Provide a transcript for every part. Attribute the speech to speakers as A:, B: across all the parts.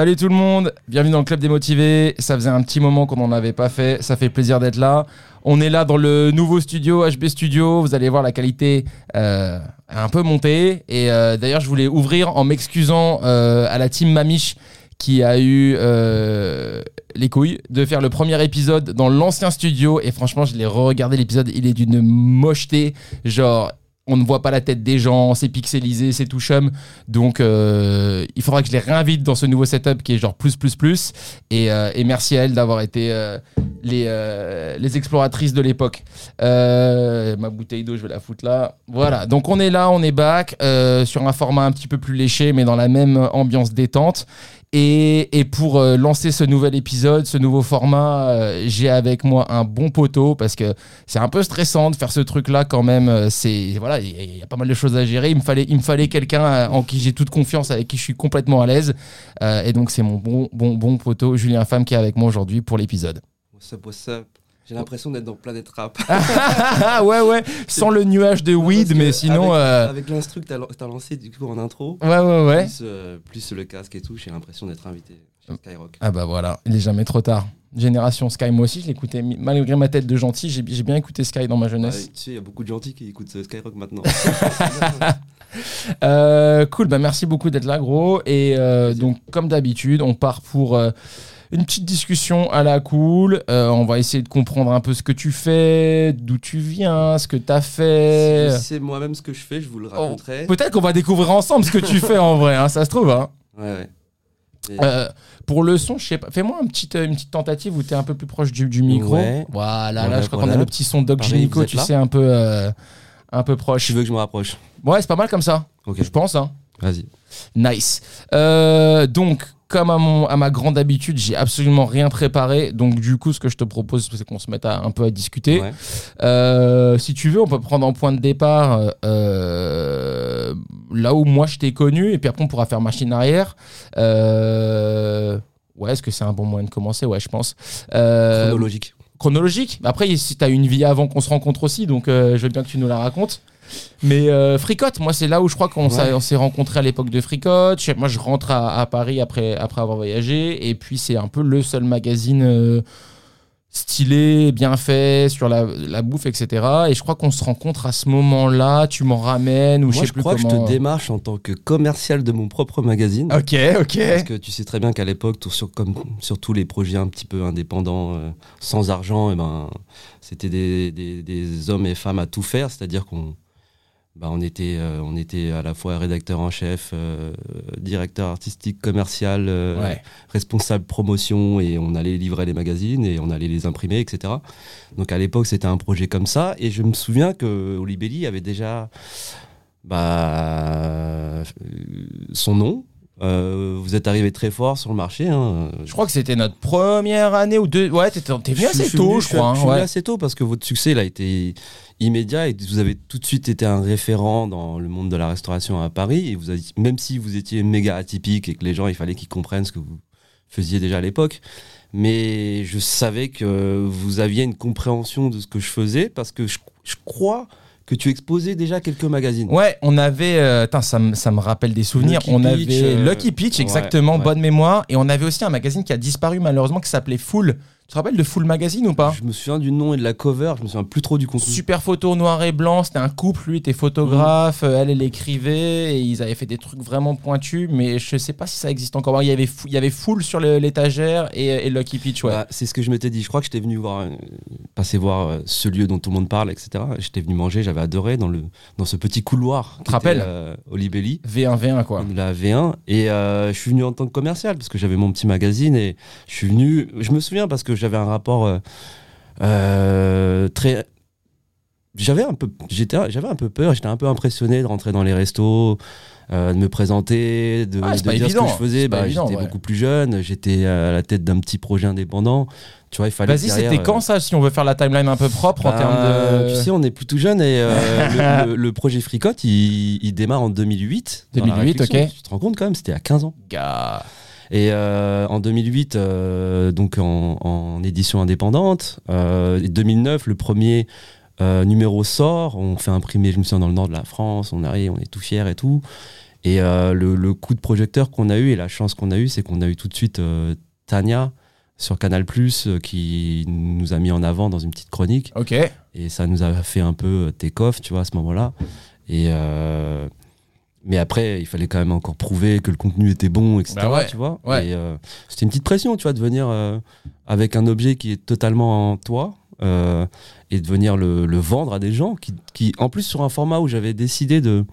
A: Salut tout le monde, bienvenue dans le club des motivés. Ça faisait un petit moment qu'on n'en avait pas fait, ça fait plaisir d'être là. On est là dans le nouveau studio, HB Studio. Vous allez voir la qualité euh, a un peu monté. Et euh, d'ailleurs, je voulais ouvrir en m'excusant euh, à la team Mamiche qui a eu euh, les couilles de faire le premier épisode dans l'ancien studio. Et franchement, je l'ai re-regardé l'épisode, il est d'une mocheté. Genre, on ne voit pas la tête des gens, c'est pixelisé, c'est tout chum. Donc, euh, il faudra que je les réinvite dans ce nouveau setup qui est genre plus, plus, plus. Et, euh, merci à elles d'avoir été euh, les, exploratrices de l'époque. Ma bouteille d'eau, je vais la foutre là. Voilà, donc on est là, on est back sur un format un petit peu plus léché, mais dans la même ambiance détente. Et, pour euh, lancer ce nouvel épisode, ce nouveau format, euh, j'ai avec moi un bon poteau parce que c'est un peu stressant de faire ce truc-là quand même. euh, C'est voilà, il y, a- pas mal de choses à gérer. Il me fallait, il me fallait quelqu'un en qui j'ai toute confiance, avec qui je suis complètement à l'aise. Et donc c'est mon bon, bon, bon poteau Julien Femme qui est avec moi aujourd'hui pour l'épisode.
B: What's up, what's up? J'ai l'impression d'être dans Planète Rap.
A: Ah ouais ouais, sans le nuage de weed, mais sinon.
B: Avec,
A: euh,
B: avec l'instru que t'as lancé du coup en intro,
A: Ouais ouais ouais.
B: plus, euh, plus le casque et tout, j'ai l'impression d'être invité chez Skyrock.
A: Ah bah voilà, il est jamais trop tard. Génération Sky, moi aussi je l'écoutais, malgré ma tête de gentil, j'ai bien écouté Sky dans ma jeunesse.
B: tu sais, il y a beaucoup de gentils qui écoutent euh, Skyrock maintenant.
A: Euh, cool, bah merci beaucoup d'être là gros. Et donc comme d'habitude, on part pour une petite discussion à la cool. Euh, on va essayer de comprendre un peu ce que tu fais, d'où tu viens, ce que tu as fait.
B: si c'est moi-même ce que je fais, je vous le
A: Oh,
B: raconterai.
A: Peut-être qu'on va découvrir ensemble ce que tu fais en vrai, hein, ça se trouve. Hein.
B: Ouais, ouais. Et-
A: Euh, pour le son, je sais pas. Fais-moi un petit, euh, une petite tentative où tu es un peu plus proche du, du micro.
B: Ouais.
A: Voilà, là,
B: Voilà,
A: je crois qu'on a le petit son Doc
B: êtes
A: tu sais, un peu, un peu proche.
B: tu veux que je me rapproche?
A: Ouais, c'est pas mal comme ça,
B: Ok,
A: je pense. Hein.
B: vas-y.
A: Nice. Donc, comme à, mon, à ma grande habitude, j'ai absolument rien préparé. Donc, du coup, ce que je te propose, c'est qu'on se mette à- un peu à discuter.
B: Ouais.
A: Euh, si tu veux, on peut prendre en point de départ euh, là où moi je t'ai connu, et puis après on pourra faire machine arrière. Euh, ouais, est-ce que c'est un bon moyen de commencer? Ouais, je pense.
B: Chronologique.
A: chronologique. Après, si tu as une vie avant qu'on se rencontre aussi, donc je veux bien que tu nous la racontes. Mais euh, Fricotte, moi, c'est là où je crois qu'on s'est-
B: Ouais.
A: on s'est rencontrés à l'époque de Fricotte. Je- Moi, je rentre à, à Paris après, après avoir voyagé. Et puis, c'est un peu le seul magazine euh, stylé, bien fait, sur la, la bouffe, etc. Et je crois qu'on se rencontre à ce moment-là. Tu m'en ramènes ou je sais
B: je
A: plus
B: crois que je
A: comment.
B: te démarche en tant que commercial de mon propre magazine.
A: Ok, ok.
B: Parce que tu sais très bien qu'à l'époque, sur, comme sur tous les projets un petit peu indépendants, euh, sans argent, et ben, c'était des, des- des hommes et femmes à tout faire. C'est-à-dire qu'on bah, on était, euh, on était à la fois rédacteur en chef, euh, directeur artistique, commercial, euh,
A: Ouais.
B: responsable promotion, et on allait livrer les magazines et on allait les imprimer, etc. Donc à l'époque, c'était un projet comme ça. Et je me souviens que Olibelli avait déjà bah, son nom. Euh, vous êtes arrivé très fort sur le marché. hein.
A: Je crois que c'était notre première année ou deux. Ouais, t'es t'es venu assez tôt,
B: venu-
A: je crois.
B: Je suis venu
A: ouais.
B: assez tôt parce que votre succès là, a été immédiat et vous avez tout de suite été un référent dans le monde de la restauration à Paris. Et vous avez, même si vous étiez méga atypique et que les gens, il fallait qu'ils comprennent ce que vous faisiez déjà à l'époque. Mais je savais que vous aviez une compréhension de ce que je faisais parce que je, je crois que tu exposais déjà quelques magazines.
A: Ouais, on avait. euh, tain, ça, me- ça me rappelle des souvenirs.
B: Lucky
A: on
B: Peach,
A: avait
B: euh,
A: Lucky Peach,
B: ouais,
A: exactement,
B: ouais.
A: bonne mémoire. Et on avait aussi un magazine qui a disparu malheureusement qui s'appelait Full. Tu te rappelles de Full Magazine ou pas
B: Je me souviens du nom et de la cover, je me souviens plus trop du contenu.
A: Super photo noir et blanc, c'était un couple, lui était photographe, euh, elle elle écrivait, et ils avaient fait des trucs vraiment pointus, mais je sais pas si ça existe encore. Il y avait, fou- il y avait Full sur l'étagère et, et Lucky Peach, ouais.
B: Bah, c'est ce que je m'étais dit. Je crois que j'étais venu voir, euh, passer voir euh, ce lieu dont tout le monde parle, etc. J'étais venu manger, j'avais adoré dans, le, dans ce petit couloir. qui
A: te rappelles
B: euh, Olibelli,
A: V1, V1, quoi.
B: la V1. Et euh, je suis venu en tant que commercial parce que j'avais mon petit magazine et je suis venu. Je me souviens parce que j'avais un rapport euh, euh, très. J'avais un peu, j'étais, j'avais un peu peur. J'étais un peu impressionné de rentrer dans les restos. euh, de me présenter, de,
A: Ah,
B: de dire
A: évident,
B: ce que je faisais. Bah, j'étais
A: ouais.
B: beaucoup plus jeune, j'étais à la tête d'un petit projet indépendant. Tu vois, il fallait.
A: Vas-y, c'était
B: euh,
A: quand ça, si on veut faire la timeline un peu propre en
B: bah,
A: termes de.
B: Tu sais, on est plutôt jeune et euh, le, le- le projet Fricotte, il, il démarre en 2008. dans la
A: 2008,
B: réflexion.
A: ok.
B: Tu te rends compte quand même, c'était à 15 ans.
A: Gars.
B: Et euh, en 2008, euh, donc en, en édition indépendante. Euh, et 2009, le premier numéro sort. On fait imprimer, je me souviens, dans le nord de la France. On arrive, on est tout fiers et tout. Et le, le coup de projecteur qu'on a eu et la chance qu'on a eu, c'est qu'on a eu tout de suite Tania sur Canal Plus qui nous a mis en avant dans une petite chronique.
A: Ok.
B: Et ça nous a fait un peu take off, tu vois, à ce moment-là. Et euh, mais après, il fallait quand même encore prouver que le contenu était bon, etc.
A: Bah ouais,
B: tu vois.
A: ouais.
B: Et euh, c'était une petite pression, tu vois, de venir euh, avec un objet qui est totalement en toi euh, et de venir le, le vendre à des gens qui, qui, en plus, sur un format où j'avais décidé de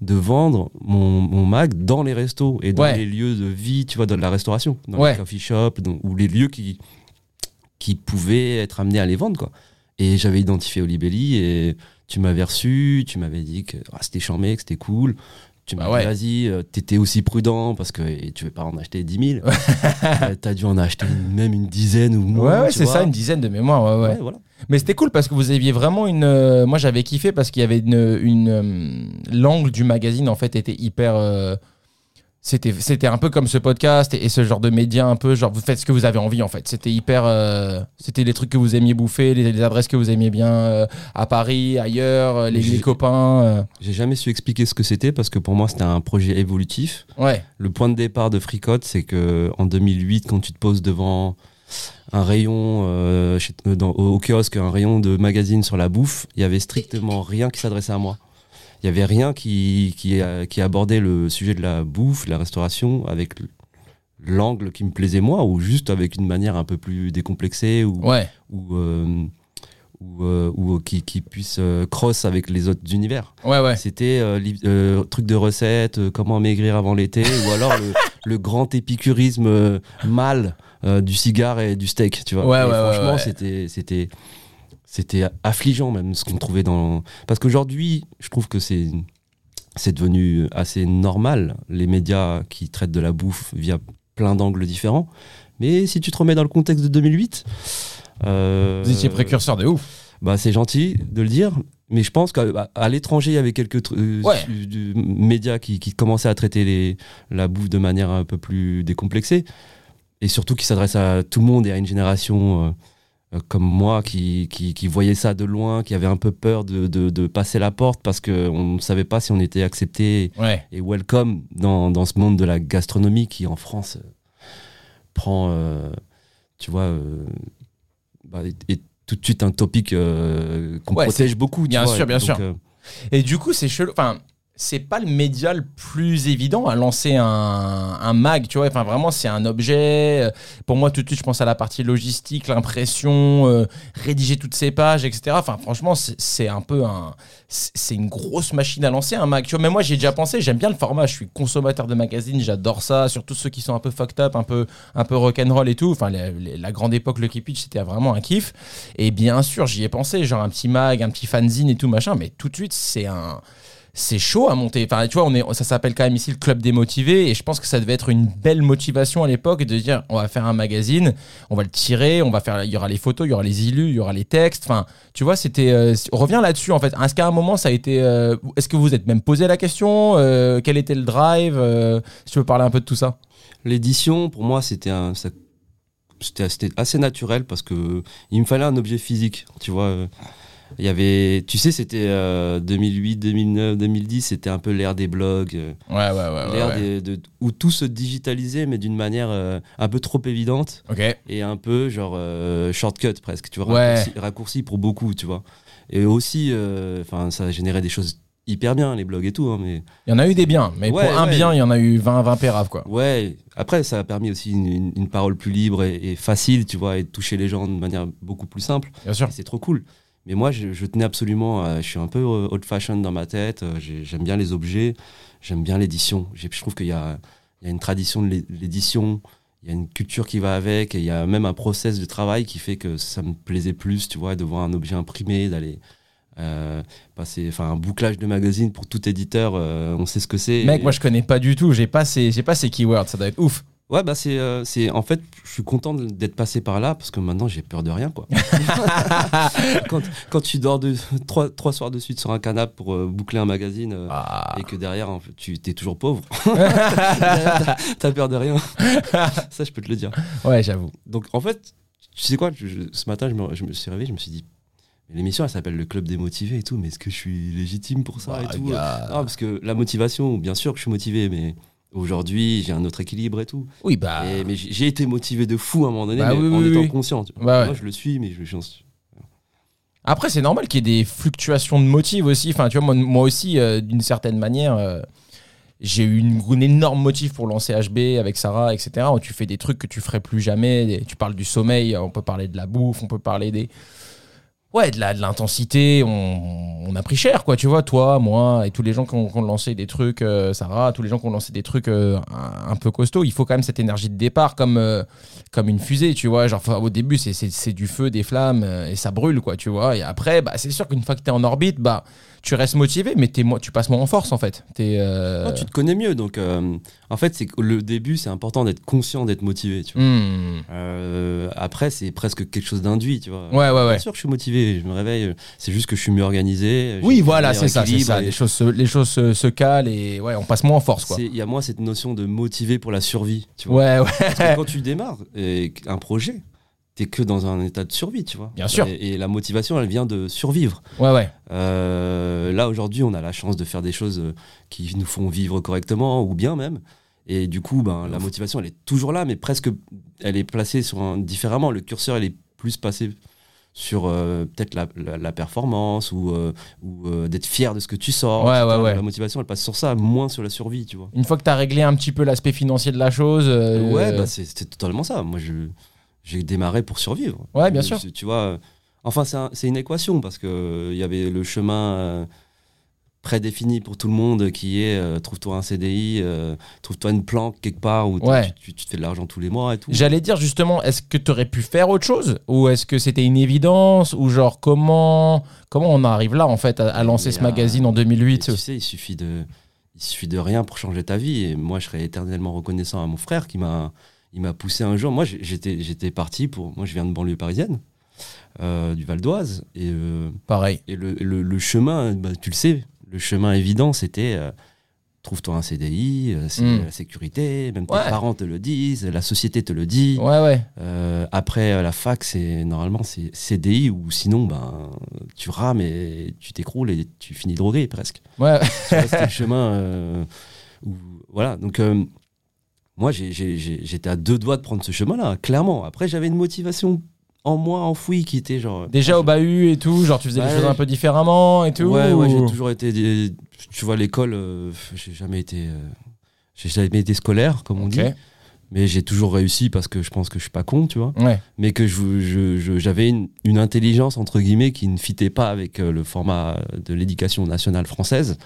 B: de vendre mon, mon mag dans les restos et dans
A: Ouais.
B: les lieux de vie, tu vois, dans la restauration, dans les coffee shops, ou les lieux qui qui pouvaient être amenés à les vendre, quoi. Et j'avais identifié Olibelli et tu m'avais reçu, tu m'avais dit que ah, c'était charmé, que c'était cool. Tu m'as
A: Bah ouais.
B: dit, vas-y, euh, t'étais aussi prudent parce que et tu veux pas en acheter 10 000. Euh, T'as dû en acheter même une dizaine ou moins.
A: ouais, c'est ça, une dizaine de. Ouais, ouais.
B: Voilà.
A: Mais c'était cool parce que vous aviez vraiment une. euh, moi, j'avais kiffé parce qu'il y avait une. une L'angle du magazine, en fait, était hyper. euh, c'était, c'était un peu comme ce podcast et, et ce genre de média, un peu genre vous faites ce que vous avez envie en fait. C'était hyper. euh, c'était les trucs que vous aimiez bouffer, les, les adresses que vous aimiez bien euh, à Paris, ailleurs, euh, les, les copains. euh,
B: J'ai jamais su expliquer ce que c'était parce que pour moi c'était un projet évolutif.
A: ouais,
B: Le point de départ de Fricote, c'est que en 2008, quand tu te poses devant un rayon euh, chez- dans- au, au kiosque, un rayon de magazines sur la bouffe, il y avait strictement rien qui s'adressait à moi. Il y avait rien qui, qui, euh, qui abordait le sujet de la bouffe, de la restauration, avec l'angle qui me plaisait moi, ou juste avec une manière un peu plus décomplexée, ou,
A: ouais,
B: ou, euh, ou, euh, ou qui, qui puisse euh, cross avec les autres univers.
A: ouais, ouais.
B: C'était euh, euh, truc de recette, euh, comment maigrir avant l'été, ou alors le, le grand épicurisme euh, euh, du cigare et du steak, tu vois. Franchement, c'était c'était affligeant même ce qu'on trouvait dans parce qu'aujourd'hui, je trouve que c'est c'est devenu assez normal les médias qui traitent de la bouffe via plein d'angles différents. Mais si tu te remets dans le contexte de 2008, euh,
A: Vous étiez précurseur de ouf.
B: bah, c'est gentil de le dire, mais je pense qu'à l'étranger, il y avait quelques euh,
A: Ouais.
B: du- médias qui, qui commençaient à traiter les, la bouffe de manière un peu plus décomplexée, et surtout qui s'adressent à tout le monde et à une génération euh, comme moi qui, qui, qui voyait ça de loin, qui avait un peu peur de, de, de passer la porte parce qu'on ne savait pas si on était accepté
A: Ouais,
B: et welcome dans, dans ce monde de la gastronomie qui en France euh, prend, euh, tu vois, euh, bah, est, est tout de suite un topic euh, qu'on
A: Ouais,
B: protège beaucoup.
A: bien
B: vois.
A: sûr, bien
B: Donc,
A: sûr.
B: euh,
A: Et du coup, c'est chelou. Enfin, c'est pas le média le plus évident à lancer un, mag, tu vois. Enfin, vraiment, c'est un objet. Pour moi, tout de suite, je pense à la partie logistique, l'impression, euh, rédiger toutes ces pages, etc. Franchement, c'est un peu un. C'est une grosse machine à lancer, un mag. Tu vois, mais moi, j'ai déjà pensé, j'aime bien le format. Je suis consommateur de magazines, j'adore ça. Surtout ceux qui sont un peu fucked up, un peu, un peu rock'n'roll et tout. Enfin, la grande époque, le Pitch, c'était vraiment un kiff. Et bien sûr, j'y ai pensé, genre un petit mag, un petit fanzine et tout, machin. Mais tout de suite, c'est un c'est chaud à monter. Enfin, tu vois, on est, ça s'appelle quand même ici le club des motivés, et je pense que ça devait être une belle motivation à l'époque de dire, on va faire un magazine, on va le tirer, on va faire, il y aura les photos, il y aura les illus, il y aura les textes. Enfin, tu vois, c'était, euh, on là-dessus en fait. Est-ce qu'à un moment ça a été, euh, est-ce que vous vous êtes même posé la question, euh, quel était le drive euh, Si tu veux parler un peu de tout ça?
B: L'édition, pour moi, c'était un, c'était assez naturel parce que il me fallait un objet physique, tu vois. Il y avait, tu sais, c'était euh, 2008, 2009, 2010, c'était un peu l'ère des blogs. euh,
A: Ouais, ouais, ouais.
B: l'ère des- de- où tout se digitalisait, mais d'une manière euh, un peu trop évidente
A: Ok.
B: et un peu genre euh, shortcut presque, tu vois,
A: Ouais.
B: raccourci, raccourci pour beaucoup, tu vois. Et aussi, euh, enfin, ça générait des choses hyper bien, les blogs et tout, hein, mais
A: Il y en a eu des biens, mais
B: Ouais,
A: pour un
B: ouais.
A: bien, il y en a eu 20, 20 péraves, quoi.
B: ouais. Après, ça a permis aussi une, une- une parole plus libre et, et facile, tu vois, et de toucher les gens de manière beaucoup plus simple.
A: Bien sûr.
B: Et C'est trop cool. Mais moi, je, je tenais absolument. à- je suis un peu euh, old-fashioned dans ma tête. euh, j'ai- J'aime bien les objets. J'aime bien l'édition. Je trouve qu'il y a, il y a une tradition de l'é- l'édition. Il y a une culture qui va avec. Et il y a même un process de travail qui fait que ça me plaisait plus, tu vois, de voir un objet imprimé, d'aller. euh, passer enfin un bouclage de magazine pour tout éditeur euh, on sait ce que c'est
A: Mec,
B: Et-
A: moi je connais pas du tout, j'ai pas ces, j'ai pas ces keywords, ça doit être ouf.
B: Ouais, bah c'est, euh, c'est en fait, je suis content d'être passé par là parce que maintenant j'ai peur de rien quoi. quand, quand tu dors de, trois, trois soirs de suite sur un canapé pour euh, boucler un magazine euh,
A: Ah.
B: et que derrière en fait, tu es toujours pauvre, t'as t'as peur de rien. Ça, je peux te le dire.
A: Ouais, j'avoue.
B: Donc en fait, tu sais quoi, je- je- ce matin je me, je me suis réveillé, je me suis dit, L'émission, elle s'appelle le Club des motivés et tout, mais est-ce que je suis légitime pour ça
A: Bah,
B: et tout?
A: gars.
B: Non, parce que la motivation, bien sûr que je suis motivé, mais aujourd'hui, j'ai un autre équilibre et tout.
A: Oui, bah.
B: Et- mais j'ai été motivé de fou à un moment donné,
A: Bah
B: mais
A: oui,
B: en
A: oui,
B: étant
A: oui.
B: conscient. tu vois.
A: Bah ouais.
B: Moi, je le suis, mais je, je-
A: Après, c'est normal qu'il y ait des fluctuations de motifs aussi. Enfin, tu vois, moi, moi aussi, euh, d'une certaine manière, euh, j'ai eu une, une énorme motif pour lancer HB avec Sarah, etc. où tu fais des trucs que tu ferais plus jamais. Tu parles du sommeil, on peut parler de la bouffe, on peut parler des. Ouais, de l'intensité, on, on a pris cher, quoi, tu vois, toi, moi, et tous les gens qui ont, lancé des trucs, euh, Sarah, tous les gens qui ont lancé des trucs euh, un, peu costauds, il faut quand même cette énergie de départ comme, euh, comme une fusée, tu vois, genre au début, c'est- du feu, des flammes, et ça brûle, quoi, tu vois, et après, bah, c'est sûr qu'une fois que t'es en orbite, bah, tu restes motivé, mais mo- tu passes moins en force, en fait. T'es, euh,
B: Non, tu te connais mieux, donc euh, en fait, c'est le début, c'est important d'être conscient, d'être motivé. Tu vois.
A: hmm.
B: Euh, après, c'est presque quelque chose d'induit, tu vois.
A: Ouais, ouais, ouais.
B: Bien sûr que je suis motivé, je me réveille, c'est juste que je suis mieux organisé.
A: Oui, voilà, c'est ça, c'est ça.
B: et
A: Les choses, se, les choses se, se calent et ouais, on passe moins en force,
B: Il y a moins cette notion de motivé pour la survie, tu vois.
A: Ouais, ouais.
B: Parce que quand tu démarres et un projet, t'es que dans un état de survie, tu vois.
A: Bien sûr.
B: Et, et la motivation, elle vient de survivre.
A: Ouais, ouais.
B: Euh, là, aujourd'hui, on a la chance de faire des choses euh, qui nous font vivre correctement ou bien même. Et du coup, ben, la motivation, elle est toujours là, mais presque, elle est placée sur un, différemment. Le curseur, elle est plus passé sur euh, peut-être la, la- la performance ou, euh, ou euh, d'être fier de ce que tu sors.
A: Ouais, ouais, ouais.
B: La motivation, elle passe sur ça, moins sur la survie, tu vois.
A: Une fois que t'as réglé un petit peu l'aspect financier de la chose.
B: Ouais, bah, c'est totalement ça. Moi, je j'ai démarré pour survivre.
A: Ouais, bien
B: Euh,
A: sûr.
B: Tu vois, euh, enfin, c'est un- c'est une équation parce que euh, il y avait le chemin euh, prédéfini pour tout le monde qui est euh, trouve-toi un CDI, euh, trouve-toi une planque quelque part où
A: Ouais.
B: tu, tu- tu te fais de l'argent tous les mois et tout.
A: J'allais dire justement, est-ce que tu aurais pu faire autre chose Ou est-ce que c'était une évidence Ou genre, comment, comment on arrive là, en fait, à, à lancer ce
B: euh,
A: magazine en
B: Et
A: 2008
B: tu sais, il suffit de il suffit de rien pour changer ta vie et moi je serais éternellement reconnaissant à mon frère qui m'a il m'a poussé un jour. Moi j'étais j'étais parti pour moi je viens de banlieue parisienne. euh, du Val d'Oise et euh,
A: Pareil.
B: Et le, le- le chemin, bah, tu le sais, le chemin évident, c'était euh, trouve-toi un CDI, c'est
A: Mm.
B: la sécurité, même tes parents te le disent, la société te le dit.
A: Ouais, ouais.
B: Après la fac, c'est normalement c'est CDI ou sinon ben tu rames et tu t'écroules et tu finis drogué presque.
A: Ouais,
B: C'était le chemin où voilà. Donc moi j'étais à deux doigts de prendre ce chemin-là, clairement. Après j'avais une motivation en moi enfouie qui était genre
A: Déjà au bahut et tout, genre tu faisais les
B: Ouais.
A: choses un peu différemment et tout
B: Ouais, ouais, j'ai
A: ou-
B: toujours été. des- Tu vois, l'école, euh, j'ai jamais été. euh, j'ai jamais été scolaire, comme on dit. Mais j'ai toujours réussi parce que je pense que je suis pas con, tu vois.
A: Ouais.
B: Mais que je- je- je- j'avais une, une intelligence, entre guillemets, qui ne fitait pas avec euh, le format de l'éducation nationale française.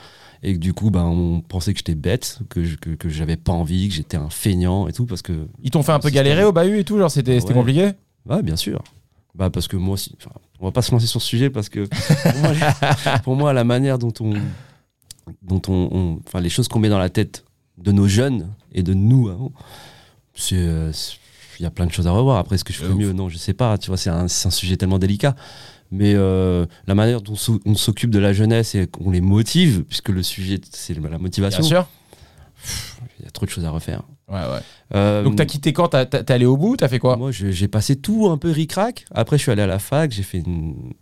B: Et que du coup, ben, on pensait que j'étais bête, que, je- que, que j'avais pas envie, que j'étais un feignant et tout. Parce que,
A: Ils t'ont fait un peu galérer au bahut et tout, genre c'était compliqué?
B: Ouais, bien sûr. Bah, parce que moi aussi. on va pas se lancer sur ce sujet parce que pour moi, les- pour moi, la manière dont on. dont on, on- enfin, les choses qu'on met dans la tête de nos jeunes et de nous, hein, c'est. Il y a plein de choses à revoir. Après, est-ce que je ferais mieux Non, je sais pas. Tu vois, c'est un, sujet tellement délicat. Mais euh, la manière dont on s'occupe de la jeunesse et qu'on les motive, puisque le sujet, c'est la
A: Bien
B: motivation,
A: sûr.
B: il y a trop de choses à refaire.
A: Ouais, ouais.
B: Euh,
A: Donc t'as quitté quand? T'as- T'as t'es allé au bout? T'as fait quoi?
B: Moi, j'ai passé tout un peu ric-rac. Après, je suis allé à la fac. J'ai fait, une-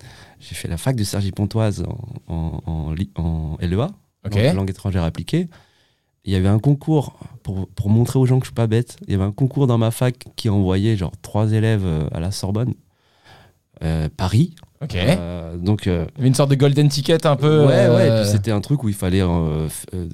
B: j'ai fait la fac de Cergy-Pontoise en, en, en en LEA,
A: Ok.
B: donc langue étrangère appliquée. Il y avait un concours pour, pour montrer aux gens que je suis pas bête. Il y avait un concours dans ma fac qui envoyait genre trois élèves euh, à la Sorbonne, euh, Paris.
A: Ok.
B: Euh, donc, euh,
A: Il y avait une sorte de golden ticket un peu.
B: ouais, ouais. Et puis c'était un truc où il fallait euh, euh,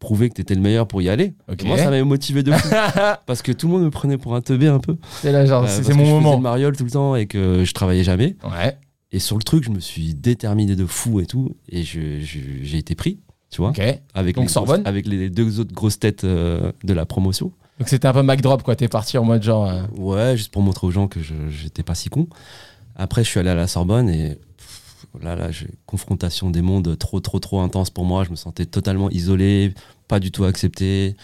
B: prouver que tu étais le meilleur pour y aller. Moi, ça m'avait motivé de fou. parce que tout le monde me prenait pour un teubé un peu.
A: c'est là, genre,
B: Euh,
A: c'est mon
B: je faisais
A: moment.
B: le mariole tout le temps et que je travaillais jamais.
A: Ouais.
B: Et sur le truc, je me suis déterminé de fou et tout. Et je- je- j'ai été pris, tu vois, avec,
A: Donc
B: les
A: Sorbonne
B: grosses- avec les deux autres grosses têtes euh, de la promotion.
A: Donc c'était un peu Mac Drop quoi. T'es parti en mode genre. euh,
B: Ouais, juste pour montrer aux gens que j'étais pas si con. Après, je suis allé à la Sorbonne et pff, là, là, j'ai confrontation des mondes trop, trop, trop intense pour moi. Je me sentais totalement isolé, pas du tout accepté.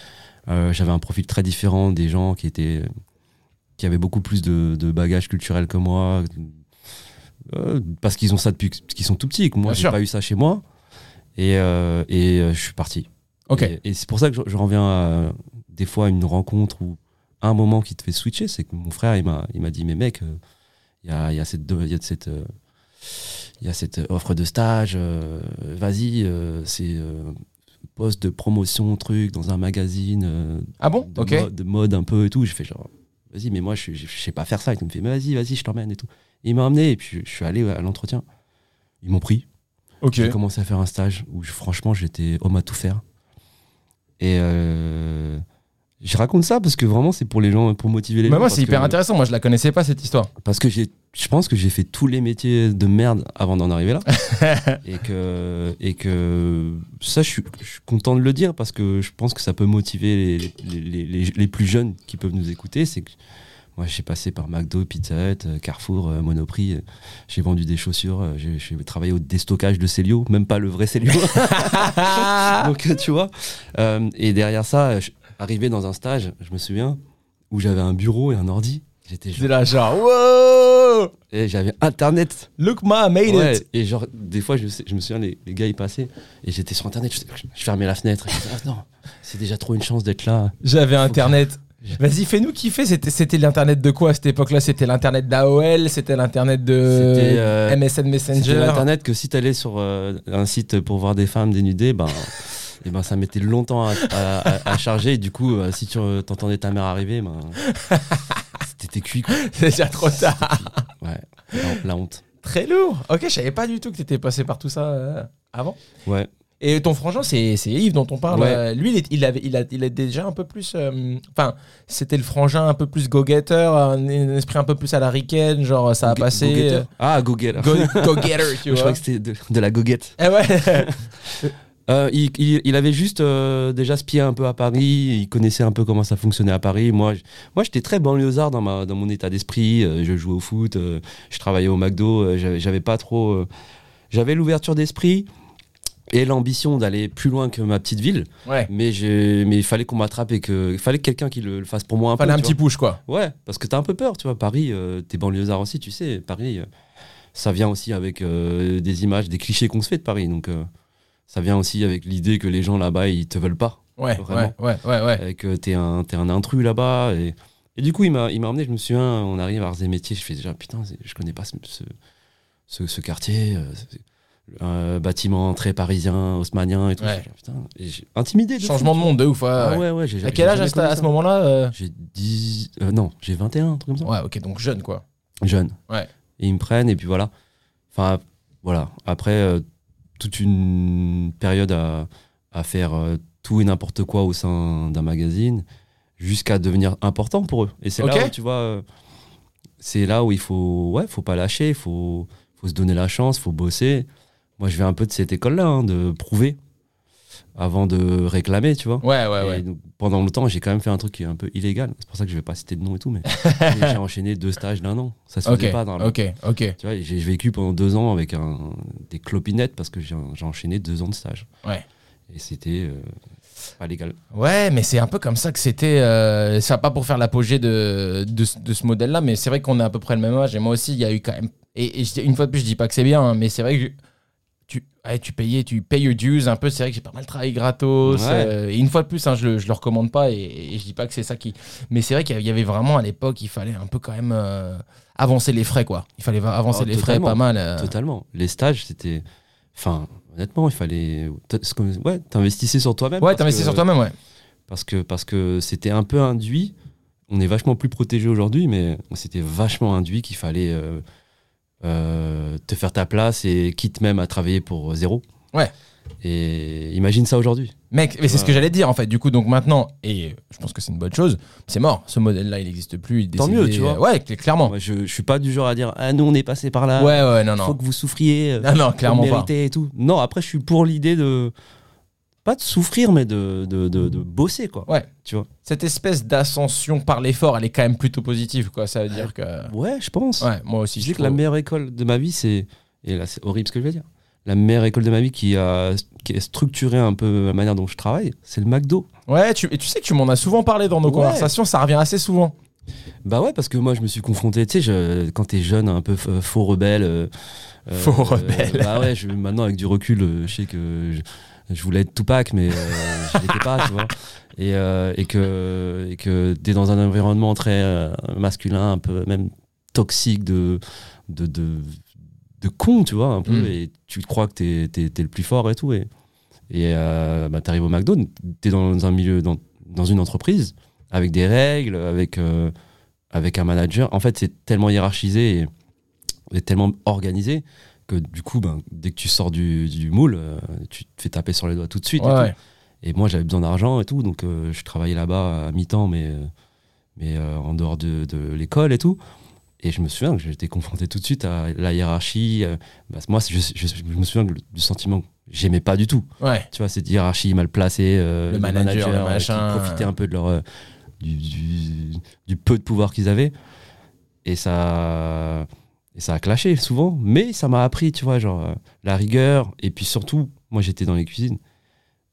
B: Euh, J'avais un profil très différent des gens qui étaient, qui avaient beaucoup plus de, de bagages culturels que moi, Euh, parce qu'ils ont ça depuis qu'ils sont tout petits. que Moi, j'ai pas eu ça chez moi. Et, euh, et euh, je suis parti.
A: Ok.
B: Et, et c'est pour ça que je, je reviens à des fois à une rencontre ou un moment qui te fait switcher, c'est que mon frère il m'a il m'a dit mais mec, euh, il y, a, y a cette il y a cette euh, il y a cette offre de stage, euh, vas-y, euh, c'est euh, poste de promotion, truc, dans un magazine. euh,
A: Ah bon
B: de, mode, de mode un peu et tout. Je fais genre, vas-y, mais moi, je, je, je sais pas faire ça. Il me fait, mais vas-y, vas-y, je t'emmène et tout. Et il m'a emmené et puis je, je suis allé à l'entretien. Ils m'ont pris.
A: Ok.
B: J'ai commencé à faire un stage où je- franchement, j'étais homme à tout faire. Et euh, je raconte ça parce que vraiment, c'est pour les gens, pour motiver les
A: Bah
B: gens.
A: moi, c'est hyper
B: que-
A: intéressant. Moi, je la connaissais pas cette histoire.
B: Parce que j'ai, je pense que j'ai fait tous les métiers de merde avant d'en arriver là. et, que, et que ça, je suis, je suis content de le dire parce que je pense que ça peut motiver les- les- les plus jeunes qui peuvent nous écouter. C'est que moi, j'ai passé par McDo, Pizza Hut, euh, Carrefour, euh, Monoprix. euh, J'ai vendu des chaussures. J'ai, travaillé au déstockage de Célio, même pas le vrai Célio. Donc, tu vois. Euh, et derrière ça, arrivé dans un stage, je me souviens, où j'avais un bureau et un ordi. J'étais genre,
A: là, genre, wow,
B: et j'avais Internet.
A: look ma, I made
B: Ouais,
A: it.
B: et genre, des fois, je, sais- je me souviens, les, les gars, ils passaient, et j'étais sur Internet, je, je fermais la fenêtre. et je disais, Ah, non, c'est déjà trop une chance d'être là.
A: J'avais Internet. Vas-y, fais-nous kiffer. C'était, c'était l'internet de quoi à cette époque-là? C'était l'internet d'AOL C'était l'internet de
B: C'était, euh,
A: MSN
B: C'était
A: Messenger
B: l'Internet que si t'allais sur euh, un site pour voir des femmes dénudées, ben, et ben, ça mettait longtemps à, à- charger. Et du coup, euh, si tu euh, t'entendais ta mère arriver, ben, c'était cuit. Quoi.
A: C'est déjà trop tard.
B: Ouais, la, la honte.
A: Très lourd. Ok, je savais pas du tout que t'étais passé par tout ça euh, avant.
B: Ouais.
A: Et ton frangin, c'est, Yves dont on parle.
B: Ouais.
A: Euh, Lui, il, est, il, avait, il, a, il a déjà un peu plus. euh, Enfin, c'était le frangin un peu plus go-getter, un, un esprit un peu plus à la ricaine, genre ça a
B: Go-
A: passé.
B: go-getter.
A: euh,
B: Ah, go-getter.
A: Go, go-getter, tu
B: Je
A: vois.
B: crois que c'était de, de la goguette.
A: Eh ouais.
B: Euh, il, il- avait juste déjà spié un peu à Paris, il connaissait un peu comment ça fonctionnait à Paris. Moi, moi j'étais très banlieusard dans, ma, dans mon état d'esprit. je jouais au foot, je travaillais au McDo, j'avais, pas trop. j'avais l'ouverture d'esprit et l'ambition d'aller plus loin que ma petite ville,
A: ouais.
B: mais, j'ai, mais il fallait qu'on m'attrape et que, il fallait que quelqu'un qui le, le fasse pour moi un
A: Fallait
B: peu.
A: un
B: tu
A: petit
B: vois.
A: push, quoi.
B: Ouais, parce que t'as un peu peur, tu vois. Paris, euh, t'es banlieusard aussi, tu sais. Paris, euh, ça vient aussi avec euh, des images, des clichés qu'on se fait de Paris. Donc, euh, ça vient aussi avec l'idée que les gens là-bas, ils te veulent pas.
A: Ouais,
B: Vraiment.
A: ouais, ouais, ouais, ouais.
B: Et que t'es un, t'es un intrus là-bas. Et, et du coup, il m'a, il m'a emmené, je me souviens, on arrive à Arts et Métiers. Je fais déjà, putain, je connais pas ce, ce, ce- ce quartier. c'est- un bâtiment très parisien, haussmanien et tout.
A: Ouais.
B: Putain, et intimidé. de
A: Changement de monde de ouf. ouais,
B: Ah
A: ouais.
B: ouais,
A: À quel âge à à ce moment-là euh
B: J'ai 10. euh, non, j'ai 21, un truc comme ça.
A: Ouais, ok, donc jeune, quoi.
B: Jeune.
A: Ouais.
B: Et ils me prennent, et puis voilà. Enfin, voilà. Après, euh, toute une période à, à faire euh, tout et n'importe quoi au sein d'un magazine, jusqu'à devenir important pour eux. Et c'est là où, tu vois, euh, c'est là où il faut, ouais, faut pas lâcher, il faut, faut se donner la chance, faut bosser. Moi, je viens un peu de cette école-là, hein, de prouver avant de réclamer, tu vois.
A: Ouais, ouais,
B: Et
A: ouais.
B: donc, pendant longtemps, j'ai quand même fait un truc qui est un peu illégal. C'est pour ça que je vais pas citer de nom et tout, mais j'ai enchaîné deux stages d'un an. Ça se
A: Ok,
B: faisait pas dans le-
A: ok, ok.
B: Tu vois, j'ai vécu pendant deux ans avec un, des clopinettes parce que j'ai enchaîné deux ans de stage.
A: Ouais.
B: Et c'était euh, pas légal.
A: Ouais, mais c'est un peu comme ça que c'était. Euh, ça pas pour faire l'apogée de, de, ce- de ce modèle-là, mais c'est vrai qu'on a à peu près le même âge. Et moi aussi, il y a eu quand même. Et, une fois de plus, je dis pas que c'est bien, hein, mais c'est vrai que ouais, tu payais, tu payes your dues un peu. C'est vrai que j'ai pas mal travaillé gratos.
B: Ouais.
A: euh, et une fois de plus, hein, je, le- je le recommande pas et, et je dis pas que c'est ça qui. Mais c'est vrai qu'il y avait vraiment à l'époque, il fallait un peu quand même euh, avancer les frais, quoi. Il fallait va- avancer
B: Oh,
A: les frais pas mal. euh.
B: Totalement. Les stages, c'était. Enfin, honnêtement, il fallait. Ouais, t'investissais sur toi-même.
A: Ouais,
B: parce
A: t'investis
B: que-
A: sur toi-même, ouais.
B: Parce que parce que c'était un peu induit. On est vachement plus protégé aujourd'hui, mais c'était vachement induit qu'il fallait te faire ta place et quitte même à travailler pour zéro.
A: Ouais.
B: Et imagine ça aujourd'hui.
A: Mec, mais c'est ce que j'allais dire en fait. Du coup, donc maintenant, et je pense que c'est une bonne chose, c'est mort. Ce modèle-là, il n'existe plus. il
B: Tant mieux, tu vois.
A: Ouais, cl- clairement.
B: Moi, je, je suis pas du genre à dire ah nous on est passé par là.
A: Ouais, ouais, non,
B: faut
A: non.
B: que vous souffriez. euh,
A: Non, non, clairement pas.
B: et tout. Non, après je suis pour l'idée de pas de souffrir mais de, de, de, de bosser quoi.
A: Ouais.
B: Tu vois.
A: Cette espèce d'ascension par l'effort, elle est quand même plutôt positive, quoi. Ça veut dire que.
B: Ouais, je pense.
A: Ouais, moi aussi.
B: Je
A: je
B: dis que la meilleure école de ma vie, c'est. Et là, c'est horrible ce que je vais dire. La meilleure école de ma vie qui a, qui a structuré un peu la manière dont je travaille, c'est le McDo.
A: Ouais, tu, et tu sais que tu m'en as souvent parlé dans nos
B: Ouais.
A: conversations, ça revient assez souvent.
B: Bah ouais, parce que moi, je me suis confronté, tu sais, je- quand t'es jeune, un peu faux rebelle. euh, euh,
A: Faux rebelle.
B: bah ouais, je, maintenant, avec du recul, euh, je sais que je, je voulais être Tupac, mais euh, je l'étais pas, tu vois. Et, euh, et que et que t'es dans un environnement très euh, masculin, un peu même toxique de, de, de, de con, tu vois, un peu,
A: Mm.
B: et tu crois que t'es, t'es, t'es le plus fort et tout. Et, et euh, bah, t'arrives au McDo, t'es dans un milieu, dans, dans une entreprise, avec des règles, avec, avec un manager. En fait, c'est tellement hiérarchisé et, et tellement organisé que du coup, ben, dès que tu sors du, du moule, euh, tu te fais taper sur les doigts tout de suite. et tout. moi, j'avais besoin d'argent et tout, donc euh, je travaillais là-bas à mi-temps, mais, euh, mais euh, en dehors de, de l'école et tout. Et je me souviens que j'étais confronté tout de suite à la hiérarchie. bah, moi, je, je- je me souviens du sentiment que j'aimais pas du tout.
A: Ouais.
B: Tu vois, cette hiérarchie mal placée,
A: Le manager, le machin.
B: qui profitaient un peu de leur, du, du- du peu de pouvoir qu'ils avaient. Et ça, et ça a clashé souvent, mais ça m'a appris, tu vois, genre euh, la rigueur. Et puis surtout, moi j'étais dans les cuisines.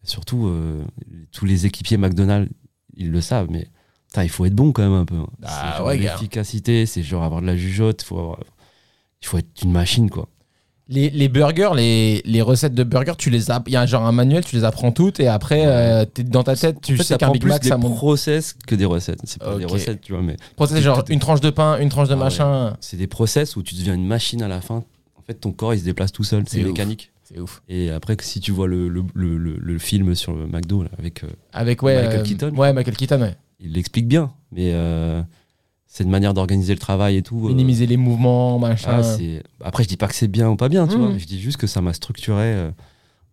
B: Surtout, euh, tous les équipiers McDonald's, ils le savent, mais putain, il faut être bon quand même un peu. hein.
A: Ah
B: c'est
A: ouais,
B: l'efficacité, c'est genre avoir de la jugeote, faut avoir- il faut être une machine, quoi.
A: Les, les burgers, les, les recettes de burgers, tu les as. Il y a genre un manuel, tu les apprends toutes et après, euh, dans ta tête, tu
B: En fait,
A: sais qu'un Big Mac, ça monte.
B: process que des recettes. C'est pas des recettes, tu vois, mais
A: Process, genre une tranche de pain, une tranche de
B: Ah ouais.
A: machin.
B: c'est des process où tu deviens une machine à la fin. En fait, ton corps, il se déplace tout seul.
A: C'est
B: mécanique.
A: C'est ouf.
B: Et après, si tu vois le, le, le, le- le film sur le McDo, là, avec, euh,
A: Avec, ouais.
B: Michael
A: euh,
B: Keaton.
A: Ouais, Michael Keaton, ouais.
B: il l'explique bien. Mais c'est une manière d'organiser le travail et tout. euh,
A: Minimiser les mouvements, machin.
B: ah, c'est- Après, je dis pas que c'est bien ou pas bien, tu
A: Mhm.
B: vois. Je dis juste que ça m'a structuré euh,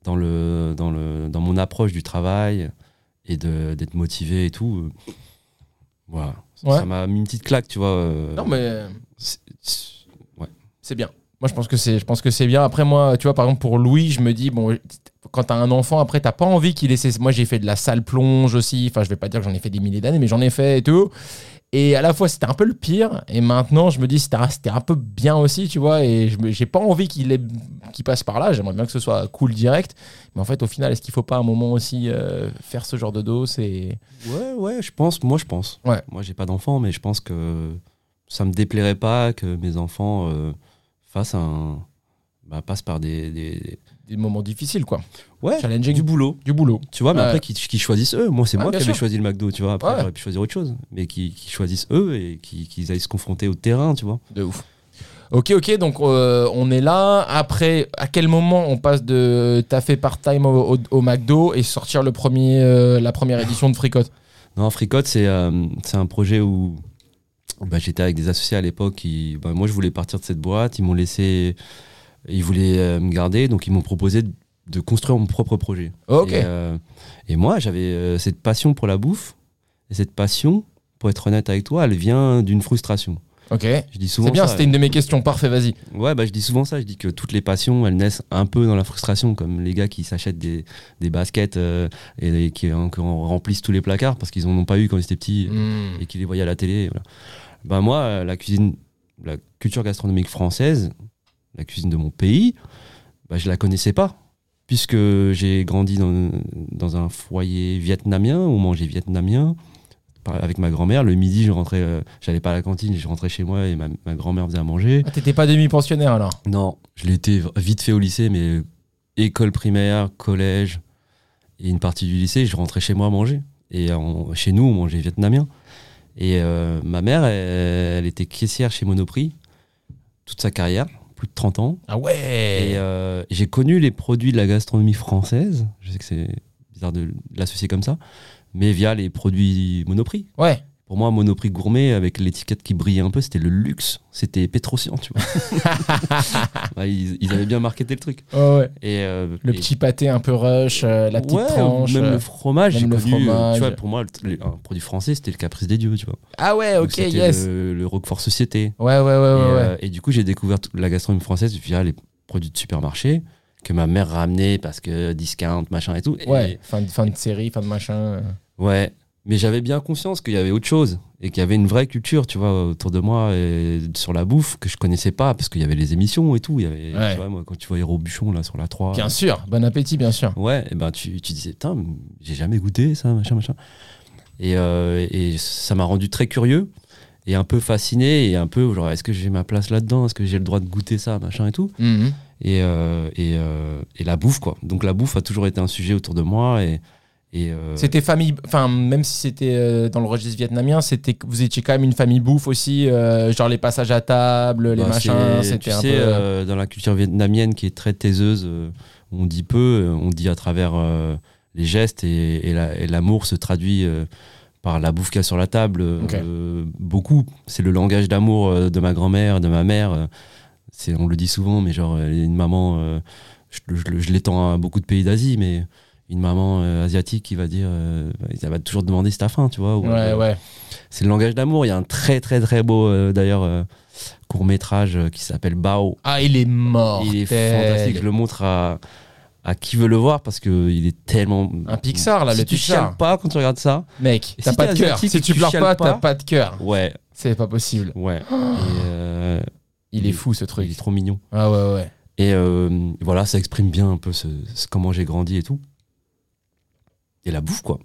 B: dans, le, dans, le, dans mon approche du travail et de- d'être motivé et tout. euh. Voilà.
A: Ouais.
B: Ça m'a mis une petite claque, tu vois.
A: non, mais.
B: c'est- c'est- ouais.
A: c'est bien. Moi, je pense que c'est, je pense que c'est bien. Après, moi, tu vois, par exemple, pour Louis, je me dis, bon, quand t'as un enfant, après, t'as pas envie qu'il ait ses... Moi, j'ai fait de la salle plonge aussi. Enfin, je vais pas dire que j'en ai fait des milliers d'années, mais j'en ai fait et tout. Et à la fois, c'était un peu le pire. Et maintenant, je me dis, c'était, un peu bien aussi, tu vois. Et j'ai pas envie qu'il, passe par là. J'aimerais bien que ce soit cool direct. Mais en fait, au final, est-ce qu'il faut pas un moment aussi euh, faire ce genre de dose et...
B: Ouais, ouais, je pense. Moi, je pense.
A: Ouais.
B: Moi, j'ai pas d'enfant, mais je pense que ça me déplairait pas que mes enfants euh, fassent un. Bah, passent par des. des-
A: des moments difficiles, quoi.
B: Ouais,
A: Challenging.
B: du boulot.
A: Du boulot.
B: Tu vois, mais
A: Ouais.
B: après, qu'ils choisissent eux. Moi, c'est
A: Ouais,
B: moi qui avais choisi le McDo, tu vois. Après,
A: Ouais.
B: j'aurais pu choisir autre chose. Mais qu'ils qu'ils choisissent eux et qu'ils qu'ils aillent se confronter au terrain, tu vois.
A: De ouf. Ok, ok, donc euh, on est là. Après, à quel moment on passe de taffer part-time au, au- au McDo et sortir le premier, euh, la première édition de Fricote?
B: Non, Fricote, c'est euh, un projet où bah, j'étais avec des associés à l'époque. bah, moi, je voulais partir de cette boîte. Ils m'ont laissé. Ils voulaient euh, me garder, donc ils m'ont proposé de, de construire mon propre projet.
A: Ok.
B: Et, euh, et moi, j'avais euh, cette passion pour la bouffe. Et cette passion, pour être honnête avec toi, elle vient d'une frustration.
A: Ok.
B: Je dis souvent
A: C'est bien, c'était une de mes questions. Parfait, vas-y.
B: Ouais, bah, je dis souvent ça. Je dis que toutes les passions, elles naissent un peu dans la frustration, comme les gars qui s'achètent des, des baskets euh, et, et qui, en- qui en remplissent tous les placards parce qu'ils en ont pas eu quand ils étaient petits
A: Hmm.
B: et qui les voyaient à la télé. Voilà. Bah, moi, la cuisine, la culture gastronomique française, la cuisine de mon pays, bah, je la connaissais pas. Puisque j'ai grandi dans, dans un foyer vietnamien, on mangeait vietnamien. Avec ma grand-mère, le midi, je rentrais, euh, j'allais pas à la cantine, je rentrais chez moi et ma, ma grand-mère faisait à manger.
A: Ah, T'étais pas demi-pensionnaire alors?
B: Non, je v- vite fait au lycée, mais école primaire, collège et une partie du lycée, je rentrais chez moi à manger. Et en- chez nous, on mangeait vietnamien. Et euh, ma mère, elle, elle était caissière chez Monoprix toute sa carrière, plus de 30 ans.
A: Ah ouais
B: Et euh, j'ai connu les produits de la gastronomie française. Je sais que c'est bizarre de l'associer comme ça, mais via les produits Monoprix.
A: Ouais.
B: Pour moi, Monoprix gourmet, avec l'étiquette qui brillait un peu, c'était le luxe. C'était Petrosian, tu vois. Ils, ils avaient bien marketé le truc.
A: Ouais, ouais.
B: Et, euh,
A: Le
B: et-
A: petit pâté un peu rush, euh, la petite
B: Ouais,
A: tranche.
B: Même
A: euh.
B: le fromage, j'ai
A: même le
B: connu, euh,
A: fromage.
B: Tu vois, pour moi, le- un produit français, c'était le Caprice des Dieux, tu vois.
A: Ah ouais,
B: Donc,
A: ok, yes.
B: Le, le Roquefort Société.
A: Ouais, ouais, ouais, ouais.
B: et,
A: ouais.
B: euh, et du coup, j'ai découvert la gastronomie française via les produits de supermarché que ma mère ramenait parce que discount, machin et tout.
A: Ouais, fin de, fin de série, fin de machin. euh.
B: Ouais. Mais j'avais bien conscience qu'il y avait autre chose et qu'il y avait une vraie culture, tu vois, autour de moi et sur la bouffe que je connaissais pas parce qu'il y avait les émissions et tout. Il y avait,
A: Ouais.
B: tu vois, moi, quand tu vois Héros Buchon là sur la 3.
A: Bien sûr, bon appétit, bien sûr.
B: Ouais, et ben tu, tu disais, putain, j'ai jamais goûté ça, machin, machin. Et, euh, et ça m'a rendu très curieux et un peu fasciné et un peu, genre, est-ce que j'ai ma place là-dedans? Est-ce que j'ai le droit de goûter ça, machin et tout?
A: Mhm.
B: et, euh, et, euh, et la bouffe, quoi. Donc la bouffe a toujours été un sujet autour de moi Et euh,
A: C'était famille, enfin même si c'était euh, dans le registre vietnamien, c'était vous étiez quand même une famille bouffe aussi, euh, genre les passages à table, les
B: bah,
A: machins, c'était un
B: sais,
A: peu.
B: dans la culture vietnamienne qui est très taiseuse, on dit peu, on dit à travers les gestes et, et la- et l'amour se traduit par la bouffe qu'il y a sur la table. beaucoup. C'est le langage d'amour de ma grand-mère, de ma mère. c'est, on le dit souvent, mais genre une maman, je, je- je l'étends à beaucoup de pays d'Asie, mais une maman euh, asiatique qui va dire, euh, elle va toujours demander si t'as faim, tu vois. ou,
A: ouais,
B: euh,
A: ouais.
B: c'est le langage d'amour. Il y a un très très très beau euh, d'ailleurs court métrage qui s'appelle Bao.
A: Ah, il est mort.
B: Il est fantastique. Je le montre à, à qui veut le voir parce que il est tellement.
A: Un Pixar, là,
B: si
A: le
B: tu
A: Pixar.
B: chiales pas quand tu regardes ça.
A: Mec, t'as
B: si
A: pas de cœur. Si tu pleures pas, t'as pas de cœur.
B: Ouais,
A: C'est pas possible.
B: ouais. Et,
A: Il est fou ce
B: il
A: truc.
B: est trop mignon.
A: Ah ouais, ouais.
B: Et euh, voilà, ça exprime bien un peu ce, ce- comment j'ai grandi et tout. Et la bouffe, quoi.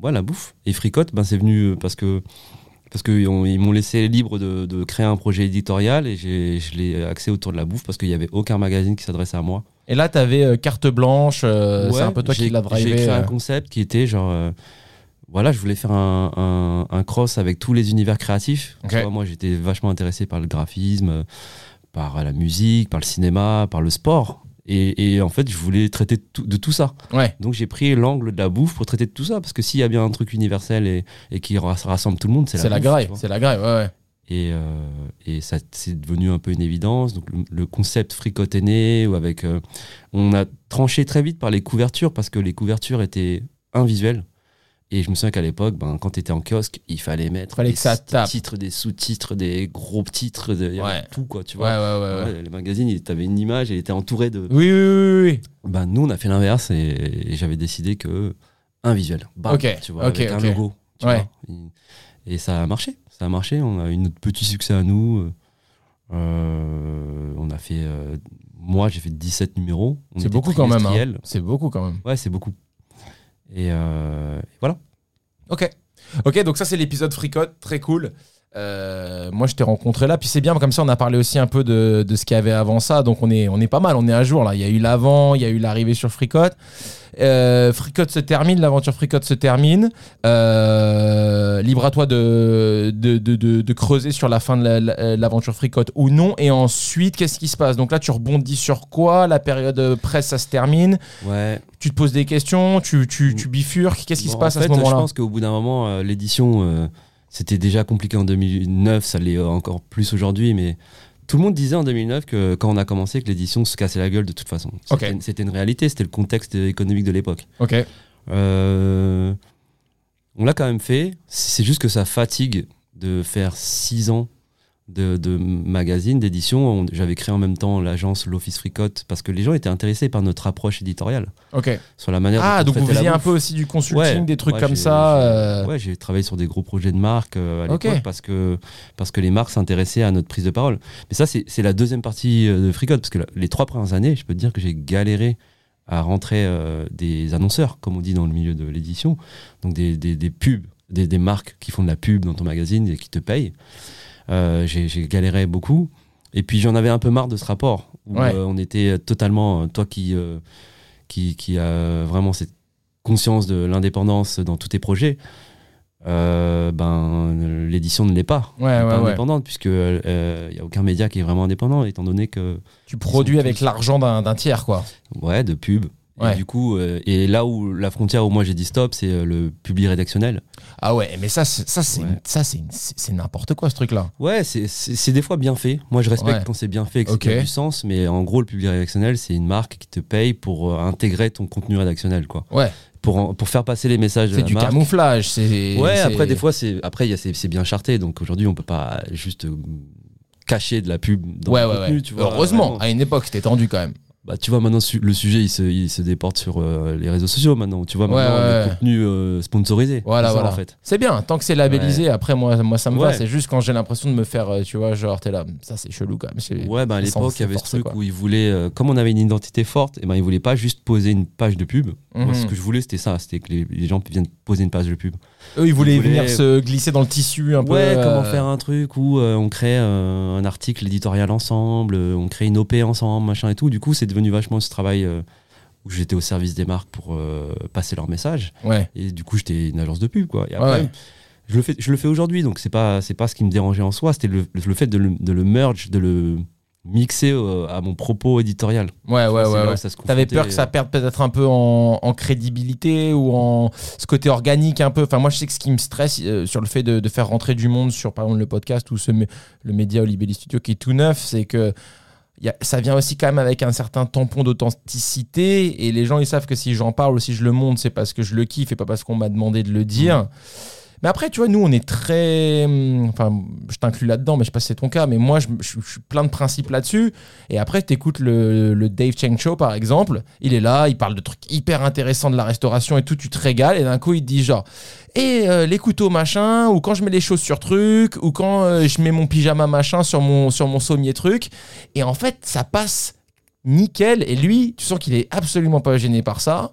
B: Ouais, la bouffe. Et Fricotte, ben, c'est venu euh, parce que parce qu'ils m'ont laissé libre de, de créer un projet éditorial et j'ai- je l'ai axé autour de la bouffe parce qu'il n'y avait aucun magazine qui s'adressait à moi.
A: Et là, t'avais euh, carte blanche. euh, c'est un peu toi qui
B: j'ai-
A: l'as
B: J'ai
A: drivé.
B: créé un concept qui était genre. euh, voilà, je voulais faire un, un- un cross avec tous les univers créatifs. Tu vois, moi, j'étais vachement intéressé par le graphisme, par la musique, par le cinéma, par le sport. Et, et en fait, je voulais traiter de tout, de tout ça.
A: Ouais.
B: Donc, j'ai pris l'angle de la bouffe pour traiter de tout ça. Parce que s'il y a bien un truc universel et, et qui ras- rassemble tout le monde, c'est la,
A: la graille. C'est la graille, ouais, ouais.
B: Et, euh, et ça c'est devenu un peu une évidence. Donc le, le concept fricote est né, ou avec, euh, on a tranché très vite par les couvertures parce que les couvertures étaient invisuelles. Et je me souviens qu'à l'époque, ben, quand tu étais en kiosque, il fallait mettre
A: Fallait
B: des
A: que ça
B: des
A: tape.
B: titres, des sous-titres, des gros titres, de, il y avait
A: Ouais.
B: tout quoi, tu vois.
A: ouais. ouais.
B: Ouais, les magazines, tu avais une image et était entouré de.
A: Oui, oui, oui, oui.
B: Ben, nous, on a fait l'inverse et, et j'avais décidé que un visuel. Bam, Tu vois, avec un logo. tu vois. Et, ça a marché. Ça a marché. On a eu notre petit succès à nous. Euh, on a fait. euh, moi, j'ai fait 17 numéros.
A: C'est beaucoup quand même. hein. C'est beaucoup quand même.
B: Ouais, c'est beaucoup. Et, euh, et voilà.
A: Ok. Ok, donc ça c'est l'épisode fricote, très cool. Euh, moi je t'ai rencontré là, puis c'est bien comme ça on a parlé aussi un peu de, de ce qu'il y avait avant ça, donc on est, on est pas mal, on est à jour là. Il y a eu l'avant, il y a eu l'arrivée sur Fricote. Euh, Fricote se termine, l'aventure Fricote se termine. Euh, libre à toi de, de, de, de- de creuser sur la fin de la- la- l'aventure Fricote ou non. Et ensuite, qu'est-ce qui se passe? Donc là tu rebondis sur quoi? La période presse ça se termine.
B: Ouais.
A: Tu te poses des questions, tu, tu, tu bifurques. Qu'est-ce qui
B: Bon,
A: se passe
B: en
A: à
B: fait,
A: ce moment-là?
B: Je pense qu'au bout d'un moment, euh, l'édition, c'était déjà compliqué en 2009, ça l'est encore plus aujourd'hui, mais tout le monde disait en 2009 que quand on a commencé, que l'édition se cassait la gueule de toute façon. C'était une réalité, c'était le contexte économique de l'époque.
A: Ok.
B: Euh, on l'a quand même fait. C'est juste que ça fatigue de faire six ans de, de magazine, d'édition. On- J'avais créé en même temps l'agence L'Office Fricote parce que les gens étaient intéressés par notre approche éditoriale
A: Ok.
B: sur la manière
A: Ah, donc vous faisiez un peu aussi du consulting,
B: Ouais,
A: des trucs
B: ouais,
A: comme ça. euh,
B: Ouais, j'ai travaillé sur des gros projets de marque euh, à l'époque parce que, parce que les marques s'intéressaient à notre prise de parole. Mais ça, c'est la deuxième partie euh, de Fricote parce que la- les trois premières années, je peux te dire que j'ai galéré à rentrer euh, des annonceurs, comme on dit dans le milieu de l'édition, donc des, des, des pubs, des, des marques qui font de la pub dans ton magazine et qui te payent. Euh, j'ai galéré beaucoup. Et puis j'en avais un peu marre de ce rapport où
A: Ouais.
B: euh, on était totalement, euh, toi qui, qui, qui a vraiment cette conscience de l'indépendance dans tous tes projets, euh, ben l'édition ne l'est pas.
A: Ouais, ouais,
B: pas
A: ouais.
B: indépendante puisque il n'y a aucun média qui est vraiment indépendant étant donné que
A: Tu produis avec
B: tous-
A: l'argent d'un tiers, quoi.
B: ouais de pub.
A: Ouais.
B: Et du coup, euh, et là où la frontière où moi j'ai dit stop, c'est euh, le public rédactionnel.
A: Ah ouais, mais ça, c'est- ça c'est
B: Ouais.
A: ça, c'est n'importe quoi, ce truc-là.
B: Ouais, c'est- des fois bien fait. Moi, je respecte
A: Ouais.
B: quand c'est bien fait et que ça a du sens, mais en gros, le public rédactionnel, c'est une marque qui te paye pour euh, intégrer ton contenu rédactionnel, quoi.
A: Ouais,
B: Pour, pour faire passer les messages
A: c'est du
B: marque.
A: camouflage. c'est
B: Ouais, après, des fois, c'est après il y a- c'est c'est bien charté, donc aujourd'hui, on peut pas juste cacher de la pub dans
A: Ouais,
B: le
A: ouais,
B: contenu,
A: ouais.
B: tu vois.
A: Heureusement,
B: vraiment.
A: à une époque, c'était tendu quand même.
B: Bah, tu vois, maintenant, su- le sujet, il se, il se déporte sur euh, les réseaux sociaux, maintenant. Tu vois, maintenant,
A: ouais,
B: le contenu euh, sponsorisé.
A: Voilà,
B: ça,
A: voilà.
B: en fait.
A: C'est bien, tant que c'est labellisé, après, moi, moi ça me va. C'est juste quand j'ai l'impression de me faire, euh, tu vois, genre, t'es là, ça c'est chelou quand même.
B: Ouais, bah, à l'époque, il y avait ce truc
A: quoi.
B: où ils voulaient, euh, comme on avait une identité forte, et ben, ils voulaient pas juste poser une page de pub. Moi,
A: Mhm.
B: ce que je voulais, c'était ça, c'était que les, les gens viennent poser une page de pub.
A: Eux, ils voulaient
B: Ils voulaient-
A: venir se glisser dans le tissu un peu.
B: ouais, comment
A: euh,
B: faire un truc où euh, on crée euh, un article éditorial ensemble, on crée une OP ensemble, machin et tout. Du coup, c'est devenu vachement ce travail où j'étais au service des marques pour passer leurs messages.
A: Ouais.
B: Et du coup, j'étais une agence de pub, quoi. Et
A: Ouais,
B: après,
A: ouais.
B: je le fais, je le fais aujourd'hui, donc c'est pas, c'est pas ce qui me dérangeait en soi, c'était le, le fait de le, de le merge, de le mixer euh, à mon propos éditorial.
A: Ouais, ouais, ouais. ouais. T'avais peur que ça perde peut-être un peu en, en crédibilité ou en ce côté organique un peu. Enfin, moi, je sais que ce qui me stresse euh, sur le fait de, de faire rentrer du monde sur, par exemple, le podcast ou ce, le média Olibelli Studio qui est tout neuf, c'est que y a- ça vient aussi quand même avec un certain tampon d'authenticité et les gens, ils savent que si j'en parle ou si je le montre, c'est parce que je le kiffe et pas parce qu'on m'a demandé de le dire. Mais après, tu vois, nous, on est très. hum, Enfin, je t'inclus là-dedans, mais je sais pas si c'est ton cas, mais moi, je, suis plein de principes là-dessus. Et après, tu écoutes le, le Dave Cheng Show, par exemple. Il est là, il parle de trucs hyper intéressants de la restauration et tout, tu te régales. Et d'un coup, il te dit genre, et euh, les couteaux machin, ou quand je mets les chaussures truc, ou quand euh, je mets mon pyjama machin sur mon, sur mon sommier truc. Et en fait, ça passe nickel. Et lui, tu sens qu'il est absolument pas gêné par ça.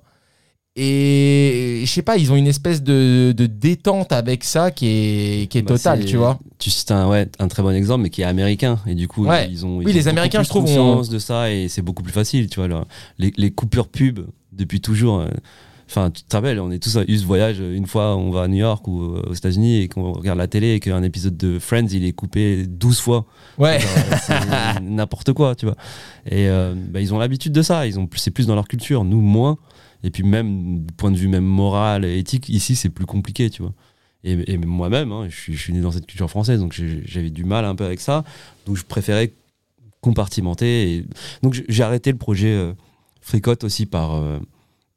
A: Et je sais pas, ils ont une espèce de, de détente avec ça qui est, qui est
B: Bah,
A: totale, tu vois.
B: Tu cites un, ouais, un très bon exemple, mais qui est américain. Et du coup,
A: Ouais.
B: ils ont.
A: Oui,
B: ont
A: les Américains, je trouve,
B: conscience de ça et c'est beaucoup plus facile, tu vois. là. Les, les coupures pub, depuis toujours. euh, Enfin, tu te rappelles, on est tous eu ce voyage. euh, Une fois, on va à New York ou euh, aux États-Unis et qu'on regarde la télé et qu'un épisode de Friends, il est coupé 12 fois.
A: Ouais.
B: Euh, c'est n'importe quoi, tu vois. Et euh, bah, ils ont l'habitude de ça. Ils ont, c'est plus dans leur culture. Nous, moins. Et puis même, du point de vue même moral et éthique, ici, c'est plus compliqué, tu vois. Et, et même moi-même, hein, je, suis, je suis né dans cette culture française, donc j'avais du mal un peu avec ça. Donc je préférais compartimenter. Et... Donc j'ai- j'ai arrêté le projet euh, Fricote aussi par, euh,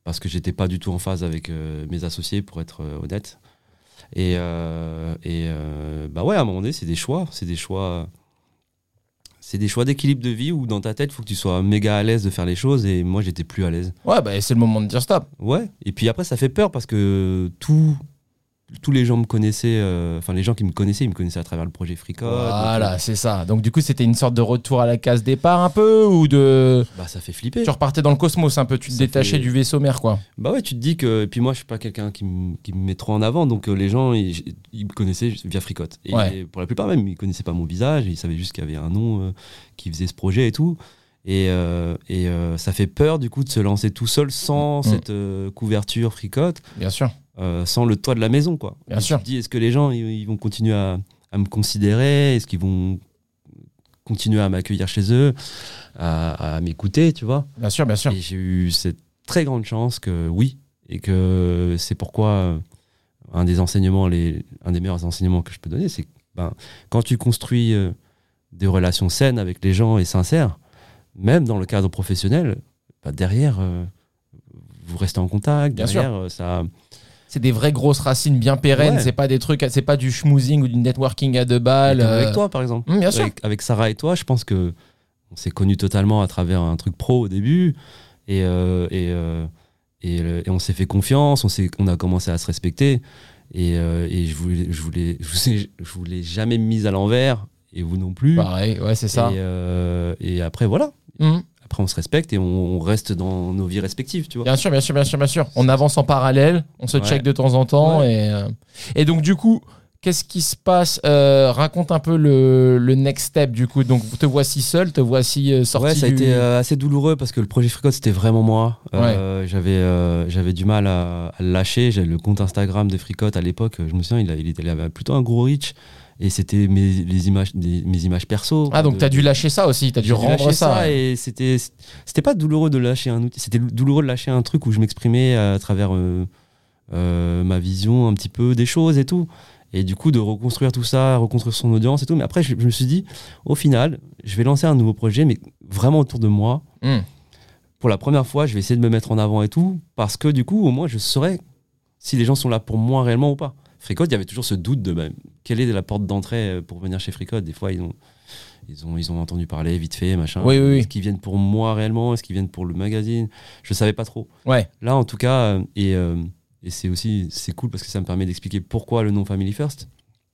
B: parce que j'étais pas du tout en phase avec euh, mes associés, pour être euh, honnête. Et, euh, et bah ouais, à un moment donné, c'est des choix. C'est des choix. C'est des choix d'équilibre de vie où dans ta tête, il faut que tu sois méga à l'aise de faire les choses et moi, j'étais plus à l'aise.
A: Ouais, bah, c'est le moment de dire stop.
B: Ouais, et puis après, ça fait peur parce que tout, tous les gens me connaissaient, euh, enfin, les gens qui me connaissaient, ils me connaissaient à travers le projet Fricode.
A: Voilà, c'est ça. Donc, du coup, c'était une sorte de retour à la case départ un peu ou de.
B: Bah, ça fait flipper.
A: Tu repartais dans le cosmos un peu, tu te
B: Ça
A: détachais
B: fait-
A: du vaisseau mère, quoi.
B: Bah ouais, tu te dis que. Et puis moi, je suis pas quelqu'un qui, me- met trop en avant, donc euh, les gens, ils, ils me connaissaient via Fricote. Et
A: Ouais.
B: pour la plupart même, ils connaissaient pas mon visage, ils savaient juste qu'il y avait un nom euh, qui faisait ce projet et tout. Et, euh, et euh, ça fait peur du coup de se lancer tout seul sans
A: Mm.
B: cette euh, couverture Fricote.
A: Bien sûr.
B: Euh, sans le toit de la maison, quoi.
A: Bien sûr.
B: Tu te dis, est-ce que les gens, ils, ils vont continuer à, à me considérer? Est-ce qu'ils vont continuer à m'accueillir chez eux, à, à m'écouter, tu vois?
A: Bien sûr, bien sûr.
B: Et j'ai eu cette très grande chance que oui, et que c'est pourquoi euh, un des enseignements, les, un des meilleurs enseignements que je peux donner, c'est que ben, quand tu construis euh, des relations saines avec les gens et sincères, même dans le cadre professionnel, bah, derrière, euh, vous restez en contact,
A: Bien
B: derrière, euh, ça...
A: C'est des vraies grosses racines bien pérennes.
B: Ouais.
A: C'est pas des trucs, c'est pas du schmoozing ou du networking à deux balles.
B: Comme
A: euh,
B: avec toi, par exemple.
A: hum, bien sûr.
B: Avec, avec Sarah et toi, je pense que on s'est connus totalement à travers un truc pro au début. Et, euh, et, euh, et, et on s'est fait confiance, on, s'est- on a commencé à se respecter. Et, et je voulais, je voulais, je voulais, je voulais jamais me mise à l'envers, et vous non plus.
A: Pareil, ouais, c'est ça.
B: Et, après, voilà.
A: Hum.
B: Après, on se respecte et on, reste dans nos vies respectives, tu vois.
A: Bien sûr, bien sûr, bien sûr, bien sûr. On avance en parallèle, on se
B: Ouais.
A: check de temps en temps. Et, euh, et donc, du coup, qu'est-ce qui se passe Euh, Raconte un peu le, le next step, du coup. Donc, te voici seul, te voici euh, sorti
B: Ouais, ça a
A: du-
B: été euh, assez douloureux parce que le projet Fricote, c'était vraiment moi. Euh, J'avais euh, j'avais du mal à, lâcher. J'avais le compte Instagram de Fricote à l'époque. Je me souviens, il, a- il était- il avait plutôt un gros reach. Et c'était mes, les images, des- mes images perso.
A: Ah, donc
B: De-
A: t'as dû lâcher ça aussi, t'as dû rendre ça.
B: Et c'était c'était pas douloureux de lâcher un outil. C'était douloureux de lâcher un truc où je m'exprimais à travers euh, euh, ma vision un petit peu des choses et tout. Et du coup, de reconstruire tout ça, reconstruire son audience et tout. Mais après, je, je me suis dit, au final, je vais lancer un nouveau projet, mais vraiment autour de moi.
A: Hum.
B: Pour la première fois, je vais essayer de me mettre en avant et tout, parce que du coup, au moins, je saurais si les gens sont là pour moi réellement ou pas. Fricode, il y avait toujours ce doute de ben, quelle est la porte d'entrée euh, pour venir chez Fricode. Des fois, ils ont, ils ont, ils ont entendu parler vite fait, machin.
A: Oui, oui, oui.
B: Est-ce qu'ils viennent pour moi réellement? Est-ce qu'ils viennent pour le magazine? Je savais pas trop.
A: Ouais,
B: Là, en tout cas, euh, et, euh, et c'est aussi c'est cool parce que ça me permet d'expliquer pourquoi le nom Family First.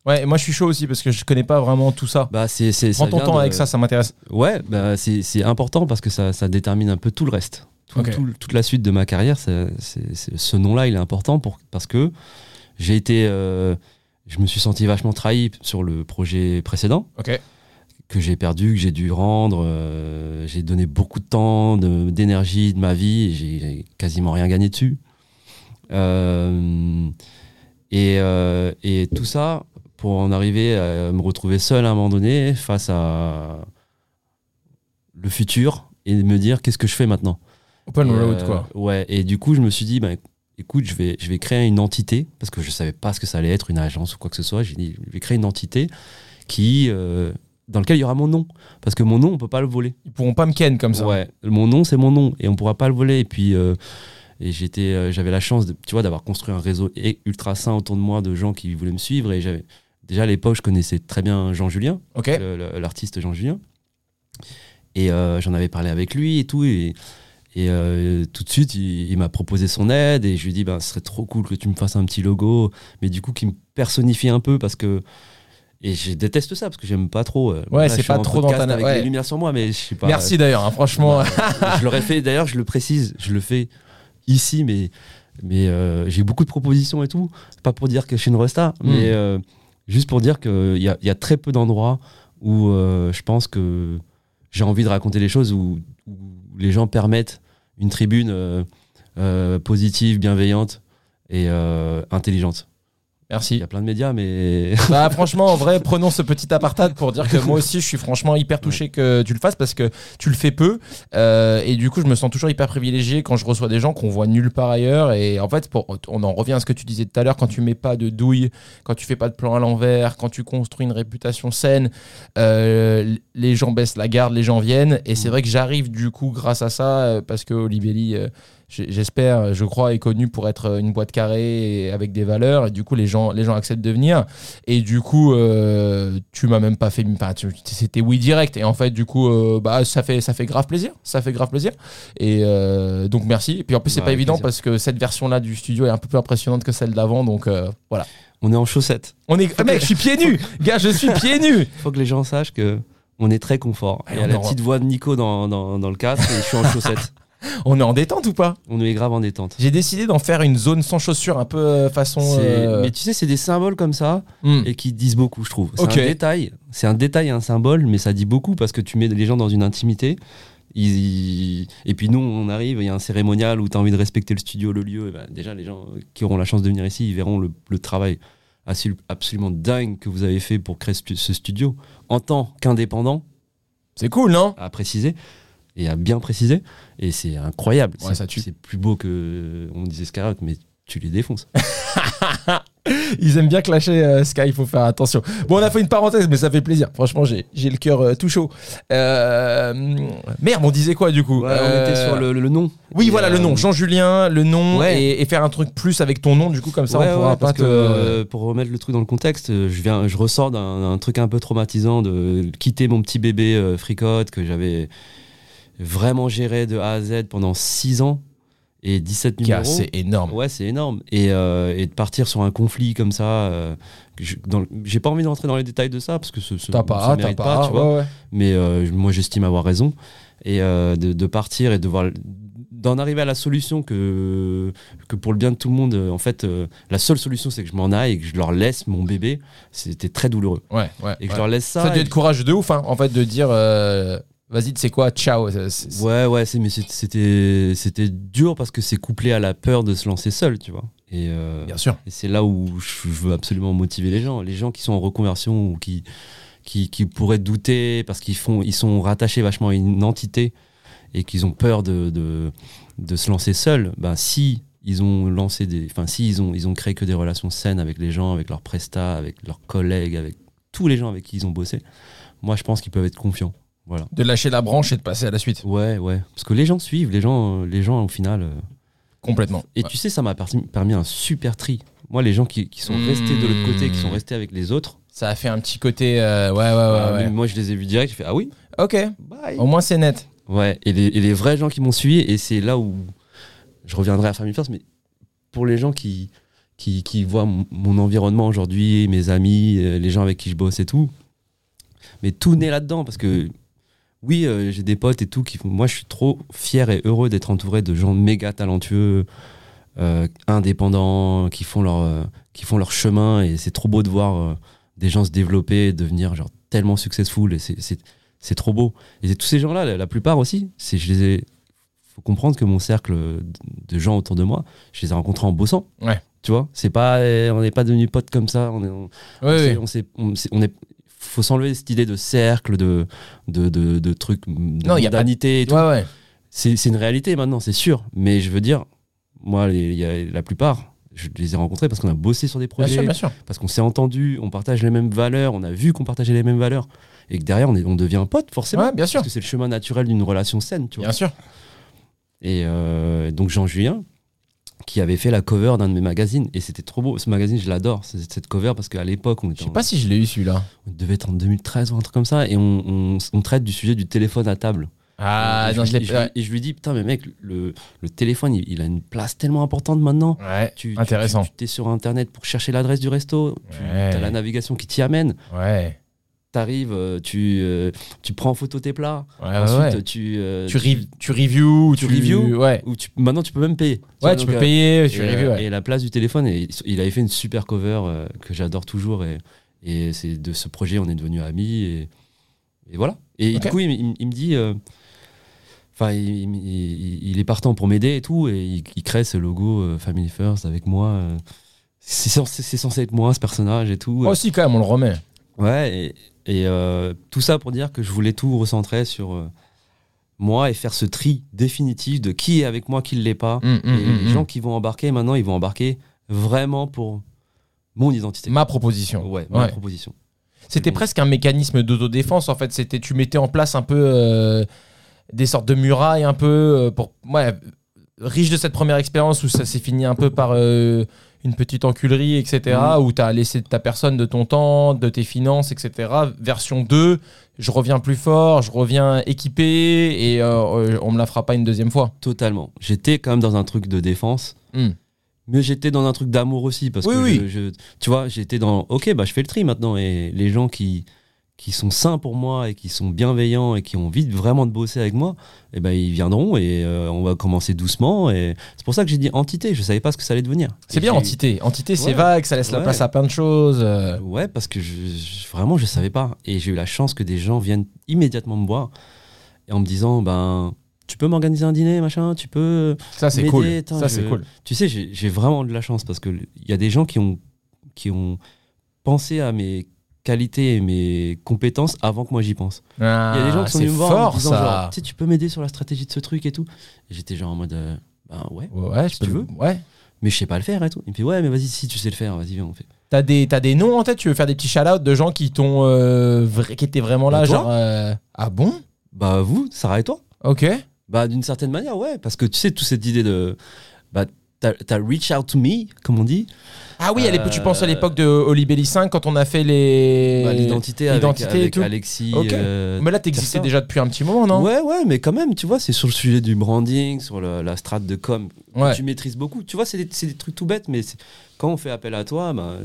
A: ouais. Et moi, je suis chaud aussi parce que je connais pas vraiment tout ça.
B: Bah, c'est, c'est,
A: Prends ton temps
B: de-
A: avec ça, ça m'intéresse.
B: Ouais, bah, c'est, c'est important parce que ça, ça détermine un peu tout le reste. Tout-
A: Ok.
B: tout- toute la suite de ma carrière, c'est- ce nom-là, il est important pour, parce que j'ai été. euh, je me suis senti vachement trahi sur le projet précédent, que j'ai perdu, que j'ai dû rendre. euh, j'ai donné beaucoup de temps, d'énergie, de, ma vie, et j'ai quasiment rien gagné dessus. Euh, et, et tout ça pour en arriver à me retrouver seul à un moment donné face à le futur et me dire qu'est-ce que je fais maintenant?
A: Open
B: Et,
A: road, quoi.
B: Ouais, et du coup, je me suis dit, bah, écoute, je vais, je vais créer une entité, parce que je savais pas ce que ça allait être, une agence ou quoi que ce soit. J'ai dit, je vais créer une entité qui, euh, dans laquelle il y aura mon nom. Parce que mon nom, on peut pas le voler.
A: Ils pourront pas me ken comme ça.
B: Ouais, mon nom, c'est mon nom, et on pourra pas le voler. Et puis, euh, et j'étais, euh, j'avais la chance, de, tu vois, d'avoir construit un réseau ultra sain autour de moi de gens qui voulaient me suivre. Et j'avais, déjà à l'époque, je connaissais très bien Jean Julien l'artiste Jean Julien. Et euh, j'en avais parlé avec lui et tout. Et, et euh, tout de suite, il, il m'a proposé son aide. Et je lui ai dit, ben, ce serait trop cool que tu me fasses un petit logo. Mais du coup, qui me personnifie un peu parce que. Et je déteste ça parce que j'aime pas trop. euh,
A: Ouais, c'est pas trop dans ta-
B: avec
A: ouais.
B: les lumières sur moi, mais je sais pas.
A: Merci d'ailleurs, hein, franchement.
B: Je l'aurais fait, d'ailleurs, je le précise, je le fais ici, mais, mais euh, j'ai beaucoup de propositions et tout. Pas pour dire que je suis une resta,
A: Mm.
B: mais euh, juste pour dire qu'il y a, y a très peu d'endroits où euh, je pense que j'ai envie de raconter les choses, où, où les gens permettent une tribune euh, euh, positive, bienveillante et euh, intelligente. Il
A: Merci.
B: y a plein de médias, mais.
A: Bah franchement, en vrai, prenons ce petit apartade pour dire que moi aussi, je suis franchement hyper touché que tu le fasses parce que tu le fais peu. Euh, et du coup, je me sens toujours hyper privilégié quand je reçois des gens qu'on voit nulle part ailleurs. Et en fait, pour, on en revient à ce que tu disais tout à l'heure, quand tu mets pas de douille, quand tu fais pas de plan à l'envers, quand tu construis une réputation saine, euh, les gens baissent la garde, les gens viennent. Et c'est
B: Mm.
A: vrai que j'arrive du coup grâce à ça, euh, parce que Olibelli, j'espère, je crois, est connu pour être une boîte carrée et avec des valeurs. Et du coup, les gens, les gens acceptent de venir. Et du coup, euh, tu m'as même pas fait. C'était oui direct. Et en fait, du coup, euh, bah, ça, fait, ça fait grave plaisir. Ça fait grave plaisir. Et euh, donc, merci. Et puis en plus, c'est pas évident
B: plaisir.
A: parce que cette version-là du studio est un peu plus impressionnante que celle d'avant. Donc euh, voilà.
B: On est en chaussettes.
A: On est. Ah, mec, je suis pieds nus Gars, je suis pieds nus
B: Il faut que les gens sachent que. On est très confort. Il y a la petite voix de Nico dans, dans, dans le casque et je suis en chaussettes.
A: On est en détente ou pas
B: On est grave en détente.
A: J'ai décidé d'en faire une zone sans chaussures, un peu euh, façon. Euh,
B: Mais tu sais, c'est des symboles comme ça
A: hmm.
B: et qui disent beaucoup, je trouve. C'est un détail, c'est un détail, un symbole, mais ça dit beaucoup parce que tu mets les gens dans une intimité. Ils- Et puis nous, on arrive, il y a un cérémonial où tu as envie de respecter le studio, le lieu. et ben, déjà, les gens qui auront la chance de venir ici, ils verront le, le travail absolument dingue que vous avez fait pour créer ce studio en tant qu'indépendant,
A: C'est cool, non?
B: à préciser et à bien préciser. Et c'est incroyable.
A: Ouais,
B: C'est-
A: ça tue.
B: c'est plus beau que, on disait Skyrock, mais tu les défonces.
A: Ils aiment bien clasher euh, Sky, il faut faire attention. Bon, on a fait une parenthèse, mais ça fait plaisir. Franchement, j'ai j'ai le cœur euh, tout chaud. Euh, merde, on disait quoi du coup?
B: Ouais,
A: Euh,
B: On était sur le, le nom.
A: Oui,
B: Et,
A: voilà le
B: euh,
A: nom. Jean-Julien, le nom,
B: Ouais.
A: et, et faire un truc plus avec ton nom, du coup, comme ça,
B: Ouais,
A: on pourra pas te.
B: euh, pour remettre le truc dans le contexte, euh, je viens, je ressors d'un truc un peu traumatisant de quitter mon petit bébé euh, fricote que j'avais vraiment géré de A à Z pendant 6 ans et 17
A: Gars,
B: numéros.
A: c'est énorme.
B: Ouais, c'est énorme. Et, euh, et de partir sur un conflit comme ça, euh, j'ai pas envie d'entrer dans les détails de ça parce que ce, ce- ça
A: pas, t'as
B: mérite
A: pas.
B: tu vois.
A: ouais, ouais.
B: Mais euh, moi, j'estime avoir raison. Et de, de partir et de voir d'en arriver à la solution que, que pour le bien de tout le monde, en fait, euh, la seule solution, c'est que je m'en aille et que je leur laisse mon bébé. C'était très douloureux.
A: Ouais, ouais,
B: Et que
A: ouais.
B: je leur laisse ça.
A: Ça a dû être courageux de ouf, hein, en fait, de dire euh, vas-y, tu sais quoi, ciao. C'est- c'est-
B: Ouais, ouais, c'est- mais c'est- c'était c'était dur parce que c'est couplé à la peur de se lancer seul, tu vois. Et, euh,
A: Bien sûr.
B: et c'est là où je veux absolument motiver les gens. Les gens qui sont en reconversion ou qui, qui, qui pourraient douter parce qu'ils font, ils sont rattachés vachement à une entité et qu'ils ont peur de, de, de se lancer seuls, ben si ils ont lancé des, enfin si ils ont, ils ont créé que des relations saines avec les gens, avec leurs prestats, avec leurs collègues, avec tous les gens avec qui ils ont bossé, moi je pense qu'ils peuvent être confiants. Voilà.
A: De lâcher la branche et de passer à la suite.
B: Ouais, ouais. Parce que les gens suivent, les gens, euh, les gens au final. euh,
A: Complètement.
B: et
A: Ouais.
B: tu sais, ça m'a permis, un super tri. Moi, les gens qui, qui sont restés de l'autre côté, qui sont
A: Mmh.
B: restés avec les autres,
A: Ça a fait un petit côté. euh, ouais, ouais, ouais. ouais.
B: moi, je les ai vus direct. J'ai fait Ah oui,
A: Ok,
B: bye.
A: au moins c'est net.
B: Ouais, et les, et les vrais gens qui m'ont suivi, et c'est là où je reviendrai à Family First, mais pour les gens qui, qui, qui voient mon, mon environnement aujourd'hui, mes amis, les gens avec qui je bosse et tout, mais tout naît là-dedans parce que oui, euh, j'ai des potes et tout qui font. Moi, je suis trop fier et heureux d'être entouré de gens méga talentueux, euh, indépendants, qui font leur, euh, qui font leur chemin, et c'est trop beau de voir des gens se développer et devenir genre tellement successful et c'est- c'est c'est trop beau. Et tous ces gens-là, la, la plupart aussi, c'est je les ai. Faut comprendre que mon cercle de- gens autour de moi, je les ai rencontrés en bossant.
A: Ouais.
B: Tu vois, c'est pas, on n'est pas devenus potes comme ça. On est, on,
A: Oui,
B: on est, faut s'enlever cette idée de cercle, de, de, de, de trucs, de
A: Non, pas-. Ouais, ouais.
B: C'est une réalité maintenant, c'est sûr. Mais je veux dire, moi, les- y a, la plupart, je les ai rencontrés parce qu'on a bossé sur des
A: Bien
B: projets,
A: sûr, bien sûr.
B: parce qu'on s'est entendu, on partage les mêmes valeurs, on a vu qu'on partageait les mêmes valeurs, et que derrière, on, est, on devient pote, forcément.
A: Ouais, bien sûr.
B: Parce que c'est le chemin naturel d'une relation saine, tu vois.
A: Bien sûr.
B: Et euh, donc, Jean-Julien, qui avait fait la cover d'un de mes magazines, et c'était trop beau. Ce magazine, je l'adore, cette cover, parce qu'à l'époque, on,
A: Je
B: était
A: sais
B: en-
A: pas si je l'ai eu celui-là.
B: on devait être en 2013 ou un truc comme ça, et on, on- on traite du sujet du téléphone à table.
A: Ah,
B: et,
A: non,
B: je,
A: je
B: et je lui- et je lui dis, putain, mais mec, le, le téléphone, il, il a une place tellement importante maintenant.
A: Ouais,
B: Tu,
A: intéressant.
B: Tu, es sur Internet pour chercher l'adresse du resto, tu as la navigation qui t'y amène.
A: Ouais.
B: T'arrives, euh, tu, euh, tu prends en photo tes plats.
A: Ouais,
B: Ensuite,
A: ouais.
B: tu, euh,
A: Tu, tu review,
B: tu review
A: Ouais.
B: ou tu, maintenant, tu peux même payer.
A: Ouais,
B: vois,
A: tu
B: donc,
A: peux
B: euh,
A: payer,
B: Et,
A: tu
B: euh,
A: review, ouais.
B: et la place du téléphone, et il avait fait une super cover que j'adore toujours. Et, et c'est de ce projet, on est devenus amis. Et, et voilà. Et du coup, il, il- il me dit. Enfin, il, il- est partant pour m'aider et tout, et il, crée ce logo Family First avec moi. c'est censé, être moi, ce personnage et tout.
A: Oh, si, quand même, on le remet.
B: Ouais, et, et, euh, tout ça pour dire que je voulais tout recentrer sur euh, moi et faire ce tri définitif de qui est avec moi, qui ne l'est pas.
A: Hum, hum,
B: et
A: hum,
B: les gens qui vont embarquer, maintenant, ils vont embarquer vraiment pour mon identité.
A: Ma proposition.
B: Ouais, ma
A: Ouais.
B: proposition.
A: C'était presque un mécanisme d'autodéfense en fait. C'était tu mettais en place un peu euh, des sortes de murailles un peu pour ouais riche de cette première expérience où ça s'est fini un peu par une petite enculerie etc
B: Mhm.
A: où tu as laissé ta personne de ton temps de tes finances etc version 2 je reviens plus fort je reviens équipé et euh, euh, on me la fera pas une deuxième fois
B: Totalement. J'étais quand même dans un truc de défense,
A: Hmm.
B: mais j'étais dans un truc d'amour aussi. Parce
A: Oui,
B: que
A: oui.
B: je- je- tu vois, j'étais dans ok, bah, je fais le tri maintenant. Et les gens qui, qui sont sains pour moi et qui sont bienveillants et qui ont envie vraiment de bosser avec moi, eh ben, ils viendront et euh, on va commencer doucement. Et c'est pour ça que j'ai dit entité. Je savais pas ce que ça allait devenir.
A: c'est bien entité entité c'est
B: Ouais.
A: vague ça laisse la place à plein de choses euh.
B: Ouais, parce que je, je- vraiment, je savais pas. Et j'ai eu la chance que des gens viennent immédiatement me voir et en me disant, ben, tu peux m'organiser un dîner, machin, tu peux.
A: ça c'est cool ça
B: je-
A: c'est cool
B: Tu sais, j'ai j'ai vraiment de la chance parce qu'il y a des gens qui ont, qui ont pensé à mes qualités et mes compétences avant que moi j'y pense. Il y a des gens qui sont
A: Ah, c'est
B: venus me voir en disant, genre, tu sais, tu peux m'aider sur la stratégie de ce truc et tout. J'étais genre en mode, euh, ben ouais,
A: Ouais,
B: Si tu veux.
A: Ouais.
B: mais je sais pas le faire et tout. Il me fait, ouais, mais vas-y, si tu sais le faire, vas-y, viens, on fait.
A: T'as des, t'as des noms en tête? Tu veux faire des petits shout-outs de gens qui t'ont euh, qui étaient vraiment là,
B: Bah,
A: genre euh, ah bon?
B: Bah, vous, Sarah et toi
A: Ok.
B: Bah, d'une certaine manière, ouais, parce que tu sais, toute cette idée de. Bah, t'as t'as reach out to me, comme on dit.
A: Ah oui, tu
B: Euh,
A: penses à l'époque de Olibelli 5 quand on a fait les
B: Bah, L'identité avec,
A: et tout.
B: Alexis. Euh,
A: Mais là, t'existais déjà depuis un petit moment, non?
B: Ouais, ouais, mais quand même, tu vois, c'est sur le sujet du branding, sur le- la strate de com,
A: Ouais.
B: tu maîtrises beaucoup. Tu vois, c'est des, trucs tout bêtes, mais c'est- quand on fait appel à toi, bah,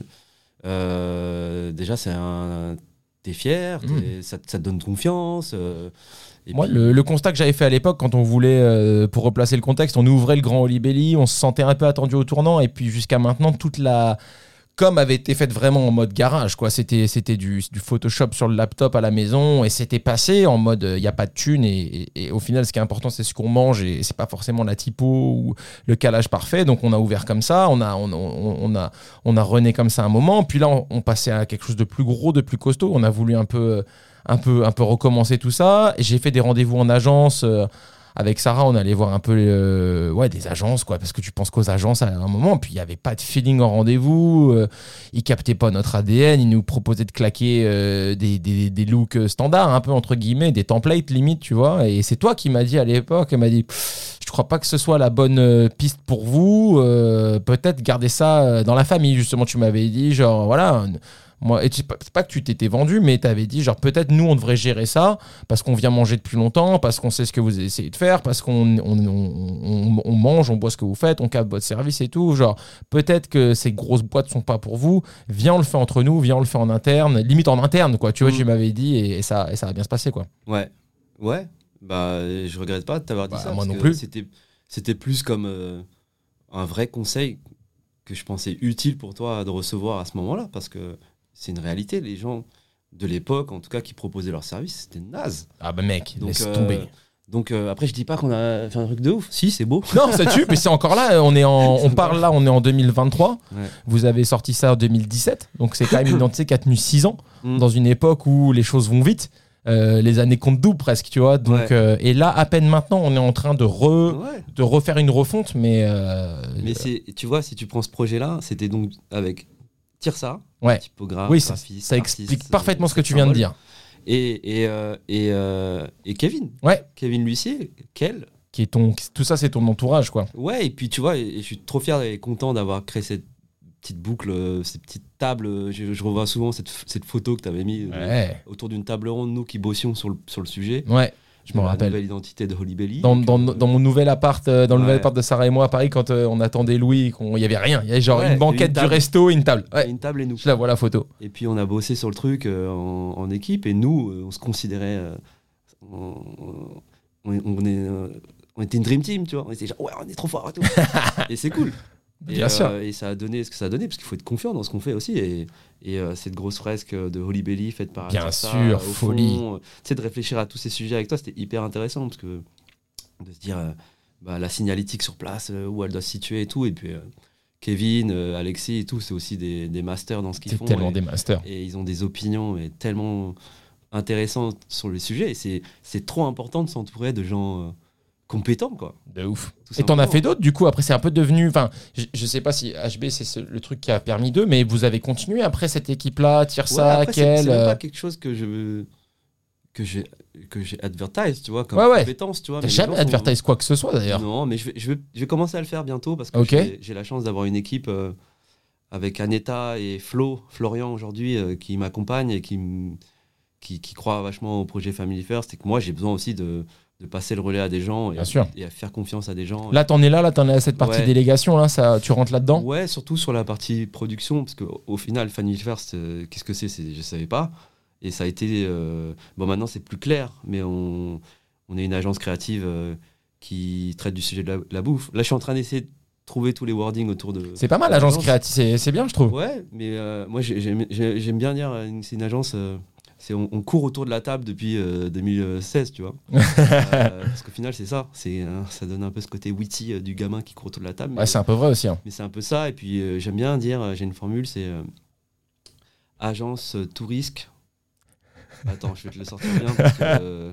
B: euh, déjà, c'est un. T'es fier, ça, ça te donne confiance. Euh, et.
A: Moi,
B: puis-
A: le, le constat que j'avais fait à l'époque, quand on voulait, euh, pour replacer le contexte, on ouvrait le grand Olibelli, on se sentait un peu attendu au tournant, et puis jusqu'à maintenant, toute la com avait été faite vraiment en mode garage, quoi. C'était, c'était du, du Photoshop sur le laptop à la maison, et c'était passé en mode, il n'y a pas de thune, et, et- et au final, ce qui est important, c'est ce qu'on mange, et c'est pas forcément la typo ou le calage parfait. Donc, on a ouvert comme ça, on a, on, on- on a, on a rené comme ça un moment, puis là, on, on passait à quelque chose de plus gros, de plus costaud. On a voulu un peu un peu, un peu recommencer tout ça. J'ai fait des rendez-vous en agence. euh, avec Sarah, on allait voir un peu euh, des agences, quoi, parce que tu penses qu'aux agences à un moment, puis il n'y avait pas de feeling en rendez-vous, euh, ils captaient pas notre ADN, ils nous proposaient de claquer des, looks standards, un peu entre guillemets, des templates limite, tu vois. Et c'est toi qui m'as dit à l'époque, m'a dit, je crois pas que ce soit la bonne piste pour vous, peut-être garder ça dans la famille, justement, tu m'avais dit, genre, voilà. Moi, et c'est pas, que tu t'étais vendu, mais tu avais dit, genre, peut-être nous, on devrait gérer ça parce qu'on vient manger depuis longtemps, parce qu'on sait ce que vous essayez de faire, parce qu'on on, on- on- on mange, on boit ce que vous faites, on capte votre service et tout. Genre, peut-être que ces grosses boîtes sont pas pour vous. Viens, on le fait entre nous, viens, on le fait en interne, limite en interne, quoi. Tu vois,
B: Mm.
A: tu m'avais dit et, et ça, et ça va bien se passer, quoi.
B: Ouais, ouais. Bah, je regrette pas de t'avoir dit
A: Bah,
B: ça.
A: moi
B: parce
A: non
B: que
A: plus.
B: C'était, c'était plus comme euh, un vrai conseil que je pensais utile pour toi de recevoir à ce moment-là, parce que c'est une réalité. Les gens, de l'époque, en tout cas, qui proposaient leurs services, c'était naze.
A: Ah bah mec,
B: Donc,
A: laisse
B: euh,
A: tomber.
B: Donc euh, après, je dis pas qu'on a fait un truc de ouf. Si, c'est beau.
A: Non, ça tue, mais c'est encore là. On est en, on parle là, on est en 2023.
B: Ouais.
A: Vous avez sorti ça en 2017, donc c'est quand même une identité qui a tenu 6 ans
B: Mm.
A: dans une époque où les choses vont vite. Euh, les années comptent double presque, tu vois. Donc,
B: Ouais.
A: euh, et là, à peine maintenant, on est en train de, re,
B: Ouais.
A: de refaire une refonte, mais. euh,
B: Mais tu vois, si tu prends ce projet-là, c'était donc avec Tirsa,
A: Ouais.
B: typographe,
A: oui, ça, ça
B: artiste,
A: explique
B: euh,
A: parfaitement ce que tu viens de dire.
B: Et, et, euh, et, euh, et Kevin.
A: Ouais.
B: Kevin Lucier, quel
A: Qui est ton, tout ça, c'est ton entourage, quoi.
B: Ouais, et puis tu vois, et, je suis trop fier et content d'avoir créé cette petite boucle, euh, ces petites tables. euh, Je, je revois souvent cette, cette photo que tu avais mis
A: Ouais.
B: autour d'une table ronde, nous qui bossions sur le, sur le sujet.
A: Ouais, je m'en
B: la
A: rappelle.
B: nouvelle identité de Holly Belly.
A: Dans,
B: Donc,
A: dans,
B: euh,
A: dans mon nouvel appart, euh, dans le nouvel appart de Sarah et moi à Paris, quand euh, on attendait Louis, il y avait rien. Il y avait genre
B: Ouais,
A: une banquette
B: une
A: du resto et une table. Ouais,
B: Une table et nous.
A: je la vois la photo.
B: Et puis on a bossé sur le truc euh, en, en équipe et nous, on se considérait. on, on- on est, on était une dream team, tu vois. On était genre, ouais, on est trop fort et tout. et c'est cool. Et,
A: Bien sûr.
B: euh, et ça a donné ce que ça a donné, parce qu'il faut être confiant dans ce qu'on fait aussi. Et, et euh, cette grosse fresque de Holy Belly faite par
A: Bien sûr,
B: au
A: folie.
B: euh, tu sais, de réfléchir à tous ces sujets avec toi, c'était hyper intéressant, parce que de se dire euh, bah, la signalétique sur place, euh, où elle doit se situer et tout. Et puis Kevin, Alexis et tout, c'est aussi des, des masters dans ce qu'ils
A: C'est
B: font.
A: tellement
B: et-
A: des masters.
B: et ils ont des opinions mais tellement intéressantes sur le sujet. Et c'est, c'est trop important de s'entourer de gens compétents, quoi.
A: De ouf. Et t'en as fait d'autres, du coup, après c'est un peu devenu. Enfin, je, je sais pas si HB c'est ce- le truc qui a permis d'eux, mais vous avez continué après cette équipe-là, tire
B: Ouais,
A: ça,
B: après, c'est-
A: quel.
B: c'est même
A: euh,
B: pas quelque chose que je que j'ai que j'ai advertise, tu vois, comme
A: Ouais, ouais.
B: compétence, tu vois.
A: T'as jamais
B: sont-
A: advertise quoi que ce soit d'ailleurs.
B: Non, mais je vais, je, vais, je vais commencer à le faire bientôt parce que j'ai, j'ai la chance d'avoir une équipe euh, avec Aneta et Flo, Florian aujourd'hui, euh, qui m'accompagnent et qui, qui, qui croient vachement au projet Family First. Et que moi, j'ai besoin aussi de, de passer le relais à des gens et, à faire confiance à des gens.
A: Là, t'en es là, là, t'en es à cette partie
B: Ouais.
A: délégation, là, ça, tu rentres là-dedans?
B: Ouais, surtout sur la partie production, parce qu'au au final, Family First, euh, qu'est-ce que c'est, Je savais pas. Et ça a été. euh, bon, maintenant, c'est plus clair, mais on, on est une agence créative euh, qui traite du sujet de la, de la bouffe. Là, je suis en train d'essayer de trouver tous les wordings autour de.
A: C'est pas mal, l'agence créative, c'est bien, je trouve.
B: Ouais, mais moi, j'ai- j'aime j'ai- j'aime bien dire, c'est une agence. Euh, c'est on, on court autour de la table depuis euh, 2016, tu vois. Euh, parce qu'au final, c'est ça. C'est euh, ça donne un peu ce côté witty euh, du gamin qui court autour de la table.
A: Ouais, c'est un peu vrai aussi. hein.
B: mais c'est un peu ça. Et puis euh, j'aime bien dire, euh, j'ai une formule, c'est euh, agence euh, tout risque. Attends, je vais te le sortir bien. Parce que, euh,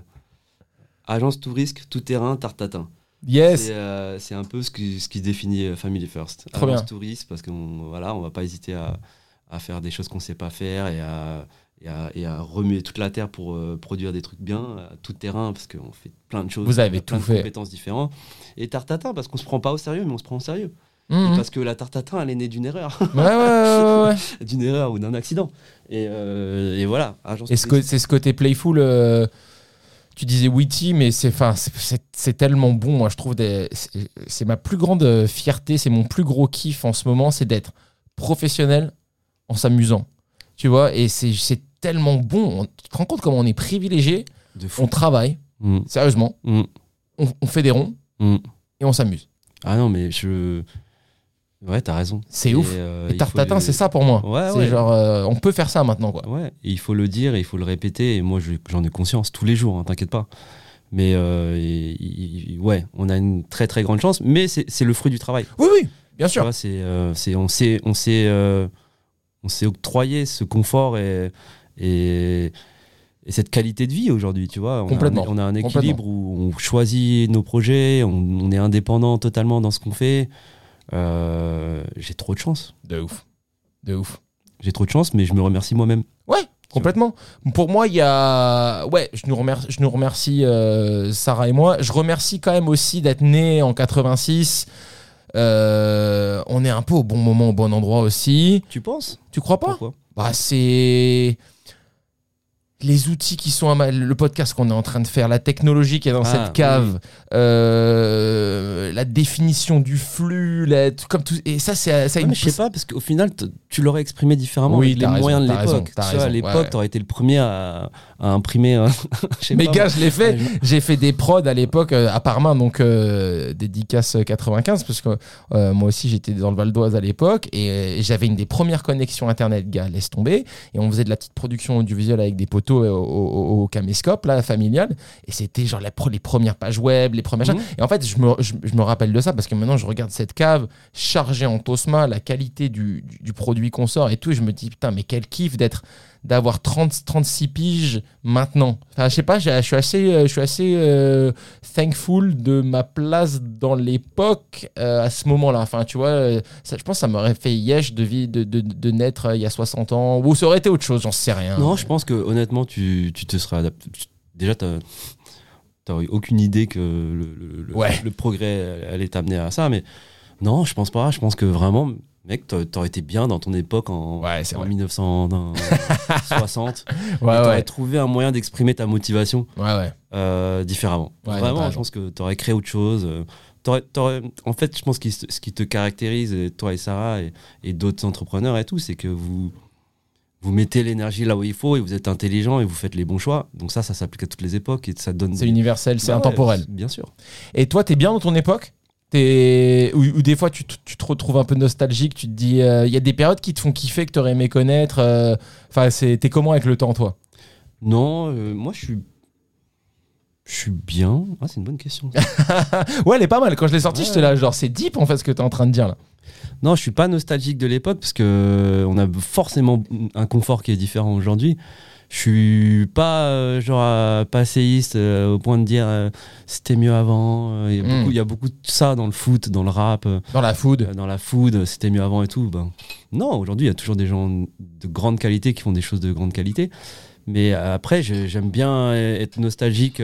B: agence tout risque, tout terrain, tartatin.
A: Yes.
B: C'est euh, un peu ce qui, ce qui définit euh, Family First.
A: Trop
B: agence
A: bien.
B: tout risque, parce qu'on voilà, on va pas hésiter à, à faire des choses qu'on sait pas faire et à, et à, et à remuer toute la terre pour euh, produire des trucs bien, à tout terrain, parce qu'on fait plein de choses.
A: Vous avez
B: plein
A: tout
B: de
A: fait.
B: compétences différentes. Et tartatin, parce qu'on se prend pas au sérieux, mais on se prend au sérieux.
A: Mhm.
B: Parce que la tartatin, elle est née d'une erreur.
A: Ouais, ouais, ouais,
B: d'une erreur ou d'un accident. Et, euh, et voilà. agence
A: Et c'est ce côté playful. euh, tu disais witty, mais c'est tellement bon. Moi, je trouve c'est ma plus grande fierté, c'est mon plus gros kiff en ce moment, c'est d'être professionnel en s'amusant. Tu vois, et c'est tellement bon. On- Tu te rends compte comment on est privilégié? On travaille,
B: Mm,
A: sérieusement,
B: mm,
A: on, on fait des ronds
B: mm.
A: et on s'amuse.
B: Ah non, mais je. Ouais, t'as raison.
A: C'est ouf.
B: euh,
A: Et Tartatin, c'est ça pour moi.
B: Ouais,
A: c'est
B: ouais.
A: genre, euh, on peut faire ça maintenant, quoi.
B: Ouais, et il faut le dire et il faut le répéter. Et moi, je- j'en ai conscience tous les jours, hein, t'inquiète pas. Mais euh, et- et- ouais, on a une très très grande chance, mais c'est c'est le fruit du travail.
A: Oui, oui, bien sûr.
B: c'est, euh, c'est, on s'est, on s'est, on s'est octroyé ce confort et, et, et cette qualité de vie aujourd'hui, tu vois. On
A: Complètement,
B: A un, on a un équilibre où on choisit nos projets, on, on est indépendant totalement dans ce qu'on fait. Euh, j'ai trop de chance.
A: De ouf. De ouf.
B: J'ai trop de chance, mais je me remercie moi-même.
A: Ouais, complètement. Pour moi, il y a. Ouais, je nous remercie, je nous remercie euh, Sarah et moi. Je remercie quand même aussi d'être né en 86. Euh, on est un peu au bon moment, au bon endroit aussi.
B: Tu penses?
A: Tu crois pas?
B: Pourquoi?
A: Bah, c'est. Les outils qui sont à ma- le podcast qu'on est en train de faire, la technologie qui est dans
B: Ah,
A: cette cave, euh, la définition du flux, la- tout- comme tout. Et ça, c'est ça
B: Ouais,
A: une
B: je sais pas, parce qu'au final, tu l'aurais exprimé différemment
A: Oui,
B: avec les
A: raison,
B: moyens de l'époque. Tu vois, À l'époque,
A: ouais,
B: t'aurais été le premier à, à imprimer. sais
A: Mais
B: pas,
A: gars, je l'ai fait. J'ai fait des prods à l'époque euh, à Parmain, donc euh, dédicace 95, parce que euh, moi aussi j'étais dans le Val d'Oise à l'époque et, euh, j'avais une des premières connexions internet, gars, laisse tomber. Et on faisait de la petite production audiovisuelle avec des poteaux euh, au, au- au caméscope, là, familial. Et c'était genre la les premières pages web, les premières.
B: Mhm.
A: Et en fait, je me, je, je me rappelle de ça parce que maintenant je regarde cette cave chargée en Tosma, la qualité du, du, du produit qu'on sort et tout. Et je me dis, putain, mais quel kiff d'être d'avoir 30 36 piges maintenant. Enfin, je sais pas, je suis assez euh, je suis assez euh, thankful de ma place dans l'époque euh, à ce moment-là. Enfin, tu vois, ça, je pense que ça m'aurait fait yesh de vie de, de, de naître euh, il y a 60 ans ou ça aurait été autre chose, j'en sais rien.
B: Non, je pense que honnêtement, tu, tu te serais adapté. Déjà, t'as- t'aurais eu aucune idée que le, le- le-
A: Ouais.
B: le progrès allait t'amener à ça. Mais non, je pense pas. Je pense que vraiment, mec, t'a- t'aurais été bien dans ton époque en,
A: Ouais,
B: en
A: vrai.
B: 1960.
A: Ouais,
B: t'aurais
A: ouais.
B: trouvé un moyen d'exprimer ta motivation euh, différemment. Vraiment, je pense que tu aurais créé autre chose. euh, t'aurais- t'aurais- en fait, je pense que ce qui te caractérise, et toi et Sarah et, et d'autres entrepreneurs et tout, c'est que vous, vous mettez l'énergie là où il faut et vous êtes intelligent et vous faites les bons choix. Donc ça, ça s'applique à toutes les époques et ça donne...
A: C'est universel, c'est
B: Bah
A: intemporel.
B: bien sûr.
A: Et toi, t'es bien dans ton époque? Ou, ou des fois, tu, te- tu te retrouves un peu nostalgique, tu te dis, il y a des périodes qui te font kiffer, que t'aurais aimé connaître. euh, Enfin, c'est t'es comment avec le temps, toi?
B: Non, euh, moi, je suis... Je suis bien. Ah, c'est une bonne question.
A: Ouais, elle est pas mal. Quand je l'ai sortie,
B: Ouais.
A: j'étais là, genre, c'est deep en fait ce que t'es en train de dire là.
B: Non, je suis pas nostalgique de l'époque parce que euh, on a forcément un confort qui est différent aujourd'hui. Je suis pas euh, genre euh, passéiste euh, au point de dire euh, c'était mieux avant. Euh, Il y, a beaucoup- il y a beaucoup de ça dans le foot, dans le rap,
A: Dans la food.
B: dans la food, c'était mieux avant et tout. Ben, non, aujourd'hui il y a toujours des gens de grande qualité qui font des choses de grande qualité. Mais après, j'aime bien être nostalgique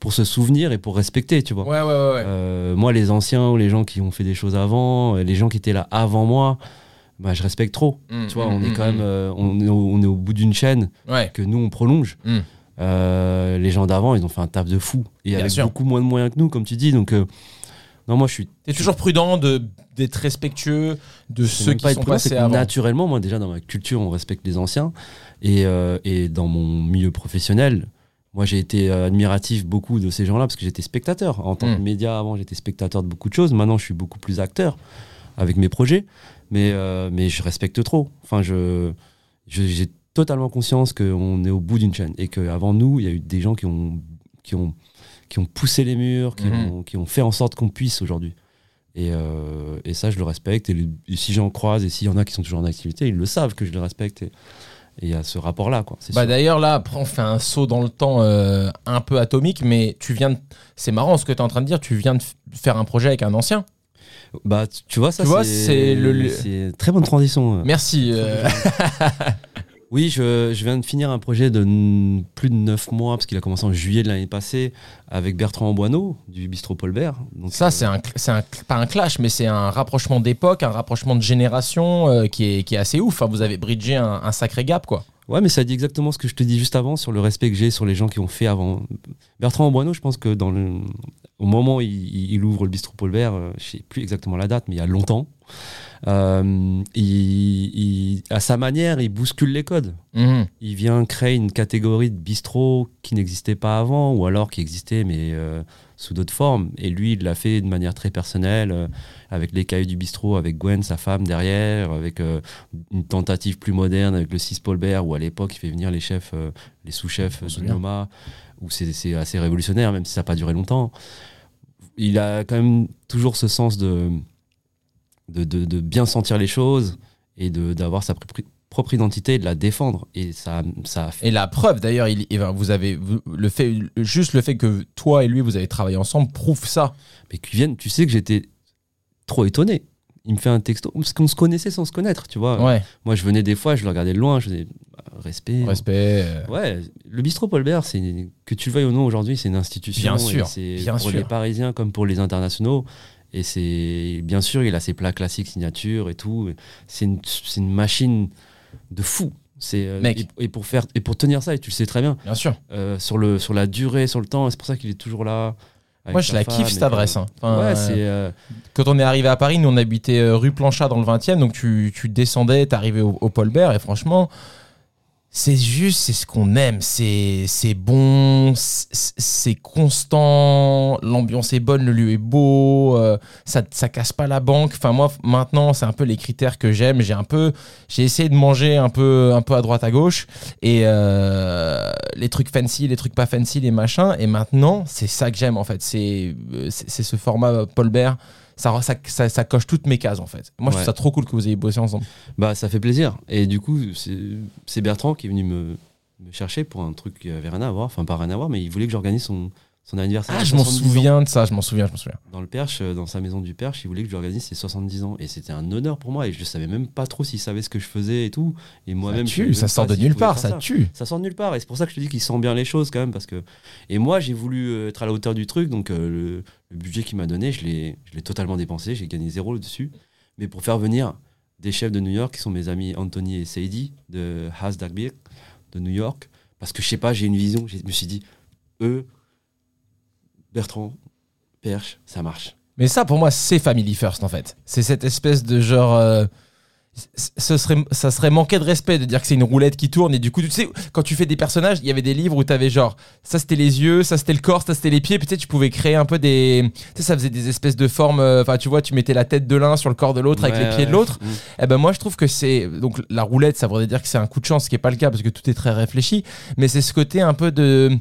B: pour se souvenir et pour respecter, tu vois.
A: Ouais, ouais, ouais. ouais.
B: Moi, les anciens ou les gens qui ont fait des choses avant, les gens qui étaient là avant moi, bah, je respecte trop.
A: Mm,
B: Tu vois,
A: mm,
B: on est
A: mm,
B: quand même, euh, on, est au, on est au bout d'une chaîne
A: Ouais.
B: que nous on prolonge. Euh, les gens d'avant, ils ont fait un taf de fou et
A: Bien
B: avec
A: sûr.
B: beaucoup moins de moyens que nous, comme tu dis. Donc, euh, non, moi, je suis.
A: T'es toujours prudent de d'être respectueux de ceux qui
B: pas
A: sont passés avant.
B: naturellement, moi, déjà dans ma culture, on respecte les anciens et, et dans mon milieu professionnel. Moi, j'ai été admiratif beaucoup de ces gens-là parce que j'étais spectateur. En tant que média, avant, j'étais spectateur de beaucoup de choses. Maintenant, je suis beaucoup plus acteur avec mes projets. Mais, euh, mais je respecte trop. Enfin, je, j'ai totalement conscience qu'on est au bout d'une chaîne et qu'avant nous, il y a eu des gens qui ont, qui ont, qui ont poussé les murs, qui,
A: Mhm.
B: ont, qui ont fait en sorte qu'on puisse aujourd'hui. Et, euh, et ça, je le respecte. Et, le- et si j'en croise et s'il y en a qui sont toujours en activité, ils le savent que je le respecte. Et et il y a ce rapport-là.
A: Bah d'ailleurs là après on fait un saut dans le temps euh, un peu atomique mais tu viens de... c'est marrant ce que tu es en train de dire tu viens de faire un projet avec un ancien
B: Bah, tu- vois, ça, c'est
A: le-
B: très bonne transition.
A: merci euh,
B: Oui, je, je viens de finir un projet de plus de 9 mois, parce qu'il a commencé en juillet de l'année passée, avec Bertrand Boineau, du Bistrot Paulbert. Donc,
A: ça
B: euh,
A: c'est un un pas un clash mais c'est un rapprochement d'époque un rapprochement de génération euh, qui est qui est assez ouf Enfin, vous avez bridgé un, un sacré gap quoi
B: Ouais, mais ça dit exactement ce que je te dis juste avant sur le respect que j'ai sur les gens qui ont fait avant. Bertrand Boineau, je pense que dans le, au moment où il, ouvre le bistrot Paulbert, euh, je sais plus exactement la date, mais il y a longtemps, euh, il, il- à sa manière, il bouscule les codes.
A: Mhm.
B: Il vient créer une catégorie de bistrot qui n'existait pas avant, ou alors qui existait, mais euh, sous d'autres formes. Et lui, il l'a fait de manière très personnelle, euh, avec les cahiers du bistrot, avec Gwen, sa femme, derrière, avec euh, une tentative plus moderne, avec le 6 Paulbert, où à l'époque, il fait venir les chefs, euh, les sous-chefs
A: souviens.
B: Noma, où c'est assez révolutionnaire, même si ça n'a pas duré longtemps. Il a quand même toujours ce sens de, de, de- de bien sentir les choses et de- d'avoir sa propre- identité et de la défendre. Et ça, ça a fait
A: et la preuve d'ailleurs il, vous avez le fait juste le fait que toi et lui vous avez travaillé ensemble prouve ça
B: mais qu'ils viennent, tu sais que j'étais trop étonné. Il me fait un texto, parce qu'on se connaissait sans se connaître, tu vois.
A: ouais
B: Moi, je venais des fois, je le regardais de loin, je faisais bah, respect.
A: respect euh,
B: Ouais, le bistrot Paulbert, c'est une- que tu le veuilles ou non aujourd'hui, c'est une institution.
A: Bien sûr,
B: c'est
A: bien
B: pour
A: sûr.
B: les Parisiens comme pour les internationaux. Et c'est bien sûr, il a ses plats classiques signature et tout. C'est une, c'est une machine de fou. C'est euh,
A: Mec.
B: Et, et pour faire et pour tenir ça, et tu le sais très bien,
A: bien sûr
B: euh, sur le sur la durée, sur le temps, c'est pour ça qu'il est toujours là.
A: Moi, je la
B: femme
A: kiffe
B: et
A: cette adresse. hein. Enfin,
B: ouais,
A: euh, Quand on est arrivé à Paris, nous on habitait rue Planchat dans le 20e, donc tu, tu descendais, t'arrivais au, au Paul Bert, et franchement, c'est juste, c'est ce qu'on aime. C'est bon, c'est constant, l'ambiance est bonne, le lieu est beau, euh, ça, ça casse pas la banque. Enfin, moi, maintenant, c'est un peu les critères que j'aime. J'ai un peu, j'ai essayé de manger un peu, un peu à droite, à gauche, et euh, les trucs fancy, les trucs pas fancy, les machins. Et maintenant, c'est ça que j'aime en fait. C'est euh, c'est ce format Paul Bert. Ça, ça, ça, ça coche toutes mes cases en fait. Moi, je trouve ça trop cool que vous ayez bossé ensemble.
B: Bah, ça fait plaisir. Et du coup, c'est c'est Bertrand qui est venu me, me chercher pour un truc qui avait rien à voir. Enfin, pas rien à voir, mais il voulait que j'organise son, son anniversaire.
A: Ah, je m'en
B: 70 ans.
A: souviens de ça, je m'en souviens, je m'en souviens.
B: Dans le Perche, euh, dans sa maison du Perche, il voulait que je lui organise ses 70 ans. Et c'était un honneur pour moi. Et je savais même pas trop s'il savait ce que je faisais et tout. Et
A: Ça
B: moi-même, je
A: tue, ça sort de
B: si
A: nulle part, ça tue.
B: ça sort de nulle part et c'est pour ça que je te dis qu'il sent bien les choses quand même parce que et moi j'ai voulu euh, être à la hauteur du truc donc euh, le, le budget qu'il m'a donné je l'ai totalement dépensé j'ai gagné zéro dessus mais pour faire venir des chefs de New York qui sont mes amis Anthony et Sadie de Haas Dagbeer de New York parce que je sais pas j'ai une vision je me suis dit eux Bertrand Perche ça marche
A: Mais ça, pour moi, c'est Family First, en fait. C'est cette espèce de genre. euh, ce serait, ça serait manquer de respect de dire que c'est une roulette qui tourne. Et du coup, tu sais, quand tu fais des personnages, il y avait des livres où tu avais genre. Ça, c'était les yeux, ça, c'était le corps, ça, c'était les pieds. Puis tu sais, tu pouvais créer un peu des. Tu sais, ça faisait des espèces de formes. euh, Enfin, tu vois, tu mettais la tête de l'un sur le corps de l'autre avec
B: Ouais,
A: les pieds de
B: ouais.
A: l'autre.
B: Mm.
A: Eh ben moi je trouve que c'est donc la roulette ça voudrait dire que c'est un coup de chance ce qui est pas le cas parce que tout est très réfléchi mais c'est ce côté un peu de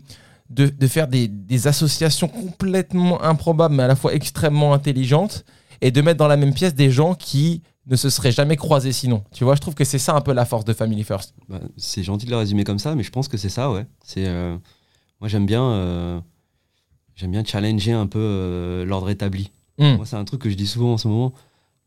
A: de, de faire des, des associations complètement improbables mais à la fois extrêmement intelligentes et de mettre dans la même pièce des gens qui ne se seraient jamais croisés sinon tu vois je trouve que c'est ça un peu la force de Family First
B: Bah, c'est gentil de le résumer comme ça, mais je pense que c'est ça, ouais. C'est euh, moi j'aime bien, euh, j'aime bien challenger un peu euh, l'ordre établi.
A: Hmm.
B: Moi, c'est un truc que je dis souvent en ce moment,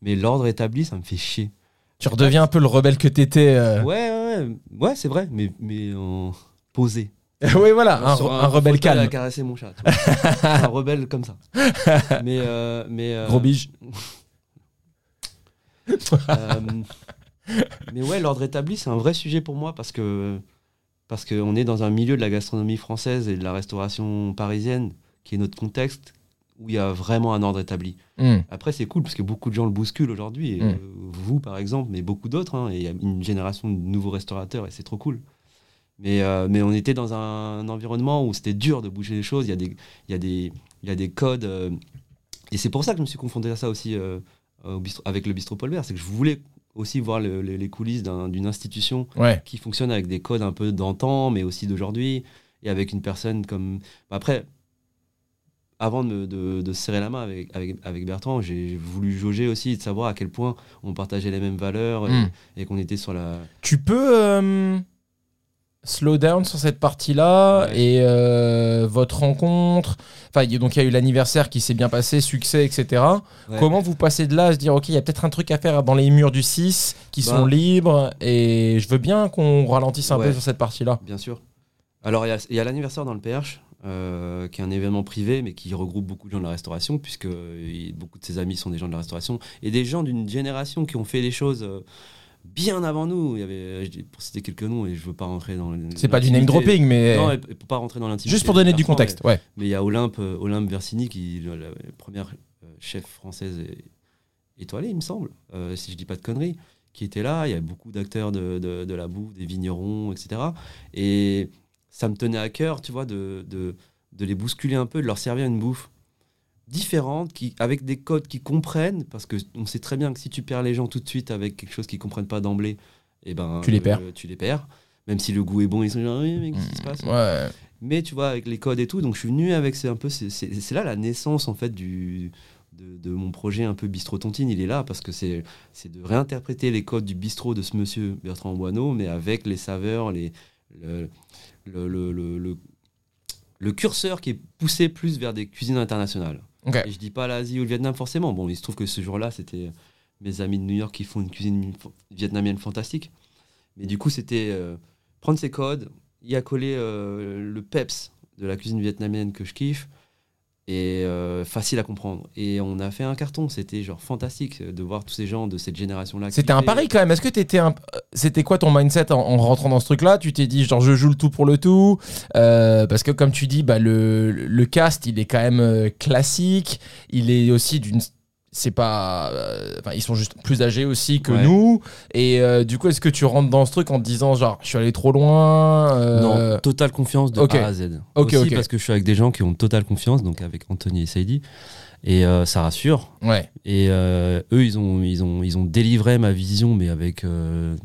B: mais l'ordre établi, ça me fait chier.
A: tu redeviens un peu le rebelle que t'étais.
B: Ouais, ouais, ouais, ouais, c'est vrai, mais mais en posé.
A: oui voilà un, rebelle
B: fauteuil à
A: calme
B: caresser mon chat. un rebelle comme ça. Mais euh, mais euh,
A: gros bige
B: Euh, mais ouais, l'ordre établi, c'est un vrai sujet pour moi parce que parce qu'on est dans un milieu de la gastronomie française et de la restauration parisienne qui est notre contexte où il y a vraiment un ordre établi.
A: Hmm.
B: Après, c'est cool parce que beaucoup de gens le bousculent aujourd'hui,
A: Mm.
B: euh, vous par exemple, mais beaucoup d'autres. hein, et il y a une génération de nouveaux restaurateurs et c'est trop cool. Mais, euh, mais on était dans un, environnement où c'était dur de bouger les choses. Il y a des, il y a des, il y a des codes. euh, et c'est pour ça que je me suis confronté à ça aussi euh, au bistrot- avec le bistrot Paul. C'est que je voulais aussi voir le- le- les coulisses d'un- d'une institution
A: ouais
B: qui fonctionne avec des codes un peu d'antan, mais aussi d'aujourd'hui, et avec une personne comme. Bah, Après, avant de, de- de se serrer la main avec, avec, avec Bertrand, j'ai voulu jauger aussi, de savoir à quel point on partageait les mêmes valeurs et,
A: Hmm.
B: et qu'on était sur la.
A: Tu peux euh, slow down sur cette partie-là
B: Ouais.
A: et euh, votre rencontre. Enfin, donc il y a eu l'anniversaire qui s'est bien passé, succès, etc.
B: Ouais.
A: Comment vous passez de là à se dire, ok, il y a peut-être un truc à faire dans les murs du 6 qui
B: Bah.
A: sont libres et je veux bien qu'on ralentisse un peu sur cette partie-là?
B: Bien sûr. Alors, il y a, l'anniversaire dans le PH, euh, qui est un événement privé, mais qui regroupe beaucoup de gens de la restauration, puisque euh, beaucoup de ses amis sont des gens de la restauration, et des gens d'une génération qui ont fait les choses bien avant nous. Il y avait, dis- pour citer quelques noms, et je veux pas rentrer dans.
A: C'est pas du name dropping, mais
B: Non, pour pas rentrer dans l'intimité.
A: juste pour donner du contexte. Ouais.
B: Mais il y a Olympe, euh, Olympe Versini, qui est la, première euh, chef française étoilée, il me semble, euh, si je dis pas de conneries, qui était là. Il y a beaucoup d'acteurs de, de- de la bouffe, des vignerons, etc. Et ça me tenait à cœur, tu vois, de, de, de les bousculer un peu, de leur servir une bouffe différente, qui, avec des codes qu'ils comprennent, parce que on sait très bien que si tu perds les gens tout de suite avec quelque chose qu'ils comprennent pas d'emblée, eh ben,
A: Tu les
B: euh,
A: perds.
B: tu les perds. Même si le goût est bon, ils sont genre, oui, mais qu'est-ce qui se passe?
A: Ouais.
B: mais tu vois avec les codes et tout donc je suis venu avec c'est un peu c'est- là la naissance en fait du de, de mon projet un peu bistrot tontine il est là parce que c'est c'est de réinterpréter les codes du bistrot de ce monsieur Bertrand Boineau mais avec les saveurs les le le, le, le, le- le curseur qui est poussé plus vers des cuisines internationales
A: Ok.
B: et je dis pas l'Asie ou le Vietnam forcément bon il se trouve que ce jour-là c'était mes amis de New York qui font une cuisine vietnamienne fantastique mais du coup c'était euh, prendre ces codes y accoler euh, le peps de la cuisine vietnamienne que je kiffe, et euh, facile à comprendre. Et on a fait un carton, c'était genre fantastique de voir tous ces gens de cette génération-là.
A: C'était un pari quand même. Est-ce que t'étais un... c'était quoi ton mindset en, en rentrant dans ce truc-là? Tu t'es dit genre je joue le tout pour le tout Euh, parce que comme tu dis, bah le, le cast il est quand même euh, classique. Il est aussi d'une c'est pas euh, enfin, ils sont juste plus âgés aussi que
B: Ouais.
A: nous et euh, du coup est-ce que tu rentres dans ce truc en te disant genre je suis allé trop loin euh,
B: Non, totale confiance de. A à Z.
A: Ok,
B: Aussi
A: ok.
B: parce que je suis avec des gens qui ont totale confiance, donc avec Anthony et Saidi. Et ça rassure.
A: ouais
B: Et eux, ils ont, ils, ont, ils ont délivré ma vision, mais avec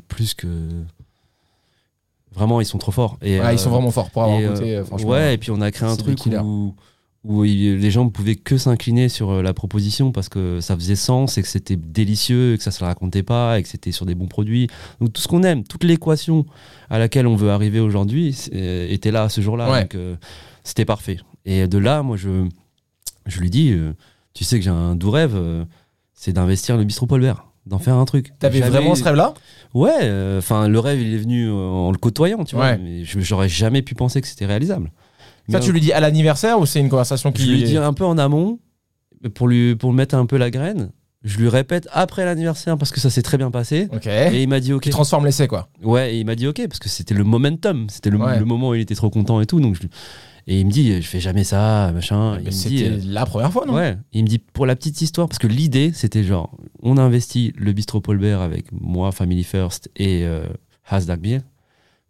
B: plus que. Vraiment, ils sont trop forts. Et,
A: Ouais, ils sont vraiment forts pour avoir
B: et,
A: goûté franchement
B: Ouais, et puis on a créé un truc où, où il- les gens ne pouvaient que s'incliner sur euh, la proposition parce que ça faisait sens et que c'était délicieux et que ça se la racontait pas et que c'était sur des bons produits. Donc tout ce qu'on aime, toute l'équation à laquelle on veut arriver aujourd'hui euh, était là ce jour-là.
A: Ouais.
B: Donc euh, c'était parfait. Et de là, moi, je, je lui dis, euh, tu sais que j'ai un doux rêve, euh, c'est d'investir le bistrot Paul Bert, d'en faire un truc.
A: t'avais vraiment ce rêve là
B: Ouais, enfin le rêve il est venu en le côtoyant, tu vois.
A: Ouais.
B: Mais j'aurais jamais pu penser que c'était réalisable.
A: Ça tu lui dis à l'anniversaire ou c'est une conversation qui
B: je lui dis un peu en amont pour lui pour mettre un peu la graine. Je lui répète après l'anniversaire parce que ça s'est très bien passé.
A: ok
B: Et il m'a dit ok.
A: tu transformes l'essai quoi
B: Ouais, et il m'a dit ok parce que c'était le momentum, c'était le,
A: Ouais.
B: le moment où il était trop content et tout. Donc je et il me dit je fais jamais ça machin.
A: C'était
B: euh,
A: la première fois non
B: Ouais, il me dit pour la petite histoire, parce que l'idée c'était genre, on a investi le bistrot Paul Bert avec moi, Family First et euh, Hasdak Beer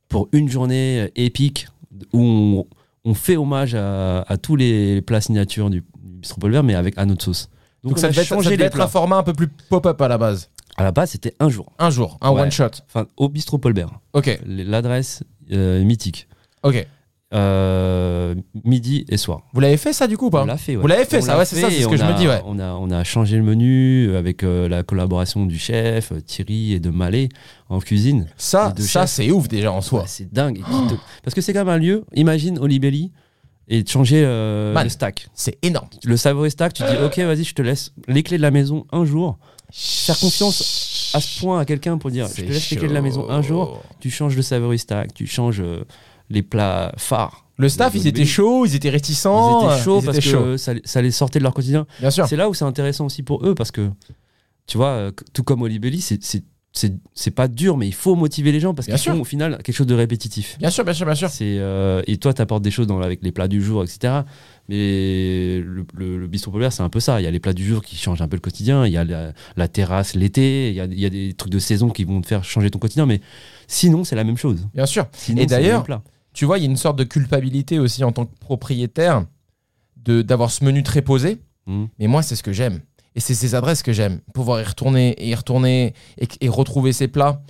B: pour une journée euh, épique où on, on fait hommage à, à tous les plats signatures du, du bistrot Paul mais avec à notre sauce.
A: donc,
B: on
A: ça
B: a
A: devait, être, ça
B: changé
A: devait être un format un peu plus pop-up à la base.
B: À la base, c'était un jour,
A: un jour un
B: Ouais.
A: one shot.
B: Enfin au bistrot Paul Bert,
A: ok.
B: L'adresse euh, mythique,
A: ok
B: Euh, midi et soir.
A: vous l'avez fait ça du coup ou pas
B: On l'a fait, ouais.
A: Vous l'avez fait,
B: On
A: ça, ouais, c'est ça, c'est ce que
B: on
A: je me
B: a-
A: dis, ouais.
B: On a, on a changé le menu avec euh, la collaboration du chef, euh, Thierry et de Malais en cuisine.
A: ça ça c'est ouf déjà en soi
B: Ouais, c'est dingue. Te- Parce que c'est quand même un lieu, imagine Olibelli et de changer euh,
A: Man.
B: le stack.
A: c'est énorme
B: Le savoureux stack, tu dis ok, vas-y, je te laisse les clés de la maison un jour. Faire confiance à ce point à quelqu'un pour dire je te laisse les clés de la maison un jour, tu changes le savoureux stack, tu changes les plats phares.
A: le staff ils étaient chauds ils étaient réticents
B: Ils étaient chauds
A: ils
B: parce
A: étaient
B: que ça, ça les sortait de leur quotidien.
A: bien sûr
B: C'est là où c'est intéressant aussi pour eux parce que, tu vois, euh, tout comme Olibelli, c'est- c'est pas dur, mais il faut motiver les gens parce qu'ils font au final quelque chose de répétitif.
A: bien sûr bien sûr bien sûr
B: euh, et toi, t'apportes des choses dans, avec les plats du jour, etc. Mais le, le, le bistrot populaire, c'est un peu ça. Il y a les plats du jour qui changent un peu le quotidien. Il y a la, la terrasse l'été. Il y a, il y a des trucs de saison qui vont te faire changer ton quotidien. Mais sinon, c'est la même chose.
A: bien sûr
B: Sinon,
A: Et d'ailleurs. Tu vois, il y a une sorte de culpabilité aussi en tant que propriétaire de d'avoir ce menu très posé.
B: Mhm.
A: Mais moi, c'est ce que j'aime. Et c'est ces adresses que j'aime. Pouvoir y retourner et y retourner et, et retrouver ces plats.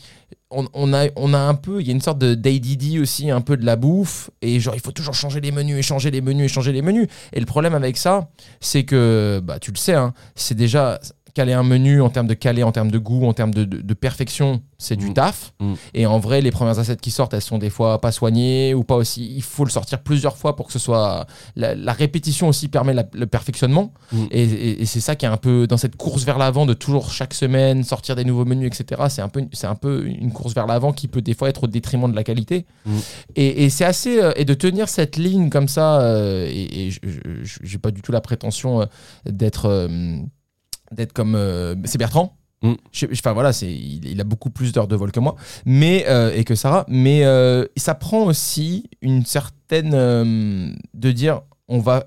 A: On, on a, on a un peu, il y a une sorte de d'ADD aussi, un peu de la bouffe. Et genre, il faut toujours changer les menus, et changer les menus, et changer les menus. Et le problème avec ça, c'est que, bah, tu le sais, hein, c'est déjà caler un menu en termes de calé, en termes de goût, en termes de, de- de perfection, c'est du
B: Mm.
A: taf.
B: Mm.
A: Et en vrai, les premières assiettes qui sortent, elles sont des fois pas soignées ou pas aussi. Il faut le sortir plusieurs fois pour que ce soit. La, la répétition aussi permet la- le perfectionnement.
B: Mm.
A: Et, et- et c'est ça qui est un peu dans cette course vers l'avant de toujours chaque semaine sortir des nouveaux menus, etc. C'est un peu, c'est un peu une course vers l'avant qui peut des fois être au détriment de la qualité. Et, et c'est assez. euh, et de tenir cette ligne comme ça, euh, et, j'ai pas du tout la prétention euh, d'être. D'être comme. euh, c'est Bertrand.
B: Mm.
A: Enfin voilà, c'est, il, il a beaucoup plus d'heures de vol que moi, mais euh, et que Sarah. Mais euh, ça prend aussi une certaine de dire on va.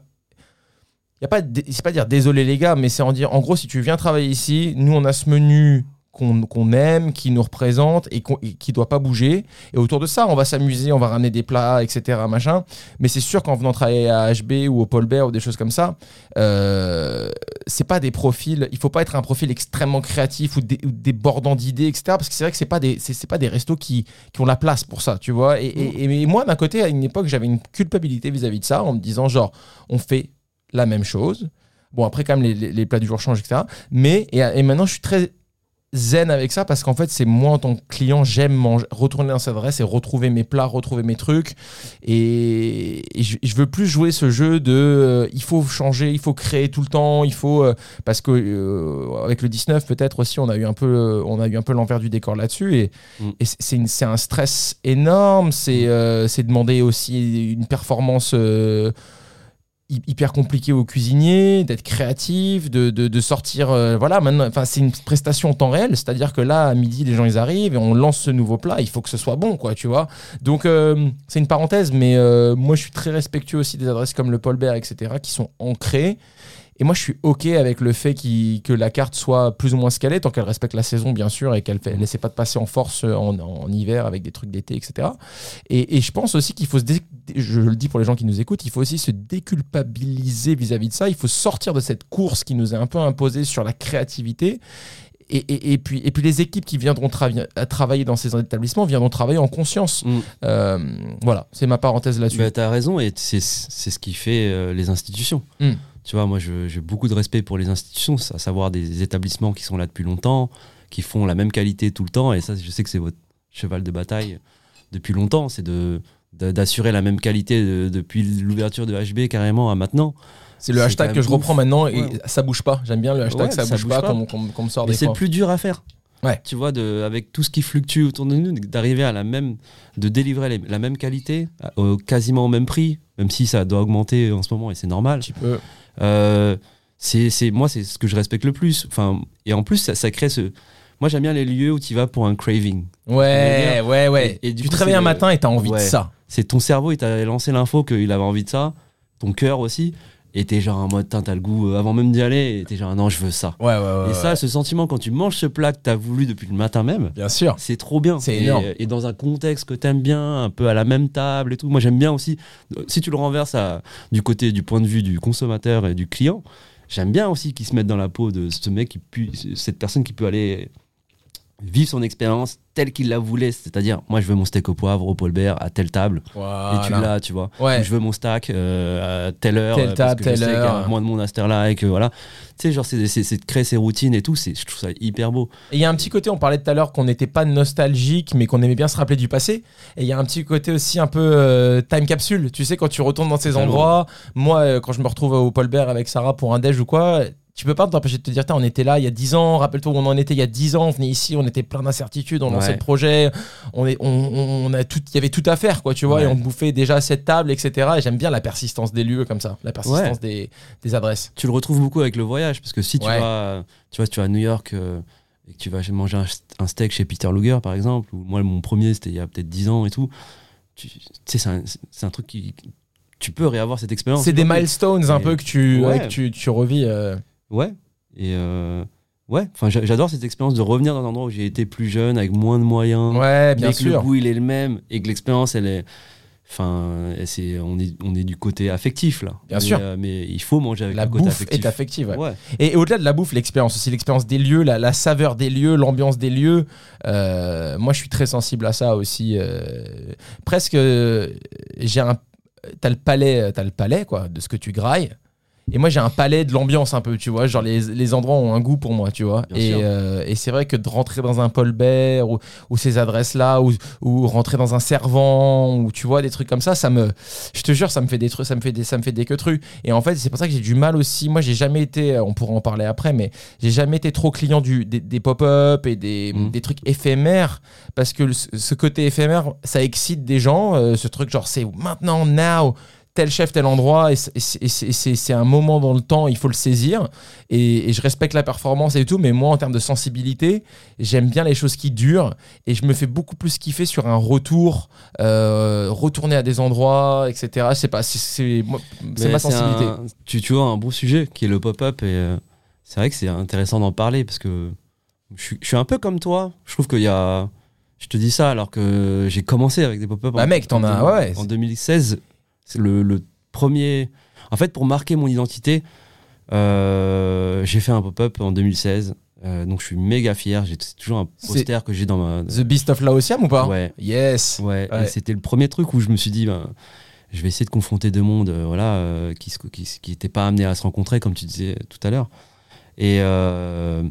A: Y a pas, c'est pas dire désolé les gars, mais c'est en dire en gros si tu viens travailler ici, nous on a ce menu qu'on aime, qui nous représente et, qui doit pas bouger. Et autour de ça, on va s'amuser, on va ramener des plats, etc. Machin. Mais c'est sûr qu'en venant travailler à HB ou au Paul Bert ou des choses comme ça, euh, c'est pas des profils. Il faut pas être un profil extrêmement créatif ou, dé- ou débordant d'idées, etc. Parce que c'est vrai que c'est pas des c'est pas des restos qui, qui ont la place pour ça, tu vois. Et, et- et moi, d'un côté, à une époque, j'avais une culpabilité vis-à-vis de ça, en me disant genre, on fait la même chose. Bon, après, quand même, les, les- les plats du jour changent, etc. Mais, et, et maintenant, je suis très zen avec ça parce qu'en fait, c'est moi en tant que client, j'aime manger, retourner dans cette adresse et retrouver mes plats, retrouver mes trucs. Et, et je, je veux plus jouer ce jeu de euh, il faut changer, il faut créer tout le temps, il faut. euh, parce que euh, avec le 19, peut-être aussi, on a eu un peu, on a eu un peu l'envers du décor là-dessus. Et,
B: Mm.
A: et c'est- un stress énorme. C'est euh, c'est demander aussi une performance. Hy- hyper compliqué aux cuisiniers, d'être créatif, de, de, de sortir. euh, voilà, maintenant, enfin, c'est une prestation en temps réel, c'est-à-dire que là, à midi, les gens ils arrivent et on lance ce nouveau plat. Il faut que ce soit bon, quoi, tu vois. Donc, euh, c'est une parenthèse, mais euh, moi, je suis très respectueux aussi des adresses comme le Paul Bert, etc., qui sont ancrées. Et moi, je suis OK avec le fait que la carte soit plus ou moins scalée, tant qu'elle respecte la saison, bien sûr, et qu'elle ne laisse pas de passer en force en, en hiver avec des trucs d'été, etc. Et, et je pense aussi qu'il faut se. dé- Je le dis pour les gens qui nous écoutent, il faut aussi se déculpabiliser vis-à-vis de ça. Il faut sortir de cette course qui nous est un peu imposée sur la créativité. Et, et- et puis, et puis les équipes qui viendront à travailler dans ces établissements viendront travailler en conscience.
B: Mm.
A: Euh, voilà, c'est ma parenthèse là-dessus.
B: Bah, t'as raison, et c'est ce qui fait euh, les institutions.
A: Mm.
B: Tu vois, moi, j'ai beaucoup de respect pour les institutions, à savoir des établissements qui sont là depuis longtemps, qui font la même qualité tout le temps, et ça, je sais que c'est votre cheval de bataille depuis longtemps, c'est de d'assurer la même qualité de- depuis l'ouverture de HB carrément à maintenant.
A: C'est le hashtag que je reprends maintenant et
B: Ouais.
A: ça bouge pas. J'aime bien le hashtag
B: Ouais,
A: ça,
B: ça
A: bouge,
B: bouge
A: pas,
B: pas.
A: qu'on me sort
B: Mais
A: des
B: c'est le plus dur à faire.
A: Ouais.
B: Tu vois, de, avec tout ce qui fluctue autour de nous, d'arriver à la même, de délivrer les- la même qualité, à- quasiment au même prix, même si ça doit augmenter en ce moment et c'est normal.
A: Un petit peu.
B: Euh, c'est, moi, c'est ce que je respecte le plus. Enfin, et en plus, ça, ça crée ce. Moi, j'aime bien les lieux où tu vas pour un craving.
A: Ouais, ouais, ouais.
B: Et- et du
A: tu te
B: coup,
A: réveilles
B: c'est
A: un matin et t'as envie de ça.
B: C'est ton cerveau, il t'a lancé l'info qu'il avait envie de ça, ton cœur aussi, et t'es genre en mode, t'as le goût, euh, avant même d'y aller, et t'es genre, non, je veux ça.
A: Ouais, ouais, ouais.
B: et ça, ce sentiment, quand tu manges ce plat que t'as voulu depuis le matin même,
A: bien sûr.
B: c'est trop bien.
A: C'est
B: et,
A: énorme.
B: Et dans un contexte que t'aimes bien, un peu à la même table et tout. Moi, j'aime bien aussi, euh, si tu le renverses à, du côté du point de vue du consommateur et du client, j'aime bien aussi qu'ils se mettent dans la peau de ce mec, qui cette personne qui peut aller vivre son expérience telle qu'il la voulait. C'est-à-dire, moi, je veux mon steak au poivre au Paul Bert à telle table. Et tu l'as, tu vois.
A: Ouais.
B: Ou je veux mon stack euh, à telle heure.
A: Telle table, telle heure.
B: moins de monde à cette heure-là et que voilà. Tu sais, genre, c'est de créer ses routines et tout. Je trouve ça hyper beau.
A: Et il y a un petit côté, on parlait tout à l'heure qu'on n'était pas nostalgique, mais qu'on aimait bien se rappeler du passé. Et il y a un petit côté aussi un peu euh, time capsule. Tu sais, quand tu retournes dans ces endroits, moi, euh, quand je me retrouve au Paul Bert avec Sarah pour un déj ou quoi, tu peux pas t'empêcher de te dire, on était là il y a 10 ans, rappelle-toi où on en était il y a 10 ans, on venait ici, on était plein d'incertitudes, on lançait le projet, on est, on, on- a tout, il y avait tout à faire, quoi, tu vois,
B: Ouais.
A: et on bouffait déjà cette table, etc. Et j'aime bien la persistance des lieux comme ça, la persistance des, des adresses.
B: Tu le retrouves beaucoup avec le voyage parce que si tu vas, tu vois, si tu vas à New York euh, et que tu vas manger un, un steak chez Peter Luger par exemple, ou moi mon premier c'était il y a peut-être 10 ans et tout, tu sais, c'est un, un truc qui. Tu peux réavoir cette expérience.
A: C'est des milestones un peu que tu,
B: Ouais.
A: ouais, que tu, tu revis. euh,
B: Ouais. Et euh, ouais, enfin j'a- j'adore cette expérience de revenir dans un endroit où j'ai été plus jeune, avec moins de moyens.
A: Ouais, bien
B: mais que le
A: sûr.
B: goût il est le même et que l'expérience elle est. Enfin, c'est, on, est, on est du côté affectif là.
A: Bien
B: Mais,
A: sûr.
B: euh, mais il faut manger avec
A: La
B: le côté
A: bouffe
B: affectif.
A: est affective. ouais.
B: Ouais.
A: Et, et au-delà de la bouffe, l'expérience aussi, l'expérience des lieux, la, la saveur des lieux, l'ambiance des lieux. euh, moi, je suis très sensible à ça aussi. euh, presque, j'ai un. T'as le palais, t'as le palais quoi, de ce que tu grailles. Et moi, j'ai un palais de l'ambiance un peu, tu vois. Genre, les, les endroits ont un goût pour moi, tu vois.
B: Bien
A: Et, euh, et c'est vrai que de rentrer dans un Paul Bert ou, ou ces adresses-là, ou, ou rentrer dans un servant, ou tu vois, des trucs comme ça, ça me. Je te jure, ça me fait des trucs, ça me fait des, ça me fait des queutrues. Et en fait, c'est pour ça que j'ai du mal aussi. Moi, j'ai jamais été, on pourra en parler après, mais j'ai jamais été trop client du, des, des pop-up et des,
B: Mhm.
A: des trucs éphémères parce que le- ce côté éphémère, ça excite des gens. euh, ce truc, genre, c'est maintenant, now, tel chef, tel endroit, et c'est- c'est- c'est c'est- c'est un moment dans le temps, il faut le saisir. Et, et je respecte la performance et tout, mais moi, en termes de sensibilité, j'aime bien les choses qui durent et je me fais beaucoup plus kiffer sur un retour, euh, retourner à des endroits, etc. Sais pas, c'est- c'est c'est ma sensibilité.
B: un- tu, tu vois un bon sujet qui est le pop-up et euh, c'est vrai que c'est intéressant d'en parler parce que je, suis- je suis un peu comme toi. Je trouve qu'il y a. Je te dis ça alors que j'ai commencé avec des pop-up.
A: Bah,
B: en-
A: mec, t'en
B: en
A: as- ouais.
B: En 2016, c'est le, le premier. En fait, pour marquer mon identité, euh, j'ai fait un pop-up en 2016. euh, donc je suis méga fier. J'ai c'est toujours un poster que j'ai dans ma.
A: The Beast of Laotiam ou pas?
B: Ouais.
A: Yes.
B: Ouais, c'était le premier truc où je me suis dit, ben, je vais essayer de confronter deux mondes euh, voilà, euh, qui n'étaient qui, qui étaient pas amenés à se rencontrer, comme tu disais tout à l'heure. Et, euh,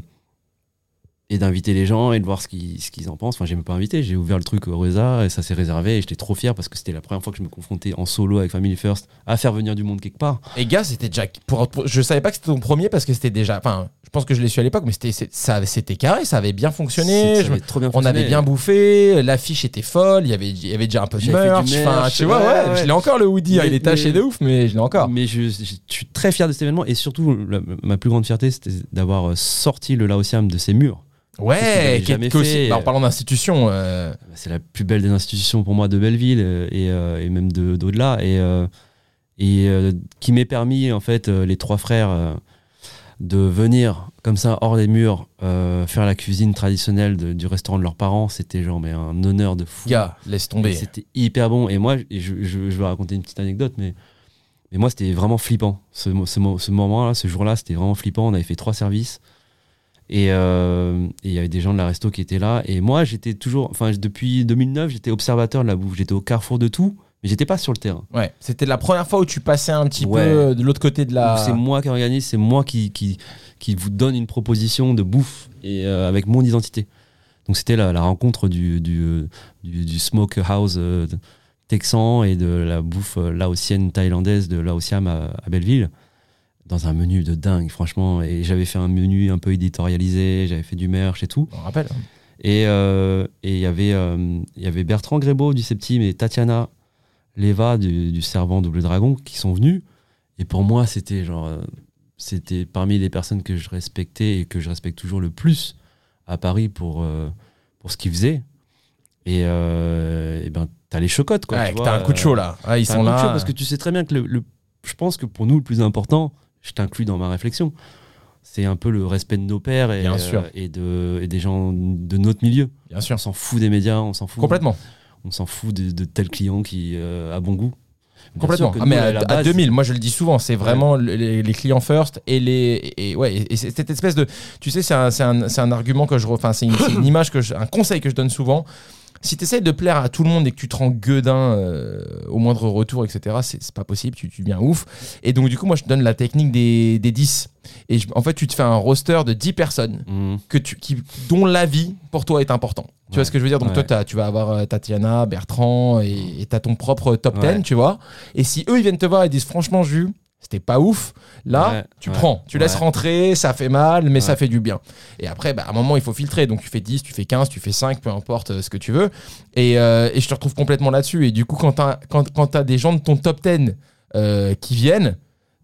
B: et d'inviter les gens et de voir ce qu'ils ce qu'ils en pensent. Enfin, j'ai même pas invité, j'ai ouvert le truc au Reza et ça s'est réservé. Et j'étais trop fier parce que c'était la première fois que je me confrontais en solo avec Family First à faire venir du monde quelque part.
A: Et gars, c'était déjà. Pour, pour- je savais pas que c'était ton premier parce que c'était déjà. Enfin, Je pense que je l'ai su à l'époque, mais c'était c'est- ça, c'était carré, ça avait bien fonctionné. Je
B: trop bien
A: on avait bien bouffé, l'affiche était folle, il y avait, il y avait déjà un peu de merch. enfin, tu vois,
B: ouais,
A: je l'ai encore le hoodie, hein,
B: Mais-
A: il est taché
B: mais-
A: de ouf, mais je l'ai encore.
B: Mais je, je- je suis très fier de cet événement et surtout, la- ma plus grande fierté, c'était d'avoir sorti le Laosiam de ses murs.
A: Ouais, qui est- aussi- bah, en parlant d'institution, euh,
B: C'est la plus belle des institutions pour moi de Belleville euh, et, euh, et même de- d'au-delà. Et, et qui m'ait permis, en fait, les trois frères, de venir comme ça, hors des murs, euh, faire la cuisine traditionnelle de- du restaurant de leurs parents. C'était genre mais un honneur de fou.
A: gars, laisse tomber.
B: C'était hyper bon. Et moi, je, je- je vais raconter une petite anecdote, mais, mais moi, c'était vraiment flippant. Ce, mo- ce, mo- ce moment-là, ce jour-là, c'était vraiment flippant. On avait fait trois services. Et euh, et il y avait des gens de la resto qui étaient là. Et moi, j'étais toujours. Enfin, depuis 2009, j'étais observateur de la bouffe. J'étais au carrefour de tout, mais j'étais pas sur le terrain.
A: Ouais, c'était la première fois où tu passais un petit
B: Ouais.
A: peu euh, de l'autre côté de la.
B: C'est moi qui organise, c'est moi qui, qui, qui vous donne une proposition de bouffe et euh, avec mon identité. Donc c'était la, la rencontre du, du, du, du smokehouse euh, texan et de la bouffe laotienne thaïlandaise de Laosiam à, à Belleville dans un menu de dingue franchement et j'avais fait un menu un peu éditorialisé j'avais fait du merch et tout
A: On rappelle.
B: et euh, et il y avait euh, y avait Bertrand Grébeau du Septime et Tatiana Leva du, du Servant Double Dragon qui sont venus et pour moi c'était genre euh, c'était parmi les personnes que je respectais et que je respecte toujours le plus à Paris pour euh, pour ce qu'ils faisaient et, et ben t'as les chocottes quoi
A: Ouais,
B: tu
A: que
B: vois,
A: t'as un coup de chaud là. Ouais, ils sont là.
B: chaud parce que tu sais très bien que le, le- je pense que pour nous le plus important, je t'inclus dans ma réflexion, c'est un peu le respect de nos pères et,
A: Bien sûr.
B: et, de, et des gens de notre milieu.
A: Bien sûr.
B: On s'en fout des médias, on s'en fout.
A: Complètement.
B: On s'en fout de, de tel client qui euh, a bon goût. Bien
A: Complètement. Ah, mais à, à
B: base,
A: 2000, moi je le dis souvent, c'est vraiment le- les, les clients first et les et ouais et cette espèce de tu sais c'est un, un, un argument que je enfin c'est une, une image que je, un conseil que je donne souvent. Si tu essayes de plaire à tout le monde et que tu te rends gueudin euh, au moindre retour, etc., c'est pas possible, tu, tu deviens ouf. Et donc, du coup, moi, je te donne la technique des, des 10. Et je- en fait, tu te fais un roster de 10 personnes
B: Mhm.
A: que tu, qui, dont l'avis pour toi est important. Tu vois ce que je veux dire? Donc
B: Ouais.
A: toi, tu vas avoir euh, Tatiana, Bertrand et tu as ton propre top 10,
B: Ouais.
A: tu vois? Et si eux, ils viennent te voir et disent franchement, Jus, c'était pas ouf, là,
B: Ouais,
A: tu
B: ouais,
A: prends. Tu laisses
B: ouais.
A: rentrer, ça fait mal, mais ça fait du bien. Et après, bah, à un moment, il faut filtrer. Donc tu fais 10, tu fais 15, tu fais 5, peu importe euh, ce que tu veux. Et, euh, et je te retrouve complètement là-dessus. Et du coup, quand tu as, quand, quand t'as des gens de ton top 10 euh, qui viennent,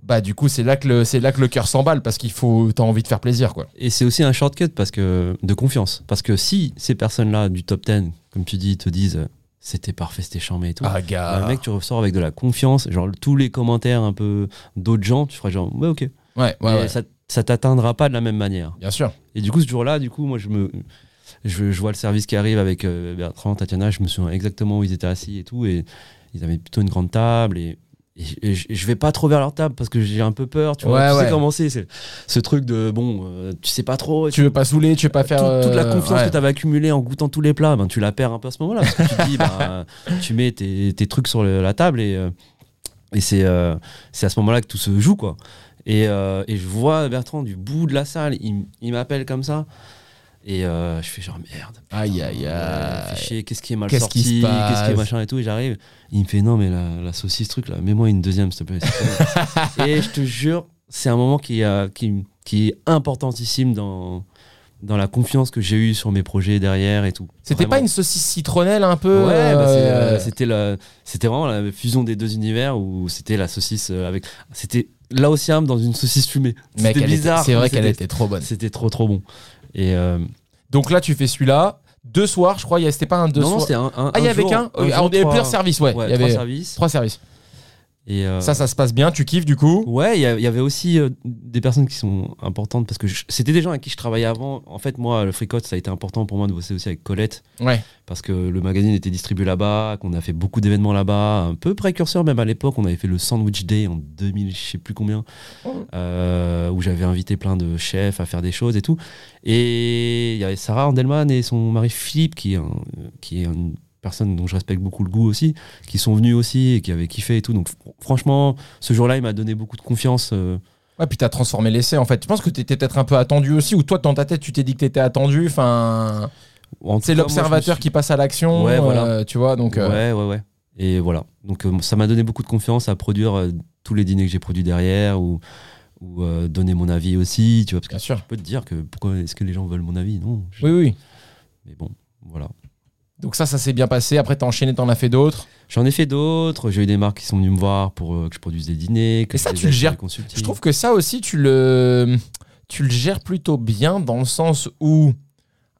A: bah du coup, c'est là que le, c'est là que le cœur s'emballe parce qu'il faut, t'as envie de faire plaisir, quoi.
B: Et c'est aussi un shortcut parce que, de confiance. Parce que si ces personnes-là du top 10, comme tu dis, te disent c'était parfait, c'était charmé et tout,
A: Ah,
B: bah,
A: gars.
B: le mec, tu ressors avec de la confiance. Genre, tous les commentaires un peu d'autres gens, tu feras genre, ouais, ok.
A: Ouais, ouais,
B: Et
A: ouais.
B: ça, ça t'atteindra pas de la même manière.
A: Bien sûr.
B: Et du coup, ce jour-là, du coup, moi, je me, je, je vois le service qui arrive avec euh, Bertrand, Tatiana, je me souviens exactement où ils étaient assis et tout, et ils avaient plutôt une grande table et. Et je- vais pas trop vers leur table parce que j'ai un peu peur, tu vois.
A: Ouais,
B: tu
A: ouais.
B: sais comment c'est, ce truc de bon, euh, tu sais pas trop.
A: Tu veux pas saouler, tu veux pas faire.
B: tout- toute la
A: euh,
B: confiance
A: ouais.
B: que tu avais accumulée en goûtant tous les plats, ben, tu la perds un peu à ce moment-là. Parce que tu te dis, ben, tu mets tes, tes trucs sur le- la table et, euh, et c'est euh, c'est à ce moment-là que tout se joue. quoi. Et, euh, et je vois Bertrand du bout de la salle, il, il m'appelle comme ça. Et euh, je fais genre merde.
A: Aïe, aïe,
B: euh,
A: aïe.
B: qu'est-ce qui est mal sorti, qu'est-ce qui est
A: passe
B: machin et tout. Et j'arrive, il me fait non, mais la, la saucisse, truc là, mets-moi une deuxième s'il te plaît. et je te jure, c'est un moment qui, euh, qui, qui est importantissime dans, dans la confiance que j'ai eue sur mes projets derrière et tout.
A: C'était pas une saucisse citronnelle un peu
B: Ouais, bah,
A: euh,
B: euh, c'était vraiment la fusion des deux univers où c'était la saucisse avec. C'était là aussi dans une saucisse fumée. C'était bizarre.
A: C'est vrai qu'elle était trop bonne.
B: C'était trop trop bon. Et euh,
A: Donc là, tu fais celui-là. Deux soirs, je crois. C'était pas un deux
B: non,
A: soirs.
B: c'était un, un-
A: Ah, il y avait qu'un
B: un
A: Euh, avait
B: trois-
A: plusieurs services, ouais.
B: ouais,
A: il y
B: trois
A: avait
B: services.
A: trois services.
B: Et euh,
A: Ça, ça se passe bien. Tu kiffes du coup?
B: Ouais, il y, avait aussi euh, des personnes qui sont importantes parce que c'était des gens avec qui je travaillais avant. En fait, moi, le Fricote, ça a été important pour moi de bosser aussi avec Colette
A: Ouais.
B: parce que le magazine était distribué là-bas, qu'on a fait beaucoup d'événements là-bas, un peu précurseur même à l'époque. On avait fait le Sandwich Day en 2000, je sais plus combien, euh, où j'avais invité plein de chefs à faire des choses et tout. Et il y avait Sarah Andelman et son mari Philippe, qui est, un- qui est une personne dont je respecte beaucoup le goût aussi, qui sont venus aussi et qui avaient kiffé et tout. Donc fr- franchement, ce jour-là, il m'a donné beaucoup de confiance. euh,
A: Ouais, puis t'as transformé l'essai en fait. Je pense que t'étais peut-être un peu attendu aussi, ou toi dans ta tête tu t'es dit que t'étais attendu. Enfin, c'est l'observateur
B: suis-
A: qui passe à l'action.
B: Ouais, voilà.
A: euh, tu vois, donc. euh,
B: Ouais, ouais, ouais. Et voilà. Donc euh, ça m'a donné beaucoup de confiance à produire tous les dîners que j'ai produits derrière ou, ou euh, donner mon avis aussi, tu vois, parce que
A: Bien sûr.
B: je peux te dire que pourquoi est-ce que les gens veulent mon avis Non? je-
A: Oui, oui.
B: Mais bon, voilà.
A: Donc ça, ça s'est bien passé. Après, t'as enchaîné, t'en as fait d'autres.
B: J'en ai fait d'autres. J'ai eu des marques qui sont venues me voir pour euh, que je produise des dîners. Que
A: Et ça, tu le gères-. Je trouve que ça aussi, tu le, tu le gères plutôt bien dans le sens où,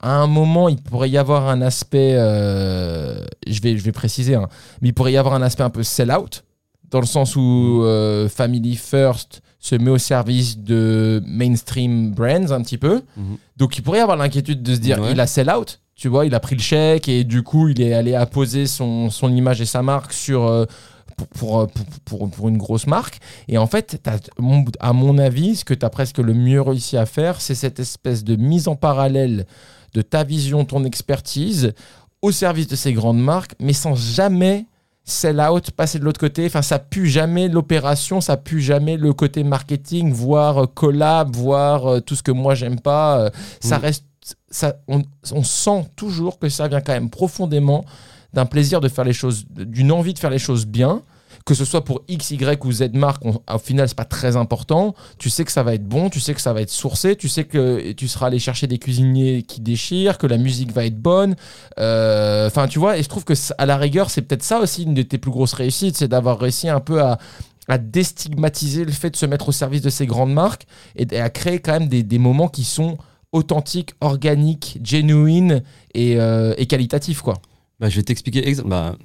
A: à un moment, il pourrait y avoir un aspect, euh, je, vais, je vais préciser, hein, mais il pourrait y avoir un aspect un peu sell-out, dans le sens où euh, Family First se met au service de mainstream brands un petit peu.
B: Mhm.
A: Donc il pourrait y avoir l'inquiétude de se dire,
B: Ouais.
A: il a sell-out, tu vois, il a pris le chèque et du coup, il est allé apposer son, son image et sa marque sur... euh, pour, pour, euh, pour, pour- pour une grosse marque. Et en fait, à mon avis, ce que tu as presque le mieux réussi à faire, c'est cette espèce de mise en parallèle de ta vision, ton expertise au service de ces grandes marques, mais sans jamais sell out, passer de l'autre côté. Enfin, ça pue jamais l'opération, ça pue jamais le côté marketing, voire euh, collab, voire tout ce que moi j'aime pas. Ça
B: Mm.
A: reste, on, sent toujours que ça vient quand même profondément d'un plaisir de faire les choses, d'une envie de faire les choses bien. Que ce soit pour X, Y ou Z marque, au final, c'est pas très important. Tu sais que ça va être bon, tu sais que ça va être sourcé, tu sais que tu seras allé chercher des cuisiniers qui déchirent, que la musique va être bonne. Euh, Enfin, tu vois, et je trouve que à la rigueur, c'est peut-être ça aussi une de tes plus grosses réussites, c'est d'avoir réussi un peu à, à déstigmatiser le fait de se mettre au service de ces grandes marques et, à créer quand même des moments qui sont authentiques, organiques, genuines et, euh, et qualitatifs, quoi.
B: Bah, je vais t'expliquer. Bah,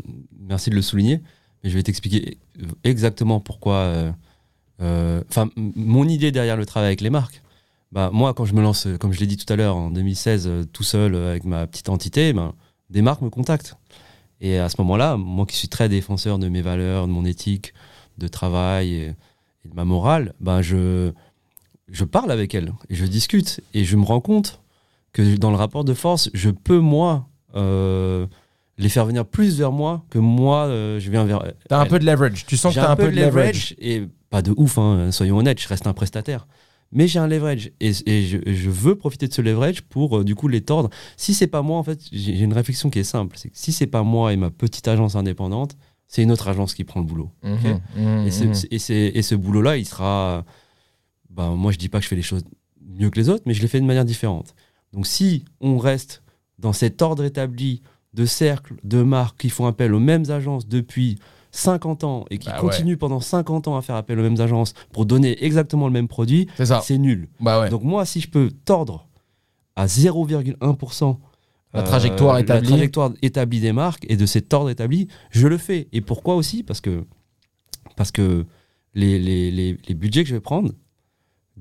B: merci de le souligner. Mais je vais t'expliquer exactement pourquoi. euh, euh, Enfin, mon idée derrière le travail avec les marques. Bah, moi, quand je me lance, comme je l'ai dit tout à l'heure, en 2016, euh, tout seul avec ma petite entité, ben, des marques me contactent. Et à ce moment-là, moi qui suis très défenseur de mes valeurs, de mon éthique, de travail et, et de ma morale, ben, je, je parle avec elles et je discute. Et je me rends compte que dans le rapport de force, je peux, moi, euh, les faire venir plus vers moi que moi, euh, je viens vers
A: T'as un peu de leverage. Tu sens que t'as un peu de leverage.
B: et pas de ouf, hein, soyons honnêtes, je reste un prestataire. Mais j'ai un leverage et, et je, je veux profiter de ce leverage pour euh, du coup les tordre. Si c'est pas moi, en fait, j'ai une réflexion qui est simple. C'est que si c'est pas moi et ma petite agence indépendante, c'est une autre agence qui prend le boulot.
A: Mhm, mhm,
B: Et, ce,
A: mhm.
B: et, c'est- et ce boulot-là, il sera. Ben, moi, je dis pas que je fais les choses mieux que les autres, mais je les fais de manière différente. Donc, si on reste dans cet ordre établi de cercles, de marques qui font appel aux mêmes agences depuis 50 ans et qui
A: Bah ouais.
B: continuent pendant 50 ans à faire appel aux mêmes agences pour donner exactement le même produit,
A: C'est
B: nul.
A: Bah ouais.
B: Donc, moi, si je peux tordre à 0,1%
A: La trajectoire établie.
B: La trajectoire établie des marques et de cet ordre établi, je le fais. Et pourquoi aussi? Parce que, parce que les, les, les, les budgets que je vais prendre,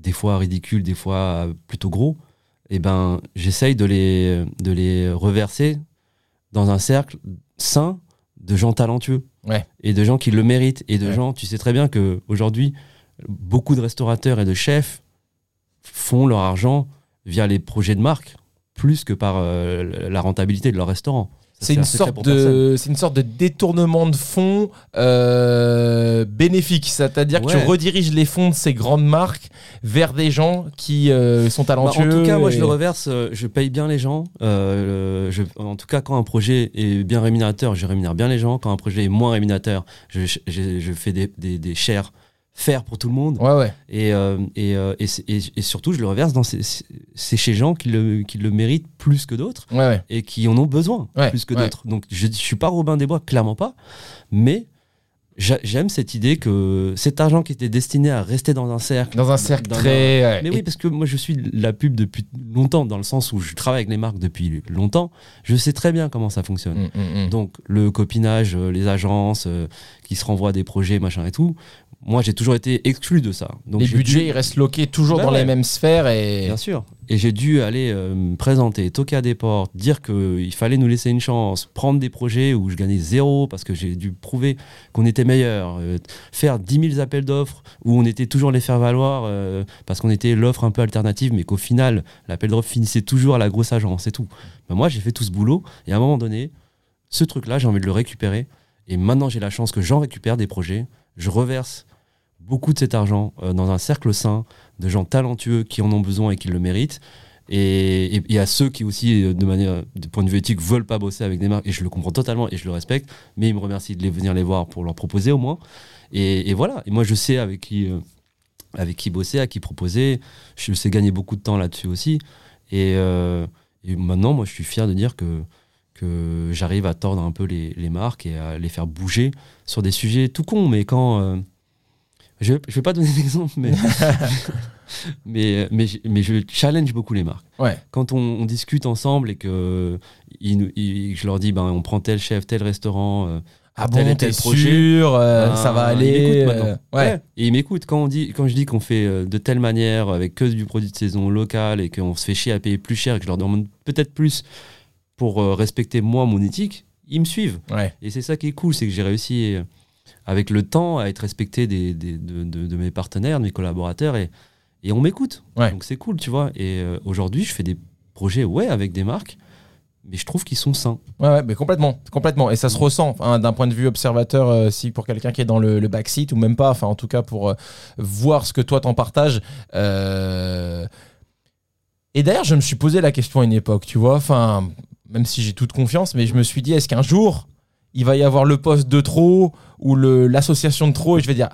B: des fois ridicules, des fois plutôt gros, eh ben, j'essaye de les, de les reverser dans un cercle sain de gens talentueux
A: Ouais.
B: et de gens qui le méritent et de
A: Ouais.
B: gens, tu sais très bien que aujourd'hui beaucoup de restaurateurs et de chefs font leur argent via les projets de marque plus que par euh, la rentabilité de leur restaurant.
A: C'est
B: un
A: une, sorte de, une sorte de détournement de fonds euh, bénéfique. C'est-à-dire que tu rediriges les fonds de ces grandes marques vers des gens qui euh, sont
B: Bah,
A: talentueux.
B: en tout cas, moi, je le reverse. euh, je paye bien les gens. Euh, je- en tout cas, quand un projet est bien rémunérateur, je rémunère bien les gens. Quand un projet est moins rémunérateur, je, je- je fais des, des, des shares faire pour tout le monde.
A: Ouais, ouais.
B: Et, euh, et, euh, et, surtout, je le reverse dans ces, c'est chez gens qui le, qui le méritent plus que d'autres
A: Ouais, ouais.
B: et qui en ont besoin
A: Ouais,
B: plus que d'autres. Donc, je ne suis pas Robin des Bois, clairement pas. Mais j'aime cette idée que cet argent qui était destiné à rester dans un cercle.
A: Dans un cercle
B: dans
A: très.
B: mais oui, parce que moi je suis la pub depuis longtemps, dans le sens où je travaille avec les marques depuis longtemps. Je sais très bien comment ça fonctionne.
A: Mm, mm, mm.
B: Donc le copinage, euh, les agences euh, qui se renvoient des projets, machin et tout, moi j'ai toujours été exclu de ça. Donc
A: les budgets,
B: dû-
A: ils restent loqués toujours
B: Bah
A: dans
B: ouais.
A: les mêmes sphères et.
B: Bien sûr. Et j'ai dû aller euh, me présenter, toquer à des portes, dire qu'il fallait nous laisser une chance, prendre des projets où je gagnais zéro parce que j'ai dû prouver qu'on était meilleur, euh, faire 10 000 appels d'offres où on était toujours les faire valoir euh, parce qu'on était l'offre un peu alternative, mais qu'au final, l'appel d'offres finissait toujours à la grosse agence et tout. Ben moi, j'ai fait tout ce boulot et à un moment donné, ce truc-là, j'ai envie de le récupérer. Et maintenant, j'ai la chance que j'en récupère des projets. Je reverse beaucoup de cet argent euh, dans un cercle sain de gens talentueux qui en ont besoin et qui le méritent. Et, et, et à ceux qui aussi, euh, de manière, de point de vue éthique, veulent pas bosser avec des marques, et je le comprends totalement et je le respecte, mais ils me remercient de les venir les voir pour leur proposer au moins. Et, voilà. Et moi, je sais avec qui, euh, avec qui bosser, à qui proposer. Je sais gagner beaucoup de temps là-dessus aussi. Et, euh, et maintenant, moi, je suis fier de dire que, que j'arrive à tordre un peu les, les marques et à les faire bouger sur des sujets tout cons. Mais quand. euh, je ne vais pas donner d'exemple, mais, mais, mais, je- mais je challenge beaucoup les marques.
A: Ouais.
B: Quand on, on discute ensemble et que je leur dis, ben, on prend tel chef, tel restaurant, euh,
A: Ah
B: tel
A: bon,
B: et tel
A: t'es
B: projet,
A: sûr, euh,
B: ben,
A: ça va aller. euh, ouais.
B: Et ils m'écoutent. Quand, on dit, quand je dis qu'on fait euh, de telle manière, avec que du produit de saison local, et qu'on se fait chier à payer plus cher, et que je leur demande peut-être plus pour respecter moi mon éthique, ils me suivent.
A: Ouais.
B: Et c'est ça qui est cool, c'est que j'ai réussi, avec le temps, à être respecté des, des- de, de- de mes partenaires, de mes collaborateurs, et, et on m'écoute.
A: Ouais.
B: Donc c'est cool, tu vois. Et euh, aujourd'hui, je fais des projets, ouais, avec des marques, mais je trouve qu'ils sont sains.
A: Ouais, ouais, mais complètement, complètement. Et ça se ressent hein, d'un point de vue observateur, euh, si pour quelqu'un qui est dans le, le backseat ou même pas, enfin en tout cas pour euh, voir ce que toi t'en partages. Et d'ailleurs, je me suis posé la question à une époque, tu vois, enfin, même si j'ai toute confiance, mais je me suis dit, est-ce qu'un jour, il va y avoir le poste de trop ou l'association de trop? Et je vais dire.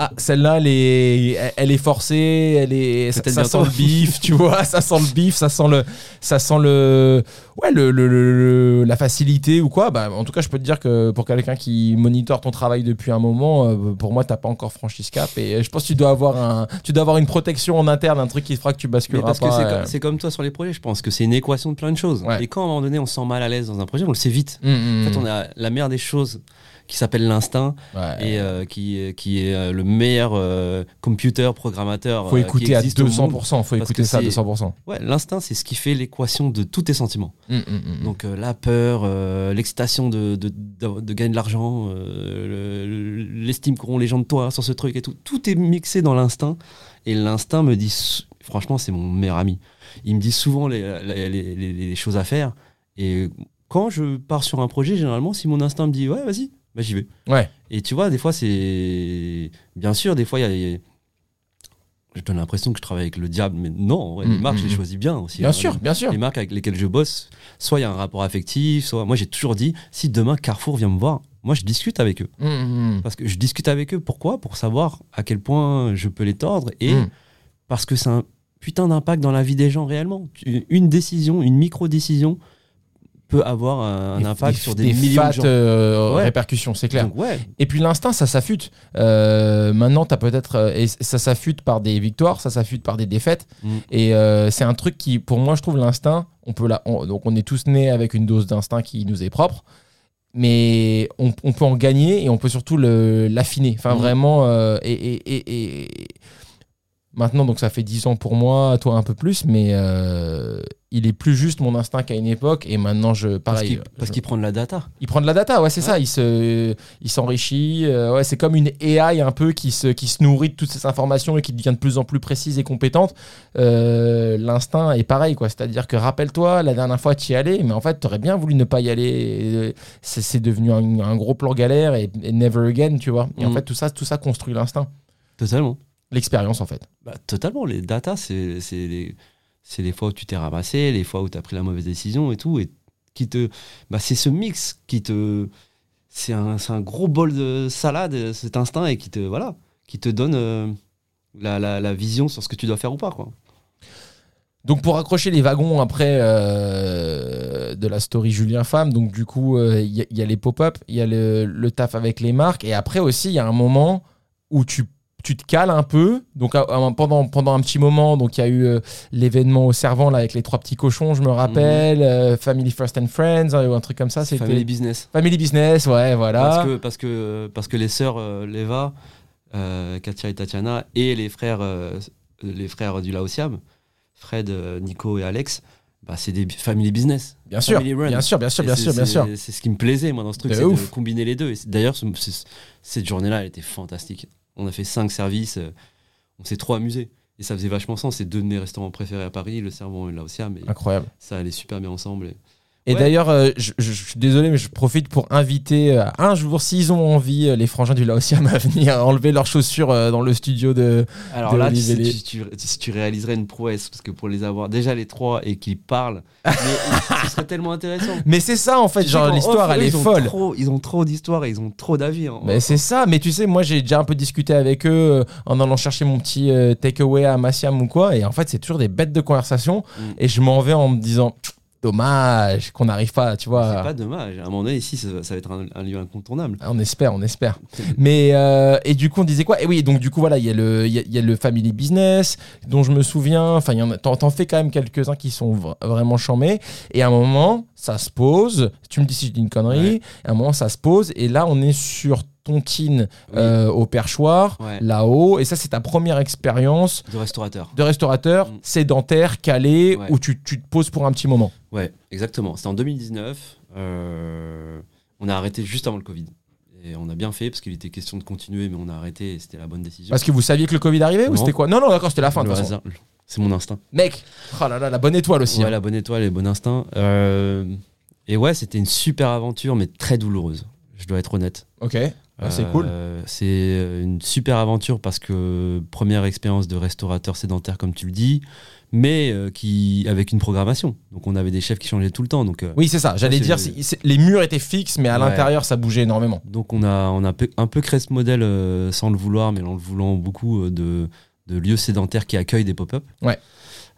A: Ah, celle-là, elle est, elle- est forcée, elle est, ça, ça sent le bif, tu vois, ça sent le bif, ça sent le, ça sent le, ouais, le, le- la facilité ou quoi. Bah, en tout cas, je peux te dire que pour quelqu'un qui monitore ton travail depuis un moment, euh, pour moi, t'as pas encore franchi ce cap. Et je pense que tu dois avoir un, tu dois avoir une protection en interne, un truc qui fera que tu
B: Mais
A: basculeras
B: parce que
A: pas.
B: c'est
A: euh.
B: comme, c'est comme toi sur les projets, je pense que c'est une équation de plein de choses.
A: Ouais.
B: Et quand à un moment donné on se sent mal à l'aise dans un projet, on le sait vite.
A: Hum, hum,
B: En fait, on a la meilleure des choses qui s'appelle l'instinct
A: ouais.
B: et euh, qui, qui est euh, le meilleur euh, computer programmateur.
A: faut écouter
B: qui
A: à
B: existe au monde.
A: 200%. Faut
B: Parce
A: écouter
B: que
A: ça à
B: c'est-
A: 200%.
B: Ouais, l'instinct, c'est ce qui fait l'équation de tous tes sentiments.
A: Hum, hum, hum.
B: Donc euh, la peur, euh, l'excitation de, de, de- de gagner de l'argent, euh, le- l'estime qu'auront les gens de toi sur ce truc et tout. Tout est mixé dans l'instinct. Et l'instinct me dit, franchement, c'est mon meilleur ami. Il me dit souvent les, les- les- les- les choses à faire. Et quand je pars sur un projet, généralement, si mon instinct me dit, ouais, vas-y, bah, j'y vais.
A: Ouais.
B: Et tu vois, des fois, c'est. Bien sûr, des fois, il y a- il y a. Je donne l'impression que je travaille avec le diable, mais non, ouais, les
A: Mm,
B: marques,
A: mm,
B: je les
A: mm.
B: choisis bien aussi.
A: Bien
B: hein.
A: sûr, bien sûr.
B: Les marques avec lesquelles je bosse, soit il y a un rapport affectif, soit. Moi, j'ai toujours dit, si demain Carrefour vient me voir, moi, je discute avec eux. Parce que je discute avec eux, pourquoi? Pour savoir à quel point je peux les tordre et parce que c'est un putain d'impact dans la vie des gens réellement. Une décision, une micro-décision peut avoir un, un
A: Des-
B: impact
A: des-
B: sur des, millions
A: fat,
B: de gens.
A: euh,
B: Ouais.
A: répercussions, c'est clair.
B: Donc, ouais,
A: Et puis l'instinct, ça s'affûte. Euh, maintenant, tu as peut-être. euh, ça s'affûte par des victoires, ça s'affûte par des défaites.
B: Mm.
A: Et euh, c'est un truc qui, pour moi, je trouve l'instinct. On peut la, on- donc, on est tous nés avec une dose d'instinct qui nous est propre. Mais on, on peut en gagner et on peut surtout l'affiner. Enfin,
B: Mm.
A: vraiment. euh, et, et- et- et- Maintenant, donc ça fait 10 ans pour moi, toi un peu plus, mais euh, il est plus juste mon instinct qu'à une époque. Et maintenant, je.
B: parce
A: Pareil.
B: qu'il parce qu'il prend de la data.
A: il prend de la data, ouais, c'est
B: Ouais.
A: ça. Il se, il s'enrichit. euh, ouais, c'est comme une AI un peu qui se, qui se nourrit de toutes ces informations et qui devient de plus en plus précise et compétente. Euh, l'instinct est pareil, quoi. C'est-à-dire que rappelle-toi, la dernière fois, tu y allais, mais en fait, tu aurais bien voulu ne pas y aller. C'est, devenu un, un gros plan galère et, et never again, tu vois. Et en
B: Mhm.
A: fait, tout ça, tout ça construit l'instinct,
B: Totalement.
A: L'expérience, en fait.
B: Bah, totalement. Les data, c'est les, les fois où tu t'es ramassé, les fois où tu as pris la mauvaise décision et tout. Et qui te, bah, c'est ce mix qui te. C'est un, un gros bol de salade, cet instinct, et qui te, voilà, qui te donne euh, la, la, la vision sur ce que tu dois faire ou pas. Quoi.
A: Donc pour accrocher les wagons après euh, de la story Julien Femme, donc du coup euh, il y, a- il y a les pop-up, il y a le, le taf avec les marques et après aussi il y a un moment où tu, tu te cales un peu. Donc pendant, pendant un petit moment, donc il y a eu euh, l'événement au servant là avec les trois petits cochons, je me rappelle, euh, Family First and Friends hein, ou un truc comme ça, c'était
B: Family business.
A: Family Business, ouais voilà.
B: Parce, que, parce, que, parce que les sœurs euh, Leva, euh, Katia et Tatiana, et les frères, les frères du Laosiam, Fred, Nico et Alex, bah, c'est des family business.
A: bien sûr, bien sûr, bien sûr, bien
B: c'est-
A: sûr, bien sûr.
B: C'est ce qui me plaisait, moi, dans ce truc, c'est de combiner les deux. D'ailleurs, cette journée-là, elle était fantastique. On a fait cinq services, euh, on s'est trop amusé. Et ça faisait vachement sens. C'est deux de mes restaurants préférés à Paris, le Servant et Laosiam. Et
A: Incroyable.
B: ça allait super bien ensemble. Et
A: Et
B: Ouais.
A: d'ailleurs, euh, je, je- je suis désolé, mais je profite pour inviter euh, un jour, s'ils ont envie, euh, les frangins du Laotiam à venir enlever leurs chaussures dans le studio de.
B: Alors
A: de
B: là, tu, sais, tu, tu- si tu réaliserais une prouesse, parce que pour les avoir déjà les trois et qu'ils parlent, mais, ce serait tellement intéressant.
A: Mais c'est ça en fait, genre l'histoire elle
B: eux,
A: est
B: ils
A: folle.
B: trop- ils ont trop d'histoires et ils ont trop d'avis. hein.
A: Mais c'est ça, mais tu sais, moi j'ai déjà un peu discuté avec eux en allant chercher mon petit takeaway à Massiam ou quoi, et en fait c'est toujours des bêtes de conversation,
B: Mm.
A: et je m'en vais en me disant, dommage qu'on n'arrive pas, tu
B: C'est
A: vois.
B: pas dommage. À un moment donné, ici, ça, ça va être un, un lieu incontournable.
A: On espère, on espère. Mais euh, et du coup on disait quoi? Et oui, donc du coup voilà, il y a le y a, y a le family business dont je me souviens. Enfin, en a- t'en fais quand même quelques uns qui sont vra- vraiment chamés. Et à un moment, ça se pose. Tu me dis si je dis une connerie.
B: Ouais.
A: À un moment, ça se pose. Et là, on est sur Tontine euh, au perchoir,
B: Ouais.
A: là-haut. Et ça, c'est ta première expérience
B: De restaurateur.
A: de restaurateur
B: Mm.
A: sédentaire, calé,
B: Ouais.
A: où tu, tu te poses pour un petit moment.
B: Ouais, exactement. C'était en 2019. euh, on a arrêté juste avant le Covid. Et on a bien fait parce qu'il était question de continuer, mais on a arrêté et c'était la bonne décision.
A: Parce que vous saviez que le Covid arrivait ou c'était quoi? Non, non, d'accord, c'était la fin de
B: Le
A: toute façon.
B: hasard, c'est mon instinct.
A: Mec, oh là là, la bonne étoile aussi.
B: Ouais,
A: hein.
B: la bonne étoile et bon instinct. Euh, et ouais, c'était une super aventure, mais très douloureuse. Je dois être honnête.
A: Ok, Ah, c'est
B: Euh,
A: cool.
B: C'est une super aventure parce que première expérience de restaurateur sédentaire, comme tu le dis, mais euh, qui avec une programmation. Donc on avait des chefs qui changeaient tout le temps. Donc euh,
A: Oui, c'est ça. J'allais dire, les murs étaient fixes, mais à
B: Ouais.
A: l'intérieur, ça bougeait énormément.
B: Donc on a, on a un peu créé ce modèle euh, sans le vouloir, mais en le voulant beaucoup euh, de, de lieux sédentaires qui accueillent des pop-up.
A: Ouais.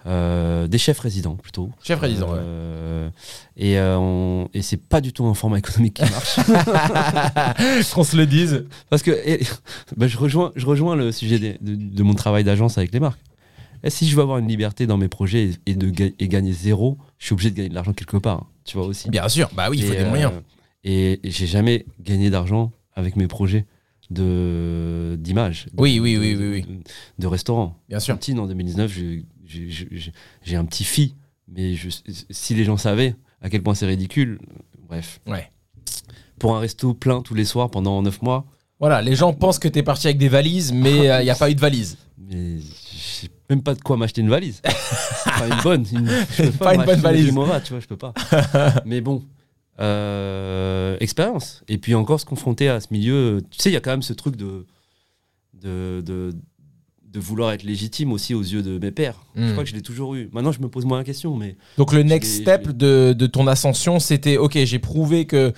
B: Euh, des chefs résidents plutôt.
A: Chef résident, ouais.
B: Euh, Et, euh, on- et c'est pas du tout un format économique qui marche.
A: Qu'on se le dise.
B: Parce que et- bah, je, rejoins, je rejoins le sujet de, de mon travail d'agence avec les marques. Et si je veux avoir une liberté dans mes projets et, de, ga- et gagner zéro, je suis obligé de gagner de l'argent quelque part. hein, tu vois aussi.
A: Bien sûr, bah oui, il faut des moyens.
B: Et, j'ai jamais gagné d'argent avec mes projets de d'image.
A: Oui, oui, oui, oui, oui.
B: De, de restaurant.
A: Bien sûr.
B: En 2019, j'ai- j'ai- un petit fille, mais je- si les gens savaient à quel point c'est ridicule, bref.
A: Ouais.
B: Pour un resto plein tous les soirs pendant 9 mois,
A: Voilà, les gens pensent que t'es parti avec des valises, mais il n'y a pas eu de valise.
B: mais j'ai même pas de quoi m'acheter une valise. pas une bonne. Une, je peux
A: Pas une bonne valise.
B: Rimowa, tu vois, je peux pas. mais bon, euh, expérience. Et puis encore se confronter à ce milieu. Tu sais, il y a quand même ce truc de, de, de, de vouloir être légitime aussi aux yeux de mes pères. Je
A: Hmm.
B: crois que je l'ai toujours eu. Maintenant, je me pose moins la question, mais
A: Donc le next step de, de ton ascension, c'était ok, j'ai prouvé que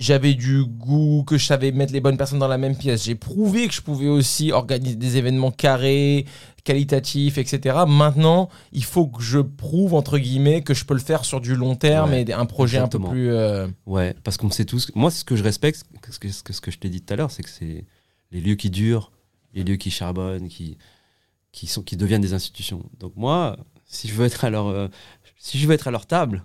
A: j'avais du goût, que je savais mettre les bonnes personnes dans la même pièce. J'ai prouvé que je pouvais aussi organiser des événements carrés, qualitatifs, etc. Maintenant, il faut que je prouve entre guillemets que je peux le faire sur du long terme
B: Ouais,
A: et un projet un peu plus. euh,
B: ouais, parce qu'on sait tous. Moi, ce que je respecte, ce que, ce que, ce que je t'ai dit tout à l'heure, c'est que c'est les lieux qui durent, les lieux qui charbonnent, qui, qui, sont, qui deviennent des institutions. Donc moi, si je veux être à leur, euh, si je veux être à leur table,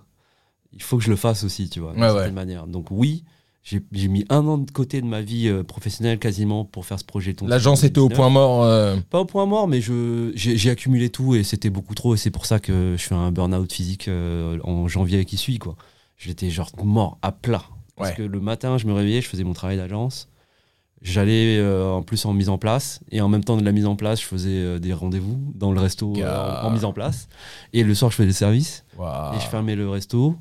B: il faut que je le fasse aussi, tu vois, d'une
A: Ouais,
B: certaine
A: ouais.
B: manière. Donc oui, j'ai mis un an de côté de ma vie euh, professionnelle quasiment pour faire ce projet.
A: L'agence
B: en
A: était au
B: 2019.
A: point mort. euh,
B: Pas au point mort, mais j'ai j'ai accumulé tout et c'était beaucoup trop et c'est pour ça que je fais un burn-out physique euh, en janvier qui suit quoi. J'étais genre mort à plat parce
A: Ouais.
B: que le matin je me réveillais, je faisais mon travail d'agence. J'allais euh, en plus en mise en place et en même temps de la mise en place, je faisais euh, des rendez-vous dans le resto euh, en, en mise en place et le soir je faisais des services et je fermais le resto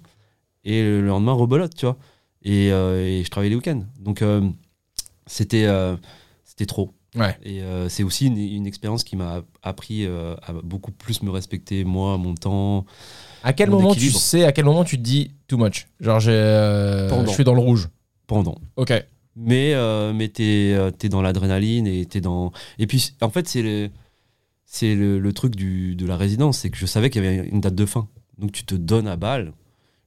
B: et le lendemain rebelote, tu vois. Et, euh, et je travaillais les week-ends. Donc euh, c'était euh, c'était trop.
A: Ouais.
B: Et c'est aussi une, une expérience qui m'a appris à beaucoup plus me respecter, moi, mon temps.
A: À quel moment tu
B: équilibre.
A: sais, à quel moment tu te dis too much? Genre, je suis dans le rouge.
B: pendant.
A: Ok.
B: Mais, euh, mais t'es euh, t'es dans l'adrénaline et t'es dans. Et puis, en fait, c'est le, c'est le, truc du, de la résidence, c'est que je savais qu'il y avait une date de fin. Donc, tu te donnes à balle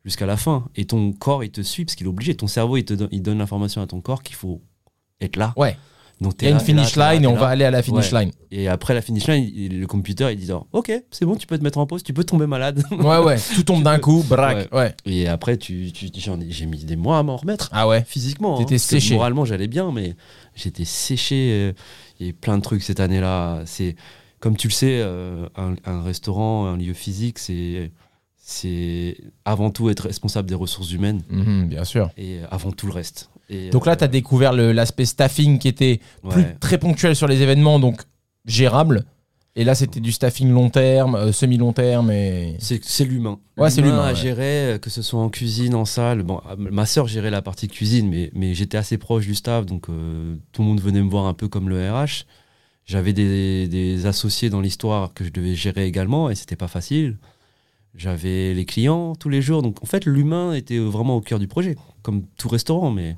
B: jusqu'à la fin. Et ton corps, il te suit parce qu'il est obligé. Ton cerveau, il te il donne l'information à ton corps qu'il faut être là.
A: Ouais.
B: Donc,
A: Il y a une
B: là,
A: finish
B: là,
A: line et on va aller à la finish
B: Ouais.
A: line.
B: Et après la finish line, il- le computer, il dit genre, Ok, c'est bon, tu peux te mettre en pause, tu peux tomber malade.
A: Ouais, ouais. Tout tombe d'un coup, braque. Ouais.
B: Et après, tu, tu, j'ai mis des mois à m'en remettre.
A: Ah ouais.
B: Physiquement.
A: T'étais
B: hein,
A: séché.
B: Moralement, j'allais bien, mais j'étais séché. Il y a plein de trucs cette année-là. C'est, comme tu le sais, euh, un, un restaurant, un lieu physique, c'est, c'est avant tout être responsable des ressources humaines
A: Mhm, bien sûr.
B: et avant tout le reste. Et,
A: Donc là,
B: euh,
A: tu as découvert l'aspect staffing qui était plus
B: ouais.
A: très ponctuel sur les événements, donc gérable. Et là, c'était du staffing long terme, euh, semi-long terme et.
B: C'est l'humain.
A: Ouais, c'est l'humain,
B: à
A: ouais.
B: gérer, euh, que ce soit en cuisine, en salle. Bon, ah, ma sœur gérait la partie cuisine, mais, mais j'étais assez proche du staff, donc euh, tout le monde venait me voir un peu comme le RH. J'avais des, des associés dans l'histoire que je devais gérer également, et c'était pas facile. J'avais les clients tous les jours, donc en fait, l'humain était vraiment au cœur du projet, comme tout restaurant, mais,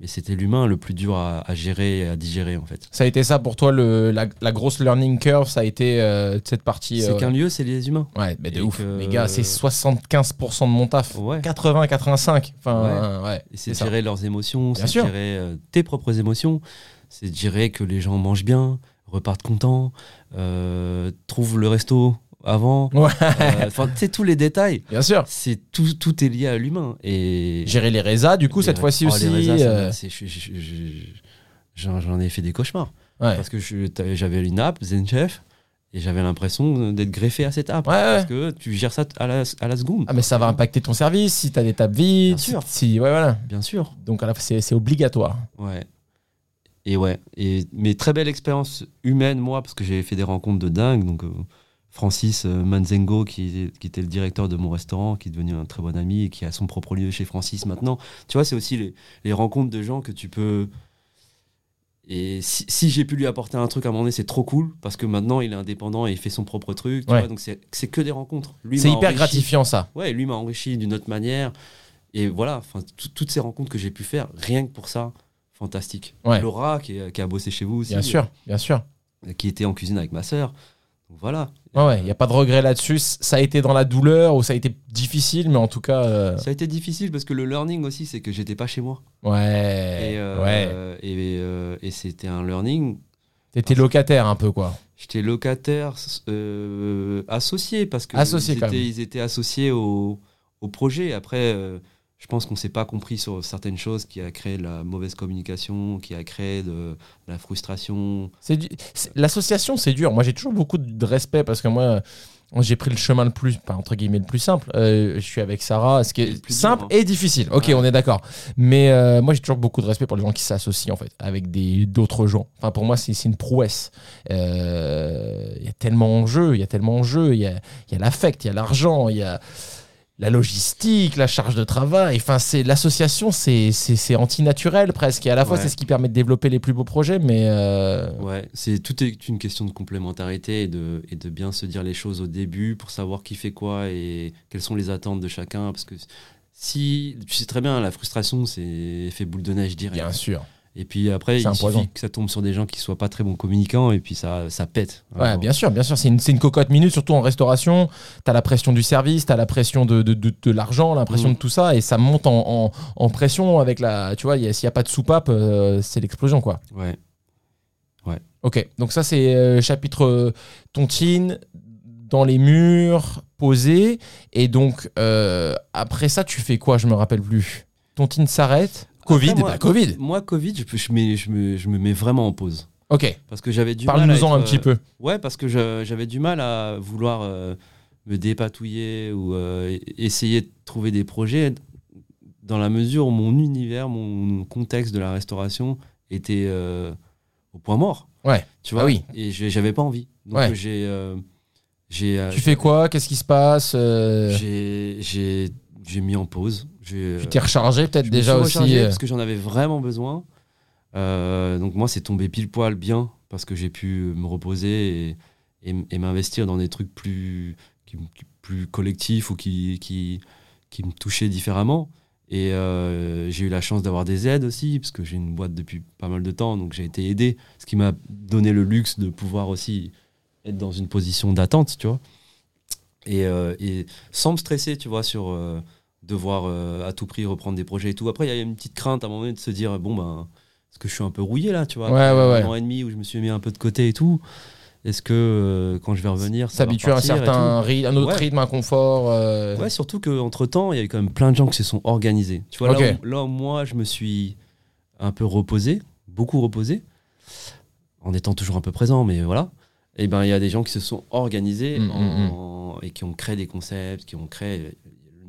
B: mais c'était l'humain le plus dur à, à gérer et à digérer, en fait.
A: Ça a été ça pour toi, le, la, la grosse learning curve, ça a été euh, cette partie.
B: C'est
A: euh,
B: qu'un lieu, c'est les humains.
A: Ouais, mais de ouf. Les gars, c'est 75% de mon taf.
B: Ouais.
A: 80, 85. Enfin, ouais.
B: Et c'est
A: ça.
B: gérer leurs émotions, c'est gérer euh, tes propres émotions, c'est gérer que les gens mangent bien, repartent contents, euh, trouvent le resto avant.
A: Ouais.
B: Euh, Enfin, tu sais, tous les détails,
A: Bien sûr.
B: c'est tout, tout est lié à l'humain. Et
A: Gérer les résas, du coup,
B: les
A: cette fois-ci
B: oh,
A: aussi.
B: J'en ai fait des cauchemars.
A: ouais.
B: Parce que j'avais une app, ZenChef, et j'avais l'impression d'être greffé à cette app.
A: Ouais.
B: Parce que tu gères ça à la, à la seconde.
A: Ah, mais ça va impacter ton service si t'as des tables vides.
B: Bien sûr.
A: Si, ouais, voilà.
B: Bien sûr.
A: Donc, c'est obligatoire.
B: Ouais. Et ouais. Et, mais très belle expérience humaine, moi, parce que j'ai fait des rencontres de dingue. Donc, euh, Francis euh, Manzengo, qui, qui était le directeur de mon restaurant, qui est devenu un très bon ami et qui a son propre lieu chez Francis maintenant. Tu vois, c'est aussi les, les rencontres de gens que tu peux. Et si, si j'ai pu lui apporter un truc à un moment donné, c'est trop cool, parce que maintenant il est indépendant et il fait son propre truc. tu
A: Ouais.
B: vois, donc c'est que des rencontres.
A: C'est hyper
B: enrichi.
A: gratifiant, ça.
B: Ouais, lui m'a enrichi d'une autre manière. Et voilà, toutes ces rencontres que j'ai pu faire, rien que pour ça, fantastique.
A: Ouais.
B: Laura, qui, qui a bossé chez vous aussi,
A: Bien sûr, bien sûr.
B: euh, qui était en cuisine avec ma sœur. Voilà.
A: Ouais, ouais, il n'y a pas de regret là-dessus. Ça a été dans la douleur ou ça a été difficile, mais en tout cas. euh,
B: Ça a été difficile parce que le learning aussi, c'est que j'étais pas chez moi.
A: Ouais.
B: Et, euh,
A: ouais.
B: et, euh, et c'était un learning.
A: T'étais locataire un peu, quoi.
B: J'étais locataire associé parce que
A: Associé,
B: ils, étaient, ils étaient associés au, au projet. Après, euh, je pense qu'on s'est pas compris sur certaines choses qui a créé de la mauvaise communication, qui a créé de, de la frustration.
A: L'association, c'est dur. Moi, j'ai toujours beaucoup de respect parce que moi, j'ai pris le chemin le plus, pas entre guillemets, le plus simple. Euh, je suis avec Sarah, ce qui est simple
B: dur, hein.
A: et difficile. Ok,
B: Ouais.
A: on est d'accord. Mais euh, moi, j'ai toujours beaucoup de respect pour les gens qui s'associent, en fait, avec d'autres gens. Enfin, pour moi, c'est une prouesse. Euh, Il y a tellement en jeu, il y a tellement en jeu. Il y a l'affect, il y a l'argent, il y a la logistique, la charge de travail. Enfin, c'est l'association, c'est c'est- c'est antinaturel presque. Et à la fois,
B: Ouais.
A: c'est ce qui permet de développer les plus beaux projets, mais euh,
B: Ouais, c'est tout est une question de complémentarité et de, et de bien se dire les choses au début pour savoir qui fait quoi et quelles sont les attentes de chacun. Parce que si tu sais très bien, la frustration, c'est effet boule de neige direct.
A: bien sûr.
B: Et puis après,
A: un
B: il
A: poison.
B: suffit que ça tombe sur des gens qui soient pas très bons communicants et puis ça, ça pète.
A: Ouais,
B: Vraiment.
A: bien sûr, bien sûr. C'est une, une cocotte minute, surtout en restauration. T'as la pression du service, t'as la pression de, de, de, de l'argent, la pression
B: Mhm.
A: de tout ça, et ça monte en, en, en pression avec la. Tu vois, il y a- s'il n'y a pas de soupape, euh, c'est l'explosion, quoi.
B: Ouais.
A: Ok, donc ça, c'est euh, chapitre euh, tontine, dans les murs, posé. Et donc, euh, après ça, tu fais quoi? Je me rappelle plus. Tontine s'arrête. Covid,
B: Après, moi-
A: bah, Covid.
B: Moi, Covid, je, je, mets- je me, je me mets vraiment en pause.
A: Ok,
B: Parce que j'avais du mal. à
A: parle-nous-en
B: être,
A: un petit
B: euh,
A: peu.
B: Ouais, parce que j'avais du mal à vouloir euh, me dépatouiller ou euh, essayer de trouver des projets dans la mesure où mon univers, mon contexte de la restauration était euh, au point mort.
A: Ouais.
B: Tu vois?
A: Ah oui.
B: Et j'avais pas envie. Donc
A: Ouais.
B: j'ai. euh, j'ai euh,
A: Tu fais quoi? Qu'est-ce qui se passe Euh,
B: j'ai- J'ai mis en pause. J'ai,
A: Tu t'es rechargé
B: je
A: peut-être
B: me
A: déjà
B: suis
A: aussi euh,
B: parce que j'en avais vraiment besoin. Euh, donc moi, c'est tombé pile poil bien parce que j'ai pu me reposer et, et- et m'investir dans des trucs plus, qui- plus collectifs ou qui, qui, qui me touchaient différemment. Et euh, j'ai eu la chance d'avoir des aides aussi, parce que j'ai une boîte depuis pas mal de temps, donc j'ai été aidé, ce qui m'a donné le luxe de pouvoir aussi être dans une position d'attente, tu vois. Et, euh, et sans me stresser, tu vois, sur devoir euh, à tout prix reprendre des projets et tout. Après, il y a une petite crainte à un moment donné de se dire, bon, ben, est-ce que je suis un peu rouillé là, tu vois?
A: Ouais,
B: après
A: ouais, ouais.
B: Un an et demi où je me suis mis un peu de côté et tout. Est-ce que euh, quand je vais revenir, ça va
A: s'habituer à un certain
B: tout?
A: ry- un autre rythme, un confort. euh,
B: Ouais, surtout qu'entre temps, il y a eu quand même plein de gens qui se sont organisés. Tu vois, là, où, là où moi, je me suis un peu reposé, beaucoup reposé, en étant toujours un peu présent, mais voilà. Et ben, il y a des gens qui se sont organisés
A: Mm,
B: en- et qui ont créé des concepts, qui ont créé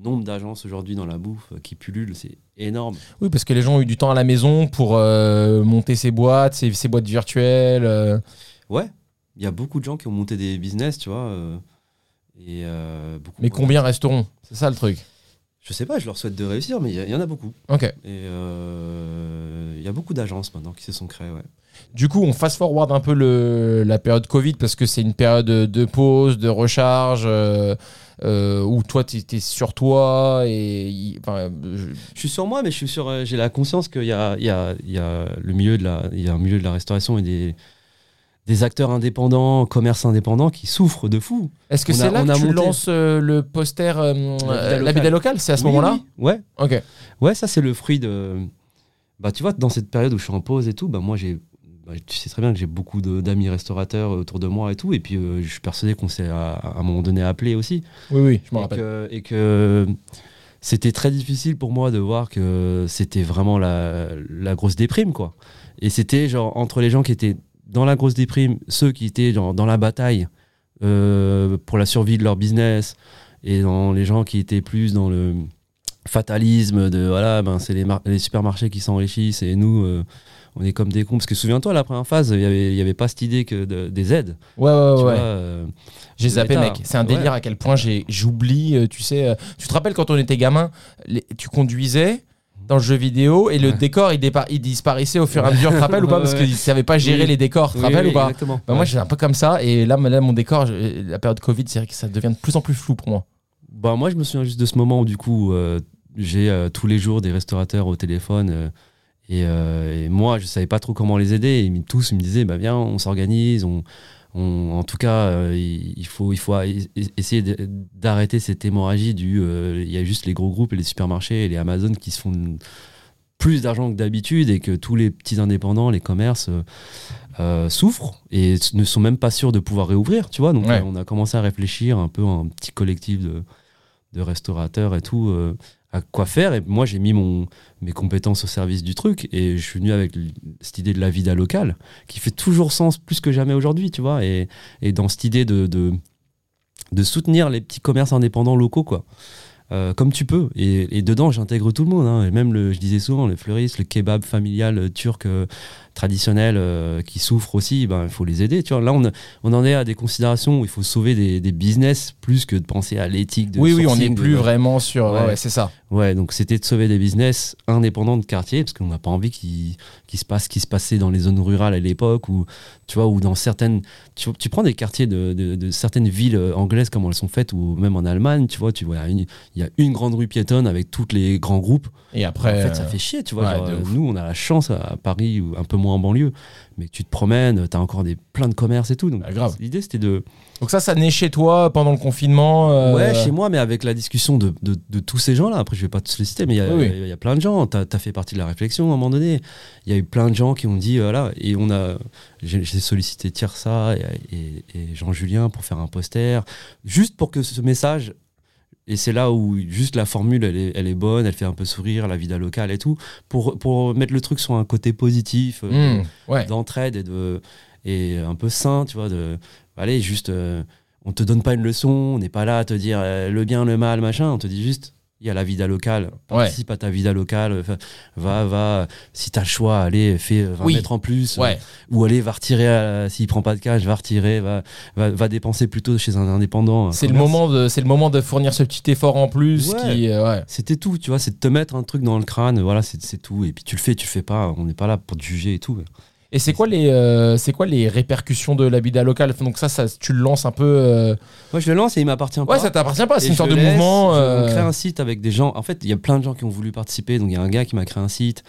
B: nombre d'agences aujourd'hui dans la bouffe qui pullulent, c'est énorme.
A: Oui, parce que les gens ont eu du temps à la maison pour euh, monter ces boîtes, ces, ces boîtes virtuelles. euh.
B: Ouais. il y a beaucoup de gens qui ont monté des business, tu vois. euh, et euh, beaucoup
A: Mais combien resteront? C'est ça le truc.
B: Je sais pas, je leur souhaite de réussir, mais il y, en a beaucoup.
A: Ok.
B: Et euh, il y a beaucoup d'agences maintenant qui se sont créées, ouais.
A: Du coup, on fast forward un peu le, la période Covid parce que c'est une période de pause, de recharge, euh, euh, où toi, tu étais sur toi et. enfin, je-
B: Je suis sur moi, mais je suis sur. euh, J'ai la conscience qu'il y a, il y, a, il y a le milieu de la, il y a un milieu de la restauration et des, des acteurs indépendants, commerces indépendants qui souffrent de fou.
A: Est-ce que
B: On
A: c'est là
B: on
A: que
B: a
A: tu
B: monté-
A: lances euh, le poster euh, La vida locale C'est à ce
B: Oui,
A: moment-là
B: oui. Ouais,
A: Ok.
B: ouais, ça c'est le fruit de. Bah tu vois, dans cette période où je suis en pause et tout, bah moi j'ai. Bah, tu sais très bien que j'ai beaucoup d'amis restaurateurs autour de moi et tout, et puis euh, je suis persuadé qu'on s'est à, à un moment donné appelé aussi.
A: Oui, oui, je m'en rappelle.
B: que, et que c'était très difficile pour moi de voir que c'était vraiment la, la grosse déprime, quoi. Et c'était genre entre les gens qui étaient dans la grosse déprime, ceux qui étaient genre, dans la bataille euh, pour la survie de leur business, et dans les gens qui étaient plus dans le fatalisme de voilà, ben c'est les, les supermarchés qui s'enrichissent et nous. euh, on est comme des cons. Parce que souviens-toi, la première phase, il n'y avait, y avait pas cette idée que de- des aides.
A: Ouais, ouais,
B: tu
A: ouais.
B: euh,
A: J'ai zappé, mec. C'est un délire
B: Ouais.
A: à quel point j'ai- j'oublie. euh, Tu sais, euh, tu te rappelles quand on était gamin, les- tu conduisais dans le jeu vidéo et le
B: Ouais.
A: décor il, dépa- il disparaissait au fur et à mesure. Tu te rappelles ou pas? Parce
B: Ouais.
A: qu'ils ne savaient pas gérer
B: Oui.
A: les décors. Tu te rappelles
B: oui,
A: ou pas?
B: exactement.
A: Bah, Moi, j'ai un peu comme ça. Et là, là, mon décor, je- la période Covid, c'est vrai que ça devient de plus en plus flou pour moi.
B: Bah, moi, je me souviens juste de ce moment où, du coup, euh, j'ai euh, tous les jours des restaurateurs au téléphone. euh, et, euh, et moi, je savais pas trop comment les aider. Et tous ils me disaient bah, Viens, on s'organise. On, on- en tout cas, euh, il faut, il faut a- essayer d'arrêter cette hémorragie du. euh, Il y a juste les gros groupes et les supermarchés et les Amazon qui se font plus d'argent que d'habitude et que tous les petits indépendants, les commerces. souffrent et ne sont même pas sûrs de pouvoir réouvrir, tu vois. Donc
A: Ouais.
B: on a commencé à réfléchir un peu en petit collectif de, de restaurateurs et tout à quoi faire. Et moi j'ai mis mon, mes compétences au service du truc et je suis venu avec cette idée de la vida locale qui fait toujours sens plus que jamais aujourd'hui, tu vois. Et, et dans cette idée de, de, de soutenir les petits commerces indépendants locaux, quoi. Euh, comme tu peux. Et, et dedans, j'intègre tout le monde. hein. Et même, le, je disais souvent, le fleuriste, le kebab familial euh, turc euh, traditionnel euh, qui souffrent aussi, ben, il faut les aider. Tu vois. Là, on, on en est à des considérations où il faut sauver des, des business plus que de penser à l'éthique. de
A: Oui, oui, on n'est
B: de-
A: plus vraiment sur. Ouais, c'est ça.
B: Ouais, donc c'était de sauver des business indépendants de quartier, parce qu'on n'a pas envie qu'il se passe ce qui se passait dans les zones rurales à l'époque, ou tu vois, ou dans certaines. Tu, tu prends des quartiers de, de- de certaines villes euh, anglaises comme elles sont faites, ou même en Allemagne, tu vois, tu vois, il y a une- grande rue piétonne avec tous les grands groupes.
A: Et après.
B: en fait, ça fait chier, tu vois.
A: ouais,
B: genre,
A: de
B: euh, nous, on a la chance à, à Paris, ou un peu moins en banlieue, mais tu te promènes, tu as encore des, plein de commerces et tout. Donc,
A: Ah, grave.
B: l'idée, c'était de.
A: Donc, ça, ça naît chez toi pendant le confinement. euh,
B: Ouais, chez moi, mais avec la discussion de, de, de tous ces gens-là. Après, je vais pas tous les citer, mais il y, a-
A: Oui,
B: y y plein de gens. Tu as, fait partie de la réflexion à un moment donné. Il y a eu plein de gens qui ont dit, euh, voilà, et on a. J'ai sollicité Tirsa et, et, et Jean-Julien pour faire un poster, juste pour que ce message. Et c'est là où juste la formule, elle est, elle est bonne, elle fait un peu sourire, la vida locale et tout, pour, pour mettre le truc sur un côté positif. euh,
A: ouais.
B: d'entraide et de et un peu sain tu vois de allez juste euh, on te donne pas une leçon on n'est pas là à te dire euh, le bien le mal machin on te dit juste il y a la vida locale participe à ta vida locale euh, va va si t'as le choix allez fais 20
A: Oui.
B: mètres en plus euh, ou allez va retirer euh, s'il prend pas de cash va retirer va, va, va dépenser plutôt chez un indépendant un
A: C'est le, moment de, c'est le moment de fournir ce petit effort en plus.
B: Ouais.
A: Qui, euh,
B: c'était tout tu vois c'est de te mettre un truc dans le crâne voilà c'est c'est tout et puis tu le fais tu le fais pas on n'est pas là pour te juger et tout
A: Et c'est quoi, les, euh, c'est quoi les répercussions de l'habitat local? Donc, ça, ça, tu le lances un peu. euh,
B: moi je le lance et il m'appartient pas
A: Ouais, ça t'appartient pas. C'est
B: Et
A: une
B: je
A: sorte de
B: laisse,
A: mouvement. euh,
B: On crée un site avec des gens. En fait, il y a plein de gens qui ont voulu participer. Donc, il y a un gars qui m'a créé un site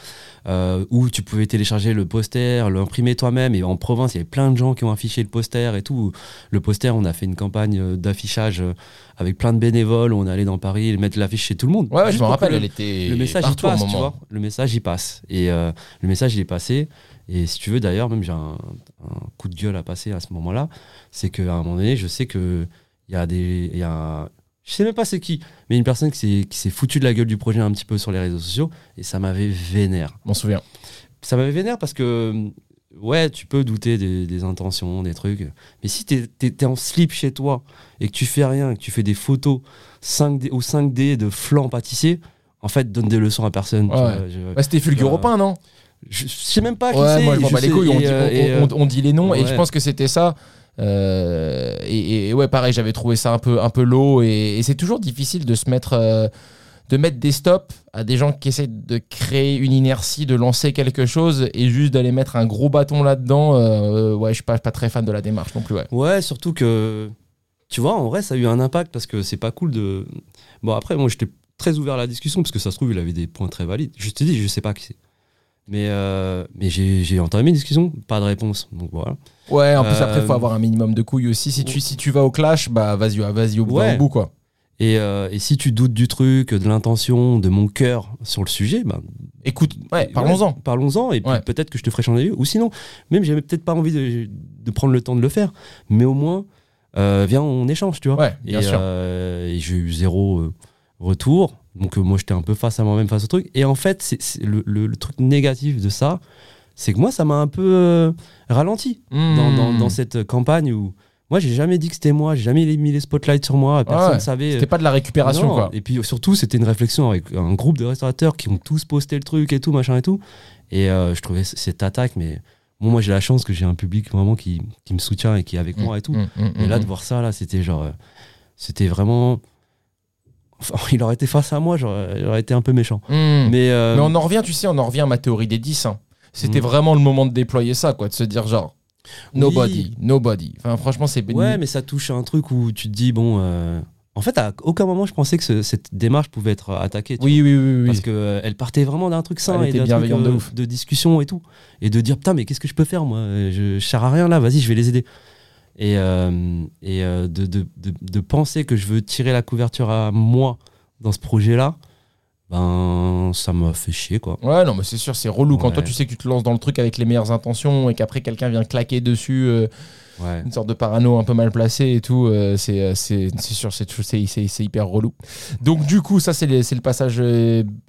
B: euh, où tu pouvais télécharger le poster, l'imprimer toi-même. Et en province, il y avait plein de gens qui ont affiché le poster et tout. Le poster, on a fait une campagne euh, d'affichage euh, avec plein de bénévoles. On est allé dans Paris et mettre l'affiche chez tout le monde.
A: Ouais, ouais, je
B: Juste
A: me
B: pour que
A: rappelle,
B: le-
A: elle était.
B: le message il
A: partout à un
B: passe, tu
A: moment.
B: vois. Le message il passe. Et euh, le message il est passé. Et si tu veux d'ailleurs, même j'ai un, un coup de gueule à passer à ce moment-là, c'est qu'à un moment donné, je sais que il y a des, y a, je sais même pas c'est qui, mais une personne qui s'est qui s'est foutu de la gueule du projet un petit peu sur les réseaux sociaux et ça m'avait vénère.
A: M'en souviens.
B: Ça m'avait vénère parce que ouais, tu peux douter des, des intentions, des trucs, mais si t'es es, en slip chez toi et que tu fais rien, que tu fais des photos 5D ou 5D de flan pâtissier, en fait, donne des leçons à personne. tu
A: Ouais. Ouais, c'était Fulguropin, non?
B: Je, sais même pas qui
A: Ouais,
B: c'est.
A: moi je m'en
B: je
A: bats les
B: sais,
A: couilles, on, dit,
B: euh,
A: on-
B: et,
A: on- on dit les noms et je pense que c'était ça. Euh, et, et ouais, pareil, j'avais trouvé ça un peu, un peu low. Et, et c'est toujours difficile de se mettre, euh, de mettre des stops à des gens qui essaient de créer une inertie, de lancer quelque chose et juste d'aller mettre un gros bâton là-dedans. euh, ouais, je suis pas, pas très fan de la démarche non plus. Ouais.
B: Ouais, surtout que, tu vois, en vrai, ça a eu un impact parce que c'est pas cool de. Bon, après, moi, j'étais très ouvert à la discussion parce que ça se trouve, il avait des points très valides. Je te dis, je sais pas qui c'est. Mais, euh, mais j'ai entamé une discussion, pas de réponse. Donc voilà.
A: Ouais, en plus, après, il faut
B: Euh,
A: avoir un minimum de couilles aussi. Si tu, si tu vas au clash, bah vas-y, vas-y au,
B: Ouais.
A: au bout, quoi.
B: Et, euh, et si tu doutes du truc, de l'intention, de mon cœur sur le sujet, ben,
A: Écoute, ouais, parlons-en.
B: ouais, Parlons-en, et puis peut-être que je te ferai changer. Ou sinon, même j'avais peut-être pas envie de, de prendre le temps de le faire, mais au moins, viens, on échange, tu vois.
A: Ouais, bien
B: et,
A: sûr.
B: et j'ai eu zéro retour. Donc euh, moi, j'étais un peu face à moi-même, face au truc. Et en fait, c'est c'est le, le- le truc négatif de ça, c'est que moi, ça m'a un peu euh, ralenti dans, dans-
A: Hmm.
B: dans cette campagne où moi, j'ai jamais dit que c'était moi, j'ai jamais mis les spotlights sur moi, personne
A: ouais.
B: savait.
A: C'était pas de la récupération,
B: Non.
A: quoi.
B: Et puis surtout, c'était une réflexion avec un groupe de restaurateurs qui ont tous posté le truc et tout, machin et tout. Et euh, je trouvais cette attaque, mais bon, moi j'ai la chance que j'ai un public vraiment qui, qui me soutient et qui est avec moi et tout.
A: Mm, mm,
B: Et là, de voir ça, là, c'était genre. euh, c'était vraiment. Enfin, il aurait été face à moi, j'aurais été un peu méchant.
A: mm. Mais,
B: Mais, euh,
A: on en revient, tu sais, on en revient à ma théorie des 10. hein. C'était
B: Mm.
A: vraiment le moment de déployer ça, quoi, de se dire genre, nobody, nobody. Enfin, franchement, c'est
B: ouais, mais ça touche à un truc où tu te dis, bon. euh, En fait, à aucun moment, je pensais que ce- cette démarche pouvait être attaquée.
A: Oui, oui, oui, oui.
B: Parce qu'elle partait vraiment d'un truc sain et
A: était
B: d'un truc
A: de
B: euh, de discussion et tout. Et de dire, putain, mais qu'est-ce que je peux faire, moi? Je, je sers à rien là, vas-y, je vais les aider. Et, euh, et euh, de, de, de, de penser que je veux tirer la couverture à moi dans ce projet-là, ben, ça m'a fait chier, quoi.
A: Ouais, non, mais c'est sûr, c'est relou quand toi tu sais que tu te lances dans le truc avec les meilleures intentions et qu'après quelqu'un vient claquer dessus, euh,
B: Ouais.
A: une sorte de parano un peu mal placé et tout, euh, c'est sûr, c'est hyper relou. Donc, du coup, ça, c'est le passage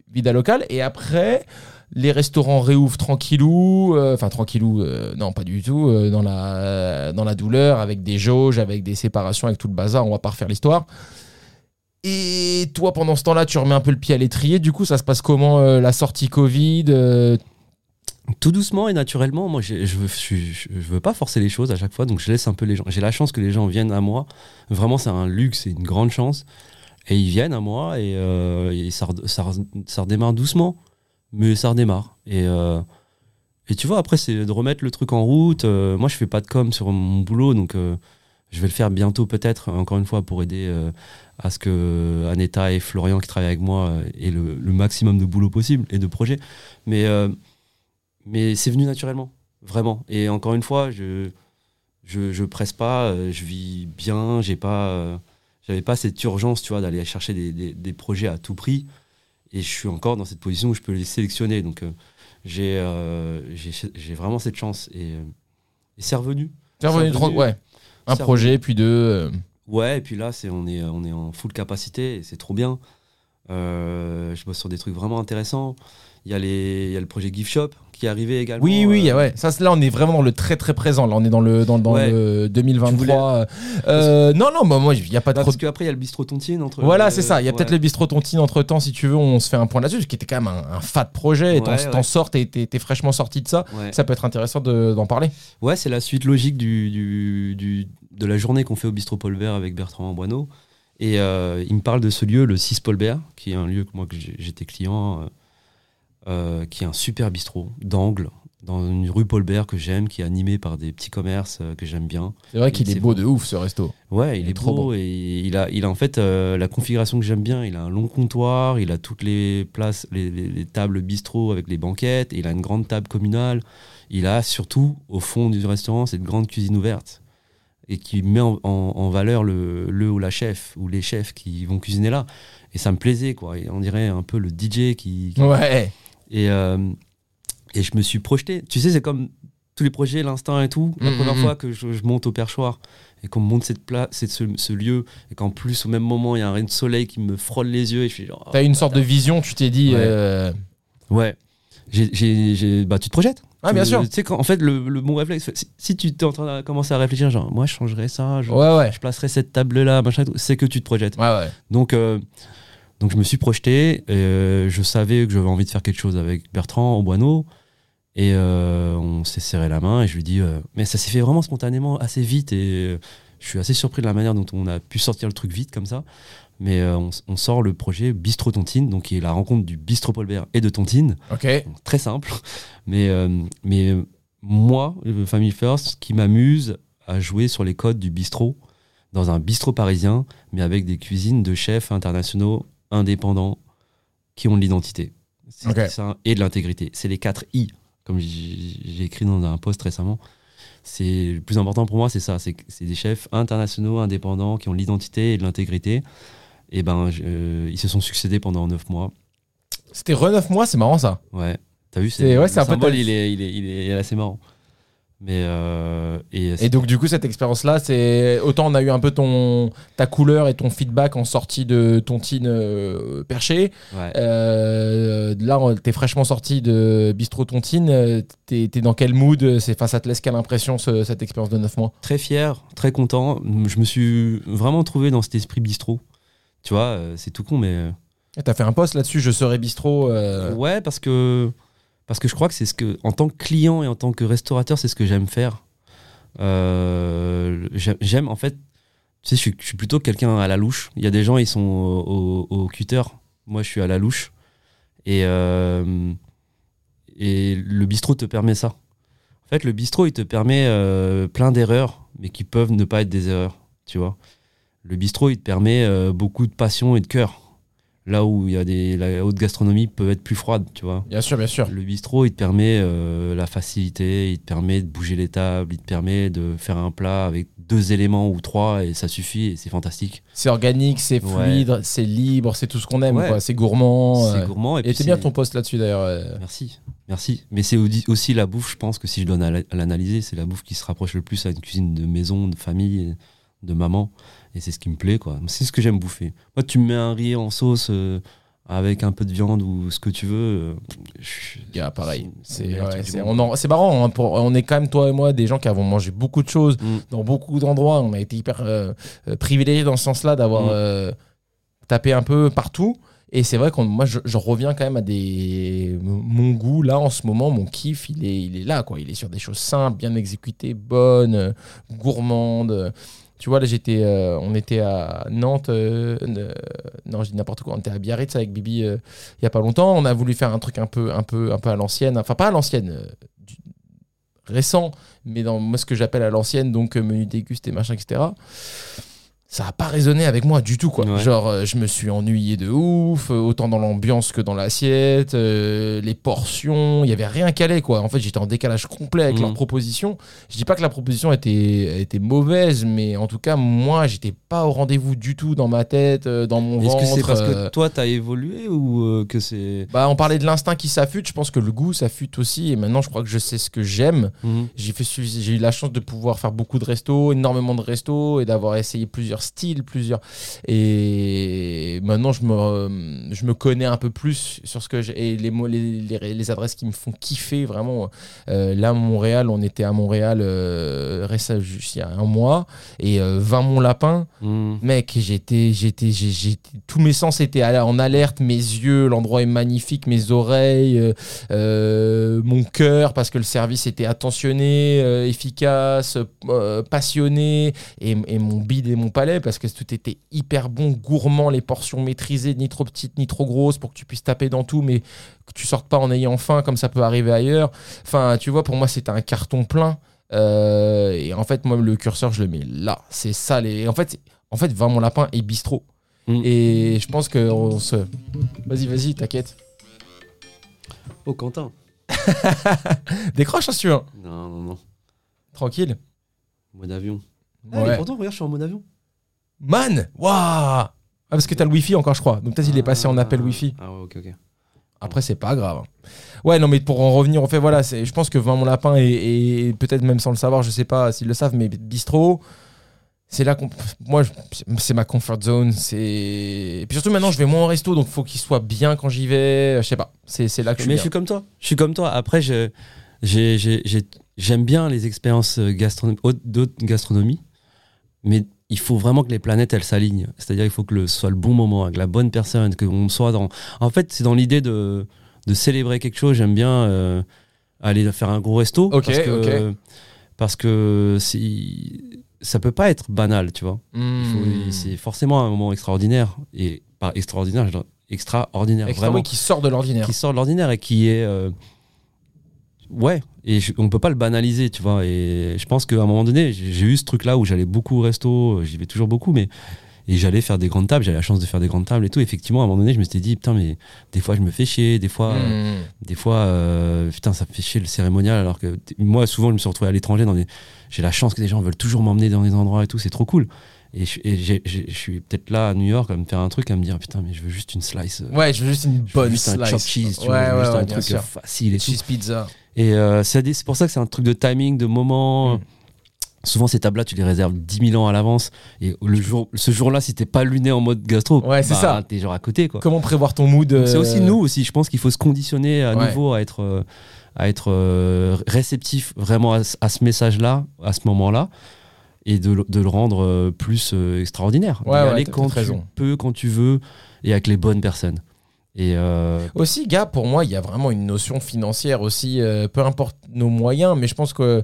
A: vida local. Et après, les restaurants réouvrent tranquillou, euh, enfin tranquillou, euh, non, pas du tout, euh, dans, la, dans la douleur, avec des jauges, avec des séparations, avec tout le bazar, on va pas refaire l'histoire. Et toi, pendant ce temps-là, tu remets un peu le pied à l'étrier. Du coup, ça se passe comment la sortie Covid
B: Tout doucement et naturellement, moi, je je, suis- je veux pas forcer les choses à chaque fois, donc je laisse un peu les gens. J'ai la chance que les gens viennent à moi. Vraiment, c'est un luxe, c'est une grande chance. Et ils viennent à moi et, ça redémarre doucement, mais ça redémarre. Et, euh, et tu vois, après, c'est de remettre le truc en route. Euh, moi, je fais pas de com sur mon boulot, donc euh, je vais le faire bientôt, peut-être, encore une fois, pour aider à ce que Aneta et Florian, qui travaillent avec moi, aient le, maximum de boulot possible et de projets. Mais. mais c'est venu naturellement, vraiment. Et encore une fois, je je, presse pas, je vis bien, j'ai pas, j'avais pas cette urgence, tu vois, d'aller chercher des projets à tout prix. Et je suis encore dans cette position où je peux les sélectionner. Donc euh, j'ai euh, j'ai vraiment cette chance et, euh, et c'est revenu.
A: c'est revenu
B: C'est revenu.
A: ouais. Un projet, puis deux. euh,
B: Ouais, et puis là, c'est on est on est en full capacité et c'est trop bien. Euh, je bosse sur des trucs vraiment intéressants. Il y a les il y a le projet Gift Shop qui arrivé également.
A: Oui, oui,
B: euh,
A: ouais. Ça, là, on est vraiment dans le très, très présent. Là, on est dans le, dans, dans
B: Ouais.
A: le
B: Tu
A: 2023. Euh, non, non, bah, moi, il n'y a pas de
B: Bah, parce qu'après, il y a le bistrot Tontine entre.
A: Voilà,
B: euh,
A: c'est ça. Il y a
B: ouais.
A: peut-être le bistrot Tontine entre temps, si tu veux, on se fait un point là-dessus, qui était quand même un, un fat projet. et t'en sors, t'es fraîchement sorti de ça. Ça peut être intéressant de- d'en parler.
B: Ouais, c'est la suite logique du, du- du- de la journée qu'on fait au bistrot Paul Bert avec Bertrand Amboineau. Et euh, il me parle de ce lieu, le 6 Paul Bert, qui est un lieu que moi que j'étais client, euh, qui est un super bistrot d'angle dans une rue Paul Bert que j'aime, qui est animé par des petits commerces euh, que j'aime bien.
A: C'est vrai qu'il est beau de ouf, ce resto.
B: Ouais, il,
A: Il est
B: est
A: trop
B: beau
A: beau.
B: et il a, il a en fait euh, la configuration que j'aime bien. Il a un long comptoir, il a toutes les places, les, les- les tables bistrot avec les banquettes, et il a une grande table communale. Il a surtout au fond du restaurant cette grande cuisine ouverte et qui met en, en- en valeur le, le ou la chef ou les chefs qui vont cuisiner là. Et ça me plaisait quoi. Et on dirait un peu le DJ qui, qui-
A: Ouais.
B: Et, euh, et je me suis projeté. Tu sais, c'est comme tous les projets, l'instinct et tout. La
A: Mhm,
B: première
A: mhm.
B: fois que je, je monte au perchoir et qu'on me montre cette place, cette, ce, ce lieu, et qu'en plus, au même moment, il y a un rayon de soleil qui me frôle les yeux, et je suis genre.
A: T'as eu une sorte de vision, tu t'es dit.
B: Ouais.
A: euh,
B: Ouais. Bah, tu te projettes.
A: Ah, bien sûr.
B: Tu sais, en fait, le, le bon réflexe, si, tu t'es en train de commencer à réfléchir, genre, moi, je changerais ça, je,
A: Ouais, ouais.
B: je placerais cette table-là, machin, c'est que tu te projettes.
A: Ouais, ouais.
B: Donc, euh, donc je me suis projeté. euh, je savais que j'avais envie de faire quelque chose avec Bertrand Auboineau. Et euh, on s'est serré la main et je lui dis, euh, mais ça s'est fait vraiment spontanément, assez vite. Et je suis assez surpris de la manière dont on a pu sortir le truc vite comme ça. Mais euh, on, on sort le projet Bistro Tontine, donc qui est la rencontre du Bistro Paulbert et de Tontine.
A: Ok.
B: Donc, très simple. Mais, mais moi, Family First, qui m'amuse à jouer sur les codes du bistrot, dans un bistrot parisien, mais avec des cuisines de chefs internationaux indépendants qui ont de l'identité C'est
A: Ok.
B: ça, et de l'intégrité. C'est les 4 I, comme j'ai écrit dans un post récemment. C'est le plus important pour moi, c'est ça. C'est des chefs internationaux, indépendants, qui ont de l'identité et de l'intégrité. Et ben, je- euh, ils se sont succédés pendant 9 mois.
A: C'était re 9 mois, c'est marrant ça.
B: Ouais, t'as vu,
A: C'est- ouais, un peu
B: symbole, il est, il, est, il est assez marrant. Mais euh, et,
A: Et donc du coup cette expérience là, c'est autant on a eu un peu ton ta couleur et ton feedback en sortie de Tontine euh, perché.
B: ouais.
A: Euh, là t'es fraîchement sorti de Bistro Tontine. Euh, T'es dans quel mood C'est enfin ça te laisse quelle impression ce- cette expérience de 9 mois?
B: Très fier, très content. Je me suis vraiment trouvé dans cet esprit bistrot. Tu vois, euh, c'est tout con, mais
A: T'as fait un post là-dessus, je serai bistrot.
B: ouais, parce que parce que je crois que c'est ce que, en tant que client et en tant que restaurateur, c'est ce que j'aime faire. Euh, j'ai- j'aime en fait, tu sais, je suis, plutôt quelqu'un à la louche. Il y a des gens, ils sont au, cutter. Moi, je suis à la louche. Et euh, et le bistrot te permet ça. En fait, le bistrot, il te permet euh, plein d'erreurs, mais qui peuvent ne pas être des erreurs. Tu vois. Le bistrot, il te permet beaucoup de passion et de cœur. Là où il y a des, la haute gastronomie peut être plus froide, tu vois.
A: Bien sûr, bien sûr.
B: Le bistrot, il te permet euh, la facilité, il te permet de bouger les tables, il te permet de faire un plat avec deux éléments ou trois et ça suffit et c'est fantastique.
A: C'est organique, c'est
B: Ouais.
A: fluide, c'est libre, c'est tout ce qu'on aime.
B: Ouais.
A: C'est gourmand.
B: c'est
A: euh.
B: gourmand. Et,
A: c'est bien ton post là-dessus d'ailleurs. euh.
B: Merci, merci. Mais c'est aussi la bouffe, je pense que si je donne à l'analyser, c'est la bouffe qui se rapproche le plus à une cuisine de maison, de famille, de maman. Et c'est ce qui me plaît, quoi. C'est ce que j'aime bouffer. Moi, tu me mets un riz en sauce euh, avec un peu de viande ou ce que tu veux. euh, je-
A: Gars, pareil. C'est ouais, marrant. hein, pour- on est quand même, toi et moi, des gens qui avons mangé beaucoup de choses
B: Mm.
A: dans beaucoup d'endroits. On a été hyper euh, euh, privilégiés dans ce sens-là d'avoir
B: Mm.
A: euh, tapé un peu partout. Et c'est vrai que moi, je, je reviens quand même à des. Mon goût, là, en ce moment, mon kiff, il est, il est là, quoi. Il est sur des choses simples, bien exécutées, bonnes, gourmandes. Tu vois, là, j'étais, euh, on était à Nantes. euh, euh, non, je dis n'importe quoi. On était à Biarritz avec Bibi il y a pas longtemps. On a voulu faire un truc un peu, un peu, à l'ancienne. Enfin, pas à l'ancienne, récent, mais dans moi, ce que j'appelle à l'ancienne, donc menu dégusté, machin, etc. Ça a pas résonné avec moi du tout, quoi.
B: Ouais.
A: Genre, euh, je me suis ennuyé de ouf, euh, autant dans l'ambiance que dans l'assiette, euh, les portions, il y avait rien calé, quoi. En fait, j'étais en décalage complet avec
B: Mhm.
A: leur proposition. Je dis pas que la proposition était, était mauvaise, mais en tout cas, moi, j'étais pas au rendez-vous du tout dans ma tête, dans mon
B: Est-ce
A: ventre.
B: que c'est parce
A: euh,
B: que toi, t'as évolué ou euh, que c'est.
A: bah, on parlait de l'instinct qui s'affûte. Je pense que le goût s'affûte aussi. Et maintenant, je crois que je sais ce que j'aime.
B: Mhm.
A: J'ai fait, j'ai eu la chance de pouvoir faire beaucoup de restos, énormément de restos, et d'avoir essayé plusieurs styles, plusieurs. Et maintenant, je me, je me connais un peu plus sur ce que j'ai et les, les, les, les adresses qui me font kiffer vraiment. Euh, là, Montréal, on était à Montréal euh, récemment, juste il y a un mois, et euh, 20 mon lapin.
B: Mhm.
A: Mec, j'étais, j'étais, tous mes sens étaient en alerte, mes yeux, l'endroit est magnifique, mes oreilles, euh, euh, mon cœur, parce que le service était attentionné, efficace, passionné, et, et mon bide et mon palais, parce que tout était hyper bon, gourmand, les portions maîtrisées, ni trop petites, ni trop grosses, pour que tu puisses taper dans tout, mais que tu sortes pas en ayant faim, comme ça peut arriver ailleurs. Enfin, tu vois, pour moi, c'était un carton plein. Euh, et en fait, moi, le curseur, je le mets là. C'est ça. Les... En fait, en fait, va mon lapin et bistrot.
B: Mm.
A: Et je pense que on se. Vas-y, vas-y, t'inquiète.
B: Oh, Quentin.
A: Décroche, hein, si tu veux.
B: Non, non, non.
A: Tranquille.
B: Mode avion. Ah, mais pourtant, regarde, je suis en mode avion.
A: Man Waouh Ah, parce que t'as le wifi encore, je crois. Donc peut-être il est passé en appel wifi.
B: Ah ouais, ok, ok.
A: Après, c'est pas grave. hein. Ouais, non, mais pour en revenir, en fait, voilà, c'est- je pense que Vin mon lapin et, et peut-être même sans le savoir, je sais pas s'ils le savent, mais bistrot, c'est là qu'on. Moi, c'est ma comfort zone. C'est. Et puis surtout maintenant, je vais moins au resto, donc faut qu'il soit bien quand j'y vais. Je sais pas. C'est c'est là que je suis.
B: Mais
A: bien.
B: je suis comme toi. Je suis comme toi. Après, je- j'ai- j'ai- j'ai- j'aime bien les expériences gastronom- d'autres gastronomies, mais il faut vraiment que les planètes elles s'alignent. C'est-à-dire il faut que le, ce soit le bon moment avec la bonne personne, que on soit dans. En fait, c'est dans l'idée de, de célébrer quelque chose. J'aime bien euh, aller faire un gros resto.
A: Ok,
B: parce que,
A: ok.
B: Parce que c'est- ça peut pas être banal, tu vois.
A: Hmm.
B: C'est forcément un moment extraordinaire. Et par extraordinaire, je extraordinaire,
A: Extra-
B: vraiment.
A: oui, qui sort de l'ordinaire.
B: Qui sort de l'ordinaire et qui est. euh, Ouais, et je- on peut pas le banaliser, tu vois. Et je pense qu'à un moment donné, j'ai eu ce truc-là où j'allais beaucoup au resto, j'y vais toujours beaucoup, mais. Et j'allais faire des grandes tables, j'avais la chance de faire des grandes tables et tout. Effectivement, à un moment donné, je me suis dit, putain, mais des fois, je me fais chier, des fois. euh,
A: Hmm.
B: des fois, euh, putain, ça me fait chier le cérémonial. Alors que moi, souvent, je me suis retrouvé à l'étranger. Dans des... J'ai la chance que des gens veulent toujours m'emmener dans des endroits et tout. C'est trop cool. Et je, et suis peut-être là à New York à me faire un truc, à me dire, putain, mais je veux juste une slice. euh,
A: Ouais, je veux juste une
B: je veux
A: bonne
B: juste un
A: slice.
B: chopped cheese, tu
A: ouais,
B: vois,
A: ouais,
B: juste
A: ouais,
B: un truc euh, facile et tout.
A: Cheese pizza.
B: Et euh, c'est pour ça que c'est un truc de timing, de moment.
A: Mm.
B: Souvent, ces tables-là, tu les réserves 10 000 ans à l'avance. Et le jour, ce jour-là, si t'es pas luné en mode gastro,
A: Ouais, c'est
B: bah,
A: ça.
B: T'es genre à côté, quoi.
A: Comment prévoir ton mood
B: C'est
A: euh,
B: aussi nous aussi. Je pense qu'il faut se conditionner à
A: Ouais.
B: nouveau à être, euh, à être euh, réceptif vraiment à, ce- à ce message-là, à ce moment-là, et de, le- de le rendre euh, plus euh, extraordinaire.
A: Ouais,
B: aller quand tu
A: raison.
B: peux, quand tu veux, et avec les bonnes personnes. Et euh,
A: Aussi, gars, pour moi, il y a vraiment une notion financière aussi. euh, peu importe nos moyens, mais je pense que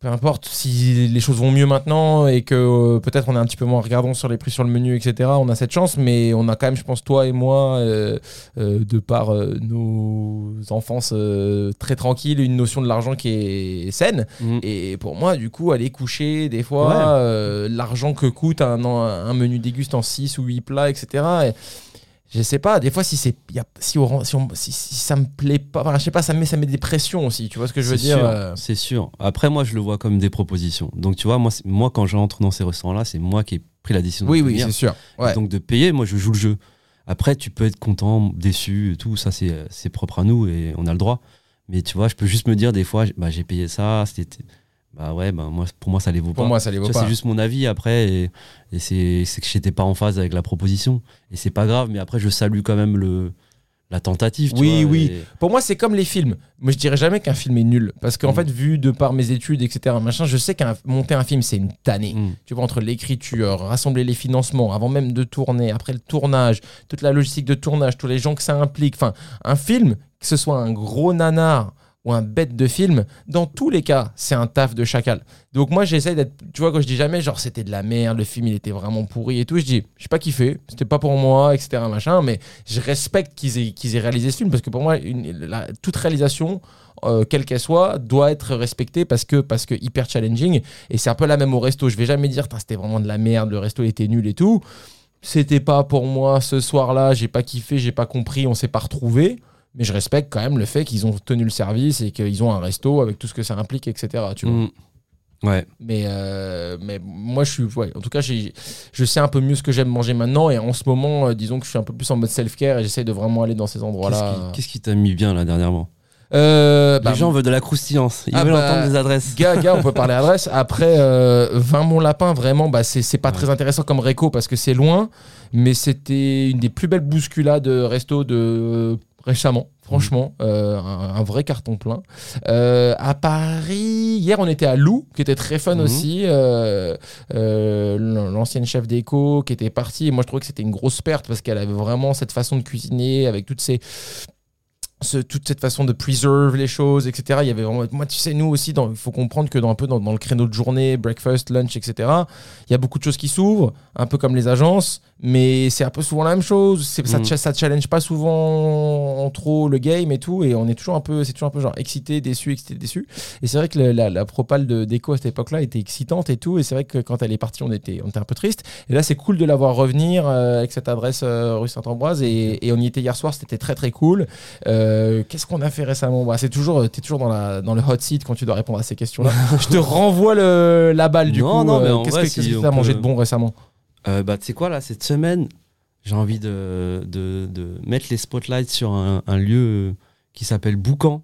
A: peu importe si les choses vont mieux maintenant et que euh, peut-être on est un petit peu moins regardant sur les prix sur le menu, etc. On a cette chance, mais on a quand même, je pense, toi et moi, de par nos enfances très tranquilles, une notion de l'argent qui est saine.
B: mm,
A: Et pour moi, du coup, aller coucher, des fois,
B: Ouais.
A: l'argent que coûte un, un menu déguste en 6 ou 8 plats, etc. Et je sais pas, des fois, si, c'est, y a, si, au rang- si, on- si, si ça me plaît pas, enfin, je sais pas, ça me met, ça me met des pressions aussi, tu vois ce que je veux dire euh,
B: C'est sûr. Après, moi, je le vois comme des propositions. Donc, tu vois, moi, quand j'entre dans ces restaurants-là, c'est moi qui ai pris la décision
A: Oui,
B: de
A: oui,
B: venir.
A: c'est sûr. Ouais.
B: Donc de payer, moi je joue le jeu. Après, tu peux être content, déçu, et tout ça c'est c'est propre à nous et on a le droit. Mais tu vois, je peux juste me dire des fois, bah, j'ai payé ça, c'était. Bah ouais, bah, moi, pour moi ça les vaut
A: Pour
B: pas.
A: moi, ça les vaut
B: vois,
A: pas.
B: c'est juste mon avis après et, et c'est c'est que j'étais pas en phase avec la proposition. Et c'est pas grave, mais après je salue quand même le, la tentative. tu
A: Oui,
B: vois,
A: oui.
B: et-
A: Pour moi, c'est comme les films. Moi, je dirais jamais qu'un film est nul. Parce qu'en
B: Mm.
A: fait, vu de par mes études, etc., machin, je sais qu'un monter un film, c'est une tannée.
B: Mm.
A: Tu vois, entre l'écriture, rassembler les financements, avant même de tourner, après le tournage, toute la logistique de tournage, tous les gens que ça implique. Enfin, un film, que ce soit un gros nanar ou un bête de film, dans tous les cas, c'est un taf de chacal. Donc moi, j'essaie d'être, tu vois, quand je dis jamais, genre, c'était de la merde, le film, il était vraiment pourri et tout, je dis, j'ai pas kiffé, c'était pas pour moi, etc., machin, mais je respecte qu'ils aient, qu'ils aient réalisé ce film, parce que pour moi, toute réalisation, euh, quelle qu'elle soit, doit être respectée parce que, parce que hyper challenging. Et c'est un peu la même au resto. Je vais jamais dire, c'était vraiment de la merde, le resto était nul et tout. C'était pas pour moi ce soir-là, j'ai pas kiffé, j'ai pas compris, on s'est pas retrouvé. Mais je respecte quand même le fait qu'ils ont tenu le service et qu'ils ont un resto avec tout ce que ça implique, etc. Tu vois.
B: Mm. Ouais.
A: Mais, euh, mais moi, je suis. Ouais, en tout cas, je sais un peu mieux ce que j'aime manger maintenant. Et en ce moment, euh, disons que je suis un peu plus en mode self-care et j'essaie de vraiment aller dans ces endroits-là.
B: Qu'est-ce qui t'a mis bien là dernièrement?
A: Euh, bah,
B: Les gens veulent de la croustillance, ils
A: Ah
B: veulent
A: bah,
B: entendre des adresses.
A: Gars, gars, on peut parler adresse. Après, euh, 20 mon lapin, vraiment, bah, c'est pas
B: Ouais.
A: très intéressant comme réco parce que c'est loin, mais c'était une des plus belles bousculades de resto de récemment. Franchement, euh, un, un vrai carton plein. Euh, à Paris, hier, on était à Lou, qui était très fun
B: Mhm.
A: aussi. euh, L'ancienne chef d'éco qui était partie. Et moi, je trouvais que c'était une grosse perte parce qu'elle avait vraiment cette façon de cuisiner avec toutes ces ce- toute cette façon de preserve les choses, etc. Il y avait vraiment, moi, tu sais, nous aussi, il faut comprendre que dans un peu dans, dans le créneau de journée, breakfast, lunch, etc. Il y a beaucoup de choses qui s'ouvrent, un peu comme les agences, mais c'est un peu souvent la même chose. C'est, ça,
B: Mm.
A: ça challenge pas souvent en trop le game et tout, et on est toujours un peu, c'est toujours un peu genre excité, déçu, excité, déçu. Et c'est vrai que la, la propale de déco à cette époque-là était excitante et tout, et c'est vrai que quand elle est partie, on était, on était un peu triste. Et là, c'est cool de la voir revenir euh, avec cette adresse euh, rue Saint-Ambroise, et, et on y était hier soir, c'était très très cool. Euh, Qu'est-ce qu'on a fait récemment bah, C'est toujours, t'es toujours dans, la, dans le hot seat quand tu dois répondre à ces questions-là. Je te renvoie le, la balle du
B: Non,
A: coup.
B: non, mais
A: Euh,
B: en
A: Qu'est-ce
B: vrai,
A: que
B: si on
A: t'as mangé de bon récemment
B: Euh, bah, tu sais quoi, là, cette semaine, j'ai envie de, de, de mettre les spotlights sur un, un lieu qui s'appelle Boucan.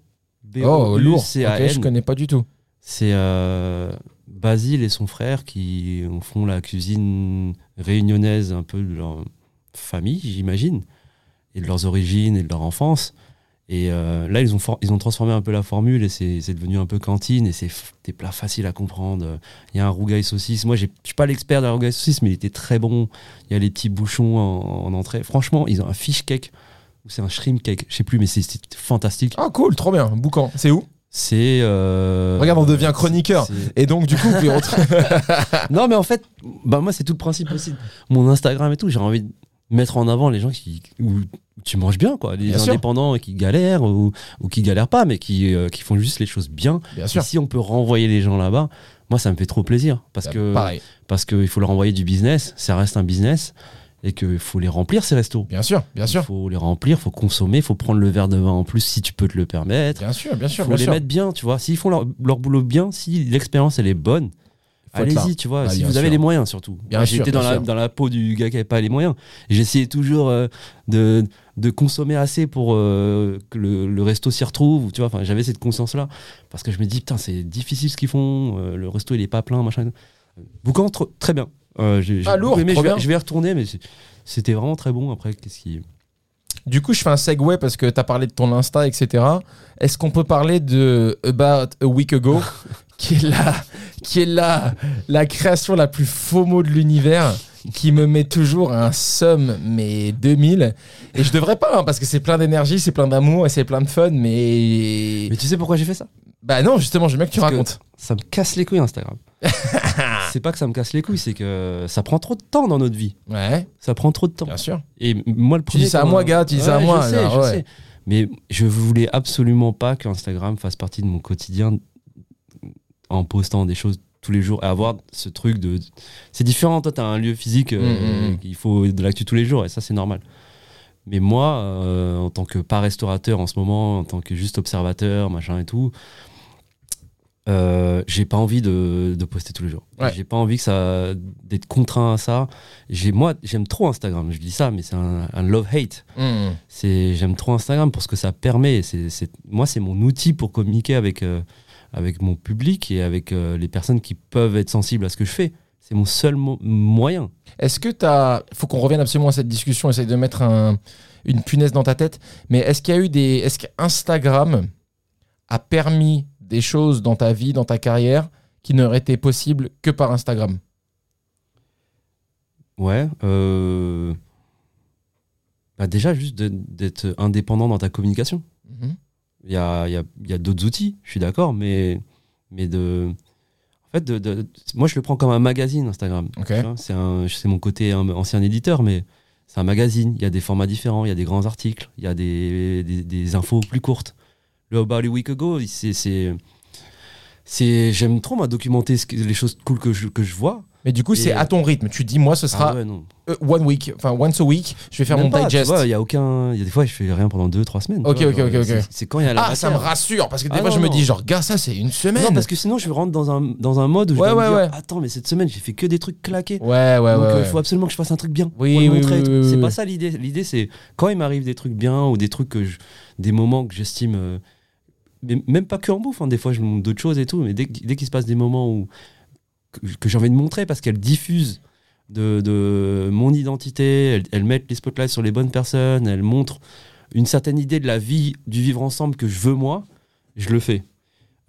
A: Oh, lourd.
B: B-O-U-C-A-N.
A: Ok, je connais pas du tout.
B: C'est euh, Basile et son frère qui font la cuisine réunionnaise un peu de leur famille, j'imagine, et de leurs origines et de leur enfance. Et euh, là, ils ont, ils ont transformé un peu la formule et c'est c'est devenu un peu cantine et c'est des plats faciles à comprendre. Il y a un rougail saucisse. Moi, je suis pas l'expert de la rougail saucisse, mais il était très bon. Il y a les petits bouchons en, en entrée. Franchement, ils ont un fish cake ou c'est un shrimp cake, je sais plus, mais c'est fantastique.
A: Ah, cool, trop bien. Boucan. C'est où?
B: C'est. euh,
A: Regarde, on devient chroniqueur. Et donc, du coup, vous pouvez retrouver-
B: Non, mais en fait, bah moi, c'est tout le principe aussi. Mon Instagram et tout, j'ai envie de mettre en avant les gens qui. Où tu manges bien, quoi. Les
A: Bien sûr.
B: indépendants qui galèrent ou, ou qui galèrent pas, mais qui, euh, qui font juste les choses bien.
A: Bien
B: Et
A: sûr.
B: si on peut renvoyer les gens là-bas, moi, ça me fait trop plaisir. Parce que
A: Pareil.
B: parce qu'il faut leur envoyer du business, ça reste un business, et qu'il faut les remplir, ces restos.
A: Bien sûr, bien sûr.
B: Il faut les remplir, faut consommer, faut prendre le verre de vin en plus si tu peux te le permettre.
A: Bien sûr, bien sûr,
B: faut
A: bien
B: les
A: sûr.
B: mettre bien, tu vois. S'ils font leur, leur boulot bien, si l'expérience elle est bonne. Allez-y, tu vois.
A: Ah,
B: si vous avez
A: sûr.
B: les moyens, surtout.
A: Bien
B: Moi,
A: sûr,
B: J'étais dans la, dans la peau du gars qui avait pas les moyens. J'essayais toujours euh, de, de consommer assez pour euh, que le, le resto s'y retrouve. ou Tu vois, enfin, j'avais cette conscience-là parce que je me dis putain, c'est difficile ce qu'ils font. euh, le resto il est pas plein, machin. Boucan, tr- très bien. Euh, j'ai
A: Ah, lourd,
B: aimé,
A: trop
B: je, vais,
A: bien.
B: je vais y retourner, mais c'était vraiment très bon. Après, qu'est-ce qui
A: Du coup, je fais un segue parce que tu as parlé de ton Insta, etc. Est-ce qu'on peut parler de About a Week Ago, qui est la, qui est la, la création la plus FOMO de l'univers, qui me met toujours un somme, mais 2000. Et je devrais pas, hein, parce que c'est plein d'énergie, c'est plein d'amour et c'est plein de fun, mais.
B: Mais tu sais pourquoi j'ai fait ça?
A: Bah non, justement, j'aime bien que tu
B: Parce que-
A: racontes.
B: Ça me casse les couilles Instagram. c'est pas que ça me casse les couilles, c'est que ça prend trop de temps dans notre vie.
A: Ouais,
B: Ça prend trop de temps.
A: bien sûr.
B: Et moi, le
A: Tu
B: premier.
A: dis ça à moi, gars, tu dis ça à moi,
B: Je sais,
A: alors,
B: je
A: ouais.
B: sais. Mais je voulais absolument pas que Instagram fasse partie de mon quotidien en postant des choses tous les jours et avoir ce truc de. C'est différent, toi, t'as un lieu physique, euh,
A: Mm, mm, mm.
B: il faut de l'actu tous les jours et ça, c'est normal. Mais moi, euh, en tant que pas restaurateur en ce moment, en tant que juste observateur, machin et tout, euh, j'ai pas envie de, de poster tous les jours.
A: Ouais.
B: J'ai pas envie que ça d'être contraint à ça. J'ai moi, j'aime trop Instagram. Je dis ça, mais c'est un, un love hate. C'est j'aime trop Instagram pour ce que ça permet. C'est c'est- moi, c'est mon outil pour communiquer avec euh, avec mon public et avec euh, les personnes qui peuvent être sensibles à ce que je fais. C'est mon seul mo- moyen.
A: Est-ce que tu as. Il faut qu'on revienne absolument à cette discussion, essaye de mettre un- une punaise dans ta tête. Mais est-ce qu'il y a eu des. Est-ce qu'Instagram a permis des choses dans ta vie, dans ta carrière, qui n'auraient été possibles que par Instagram?
B: Ouais. euh, bah déjà, juste d'être indépendant dans ta communication.
A: Mhm.
B: Il y a, y a- y a d'autres outils, je suis d'accord, mais, mais de. En fait, de, de- moi, je le prends comme un magazine, Instagram.
A: Ok.
B: Tu vois, C'est mon côté ancien éditeur, mais c'est un magazine. Il y a des formats différents, il y a des grands articles, il y a des, des, des infos plus courtes. Le About a Week Ago, c'est. C'est- J'aime trop moi, documenter ce que- les choses cool que je, que je vois.
A: Mais du coup, c'est à ton rythme. Tu dis, moi, ce sera
B: Ah ouais,
A: euh, one week, enfin once a week, je vais faire
B: Même
A: mon
B: pas,
A: digest.
B: Il y a aucun. Il y a des fois, je fais rien pendant 2-3 semaines. tu
A: Ok,
B: vois,
A: ok,
B: genre,
A: ok, ok.
B: c'est- quand il y a la
A: ah, ça me rassure, parce que des
B: Ah
A: fois,
B: non,
A: je me dis, genre, gars, ça, c'est une semaine.
B: Non, parce que sinon, je rentre dans un, dans un mode où je
A: Ouais,
B: me
A: ouais,
B: dire. Attends, mais cette semaine, j'ai fait que des trucs claqués.
A: Ouais, ouais, ouais.
B: Donc, euh, il
A: ouais.
B: faut absolument que je fasse un truc bien.
A: Oui,
B: pour le
A: oui,
B: montrer c'est pas ça l'idée. L'idée, c'est quand il m'arrive des trucs bien ou des trucs que je- des moments que j'estime. euh, mais même pas que en bouffe, hein, des fois, je montre d'autres choses et tout. Mais dès, dès qu'il se passe des moments où que, j'ai envie de montrer parce qu'elles diffusent de, de mon identité, elles, elles mettent les spotlights sur les bonnes personnes, elles montrent une certaine idée de la vie, du vivre ensemble que je veux moi, je le fais.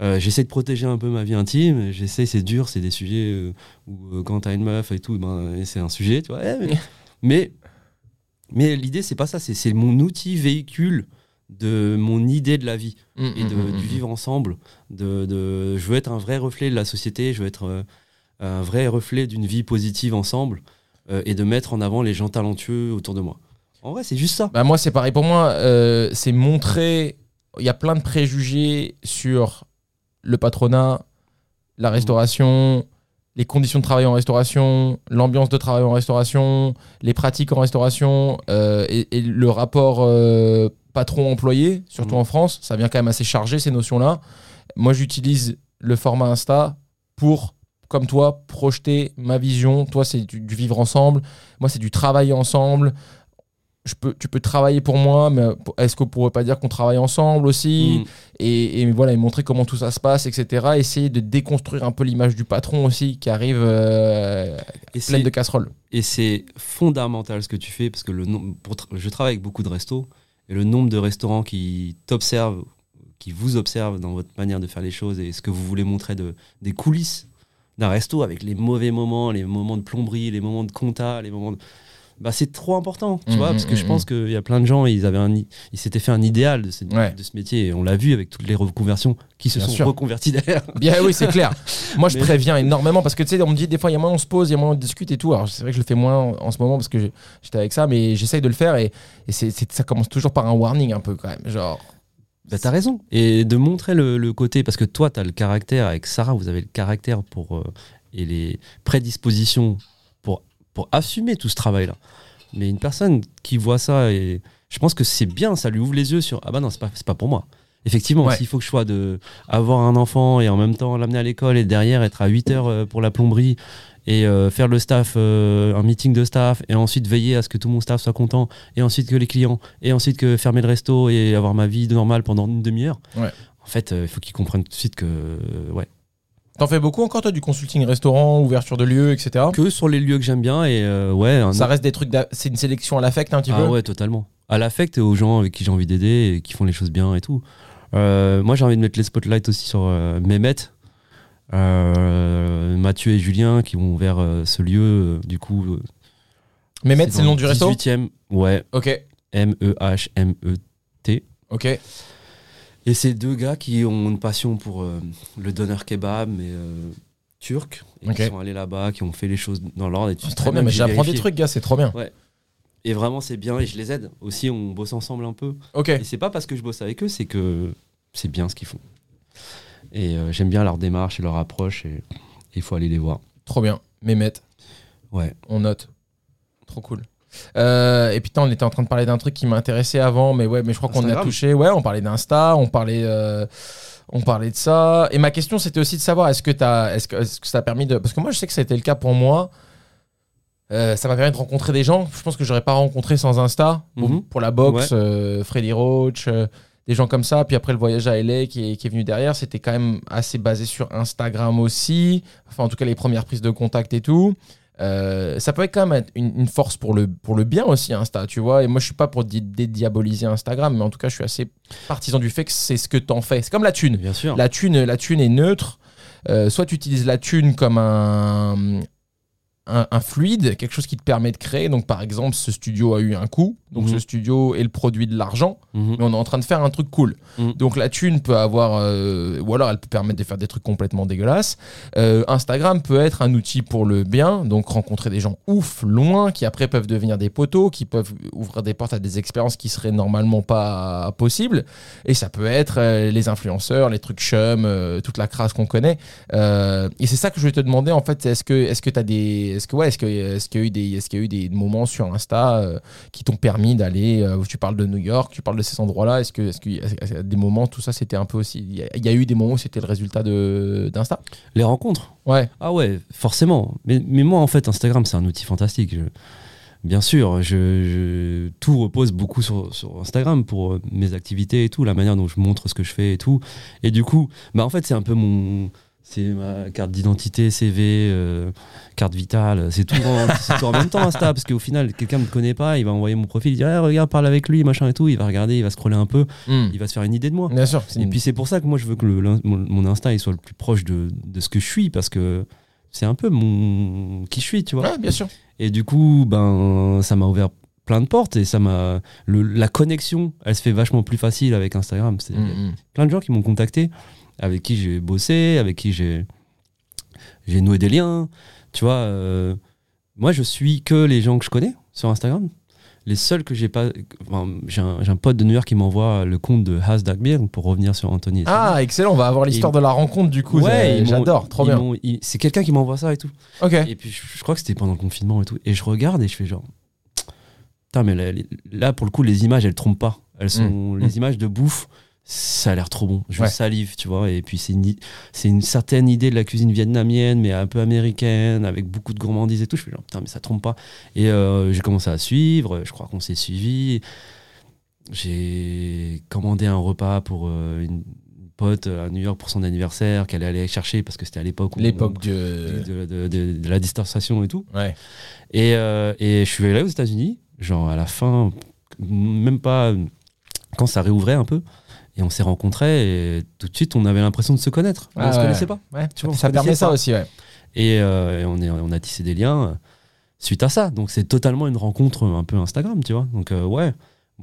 B: Euh, j'essaie de protéger un peu ma vie intime, j'essaie, c'est dur, c'est des sujets euh, où euh, quand t'as une meuf et tout, ben, c'est un sujet, tu vois. eh, mais mais, mais l'idée, c'est pas ça, c'est mon outil véhicule de mon idée de la vie
A: Mm,
B: et de,
A: mm, mm,
B: du vivre ensemble. De, de- je veux être un vrai reflet de la société, je veux être euh, un vrai reflet d'une vie positive ensemble euh, et de mettre en avant les gens talentueux autour de moi. En vrai, c'est juste ça.
A: Bah moi, c'est pareil. Pour moi, euh, c'est montrer. Il y a plein de préjugés sur le patronat, la restauration, les conditions de travail en restauration, l'ambiance de travail en restauration, les pratiques en restauration et, et le rapport patron-employé, surtout
B: Mhm.
A: en France. Ça vient quand même assez chargé, ces notions-là. Moi, j'utilise le format Insta pour, comme toi, projeter ma vision. Toi, c'est du, du vivre ensemble. Moi, c'est du travailler ensemble je peux, tu peux travailler pour moi, mais est-ce qu'on pourrait pas dire qu'on travaille ensemble aussi
B: Mm.
A: et, et voilà, et montrer comment tout ça se passe, etc. Essayer de déconstruire un peu l'image du patron aussi qui arrive euh,
B: Et
A: pleine de casseroles.
B: Et c'est fondamental ce que tu fais parce que le nom- pour tra- je travaille avec beaucoup de restos et le nombre de restaurants qui t'observent, qui vous observent dans votre manière de faire les choses et ce que vous voulez montrer de, des coulisses d'un resto avec les mauvais moments, les moments de plomberie, les moments de compta, les moments de- bah, c'est trop important, tu
A: Mm,
B: vois,
A: mm,
B: parce que je
A: mm,
B: pense qu'il y a plein de gens, ils avaient un, ils s'étaient fait un idéal de ce,
A: Ouais.
B: de ce métier, et on l'a vu avec toutes les reconversions qui se
A: Bien
B: sont
A: sûr.
B: reconverties derrière.
A: Bien oui, c'est clair. Moi, je
B: Mais-
A: préviens énormément parce que tu sais, on me dit des fois, il y a moins on se pose, il y a moins on discute et tout. Alors, c'est vrai que je le fais moins en, en ce moment parce que j'étais avec ça, mais j'essaye de le faire et, et c'est- ça commence toujours par un warning un peu quand même. Genre,
B: Bah, t'as raison. Et de montrer le, le côté, parce que toi, t'as le caractère, avec Sarah, vous avez le caractère pour, euh, et les prédispositions pour, assumer tout ce travail-là. Mais une personne qui voit ça, et je pense que c'est bien, ça lui ouvre les yeux sur Ah bah non, c'est pas, c'est pas pour moi. Effectivement,
A: Ouais.
B: s'il faut que je sois de avoir un enfant et en même temps l'amener à l'école et derrière être à 8 heures euh, pour la plomberie et euh, faire le staff, euh, un meeting de staff et ensuite veiller à ce que tout mon staff soit content et ensuite que les clients et ensuite que fermer le resto et avoir ma vie normale pendant une demi-heure.
A: Ouais.
B: En fait, euh, il faut qu'ils comprennent tout de suite que ouais,
A: t'en fais beaucoup encore toi du consulting restaurant, ouverture de lieux, etc.
B: que sur les lieux que j'aime bien et euh, ouais,
A: Ça reste des trucs, c'est une sélection à l'affect un petit
B: ah
A: peu?
B: ouais, totalement. À l'affect et aux gens avec qui j'ai envie d'aider et qui font les choses bien et tout. Euh, moi, j'ai envie de mettre les spotlights aussi sur euh, Mehmet, euh, Mathieu et Julien qui ont ouvert ce lieu. du coup,
A: Mehmet, c'est le nom du resto?
B: 18e, ouais,
A: Ok,
B: E M-E-H-M-E.
A: ok.
B: Et c'est deux gars qui ont une passion pour euh, le doner kebab, mais euh, turc, et qui sont allés là-bas, qui ont fait les choses dans l'ordre.
A: C'est trop bien, mais j'apprends des trucs, gars, c'est trop bien.
B: Et vraiment, c'est bien et je les aide. Aussi, on bosse ensemble un peu.
A: Ok,
B: Et c'est pas parce que je bosse avec eux, c'est que c'est bien ce qu'ils font. Et euh, j'aime bien leur démarche et leur approche et il faut aller les voir.
A: trop bien. Mehmet,
B: Ouais.
A: on note. Trop cool. Euh, et putain, on était en train de parler d'un truc qui m'intéressait avant, mais ouais, mais je crois qu'on a touché. Ouais, on parlait d'Insta, on parlait, euh, on parlait de ça. Et ma question, c'était aussi de savoir est-ce que est-ce que, ça a permis de, parce que moi, je sais que ça a été le cas pour moi. Euh, ça m'a permis de rencontrer des gens. Je pense que j'aurais pas rencontré sans Insta. Pour-
B: Mhm.
A: Pour la boxe, euh, Freddy Roach, euh, des gens comme ça. Puis après le voyage à LA qui est, qui est venu derrière, c'était quand même assez basé sur Instagram aussi. Enfin, en tout cas, les premières prises de contact et tout. Euh, ça peut être quand même être une, une force pour le, pour le bien aussi, Insta, tu vois. Et moi, je suis pas pour di- dédiaboliser Instagram, mais en tout cas, je suis assez partisan du fait que c'est ce que t'en fais. C'est comme la thune.
B: Bien sûr.
A: La thune, la thune est neutre. Euh, soit tu utilises la thune comme un, un, un fluide, quelque chose qui te permet de créer. Donc, par exemple, ce studio a eu un coût. Donc,
B: Mhm.
A: ce studio est le produit de l'argent,
B: Mhm.
A: mais on est en train de faire un truc cool.
B: Mhm.
A: Donc, la thune peut avoir, euh, ou alors elle peut permettre de faire des trucs complètement dégueulasses. Euh, Instagram peut être un outil pour le bien, donc rencontrer des gens ouf, loin, qui après peuvent devenir des poteaux, qui peuvent ouvrir des portes à des expériences qui seraient normalement pas possibles. Et ça peut être euh, les influenceurs, les trucs chum, toute la crasse qu'on connaît. Et c'est ça que je voulais te demander en fait. Est-ce que est-ce que t'as des est-ce que ouais est-ce que est-ce qu'il y a eu des est-ce qu'il y a eu des moments sur Insta euh, qui t'ont permis d'aller euh, tu parles de New York, tu parles de ces endroits-là. Est-ce que est-ce qu'il y a des moments tout ça c'était un peu aussi il y, a- il y a eu des moments où c'était le résultat de d'Insta?
B: Les rencontres?
A: Ouais.
B: Ah ouais, forcément. Mais, mais moi, en fait, Instagram, c'est un outil fantastique. Je- bien sûr, je, je- tout repose beaucoup sur, sur Instagram pour euh, mes activités et tout, la manière dont je montre ce que je fais et tout. Et du coup, bah en fait, c'est un peu mon. C'est ma carte d'identité, CV, euh, carte vitale, c'est tout, en, c'est tout en même temps Insta, parce qu'au final, quelqu'un ne me connaît pas, il va envoyer mon profil, il dit Ah, regarde, parle avec lui, machin et tout, il va regarder, il va scroller un peu,
A: Hmm.
B: il va se faire une idée de moi.
A: Bien sûr.
B: Et
A: une-
B: puis c'est pour ça que moi je veux que le- mon, mon Insta il soit le plus proche de, de ce que je suis parce que c'est un peu mon qui je suis, tu vois.
A: Ouais, bien sûr.
B: Et du coup, ben ça m'a ouvert plein de portes et ça m'a la connexion, elle se fait vachement plus facile avec Instagram. C'est
A: Hmm, hmm.
B: plein de gens qui m'ont contacté, avec qui j'ai bossé, avec qui j'ai j'ai noué des liens, tu vois. euh, moi je suis que les gens que je connais sur Instagram. Les seuls que j'ai pas. enfin, j'ai un, pote de New York qui m'envoie le compte de Has Dagbir pour revenir sur Anthony. et.
A: Ah, excellent. On va avoir l'histoire de la rencontre du coup.
B: Ouais,
A: j'adore. Trop bien.
B: C'est quelqu'un qui m'envoie ça et tout.
A: Ok.
B: Et puis je, je crois que c'était pendant le confinement et tout. Et je regarde et je fais genre. Putain, mais là, pour le coup, les images, elles trompent pas. Elles sont.
A: Mm.
B: Les images de bouffe, ça a l'air trop bon. Je
A: Ouais.
B: salive, tu vois. Et puis c'est une, une certaine idée de la cuisine vietnamienne, mais un peu américaine, avec beaucoup de gourmandises et tout. Je fais genre, putain, mais ça trompe pas. Et euh, j'ai commencé à suivre. Je crois qu'on s'est suivi. J'ai commandé un repas pour euh, une pote à New York pour son anniversaire qu'elle allait chercher parce que c'était à l'époque
A: L'époque
B: de,
A: de.
B: de- de- de la distanciation et tout.
A: Ouais.
B: Et, euh, et je suis allé aux États-Unis, genre à la fin, même pas quand ça réouvrait un peu. Et on s'est rencontrés et tout de suite on avait l'impression de se connaître. Mais
A: Ah
B: on se
A: ouais.
B: connaissait pas.
A: Ouais.
B: Tu vois, on
A: ça permet ça
B: pas.
A: aussi, ouais.
B: Et, euh, et on, est, on a tissé des liens. suite à ça. Donc c'est totalement une rencontre un peu Instagram, tu vois. Donc euh, ouais.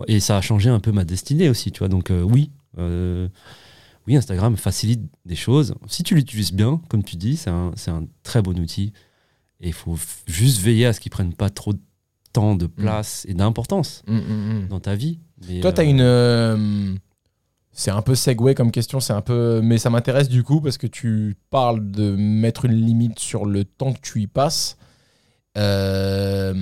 B: Et ça a changé un peu ma destinée aussi, tu vois. Donc euh, oui, euh, oui, Instagram facilite des choses. Si tu l'utilises bien, comme tu dis, c'est un, c'est un très bon outil. Et il faut juste veiller à ce qu'il prenne pas trop de temps, de place et d'importance
A: Mm, mm, mm.
B: dans ta vie. Mais,
A: Toi, tu as
B: euh,
A: une. C'est un peu segway comme question, c'est un peu. Mais ça m'intéresse du coup parce que tu parles de mettre une limite sur le temps que tu y passes. Euh,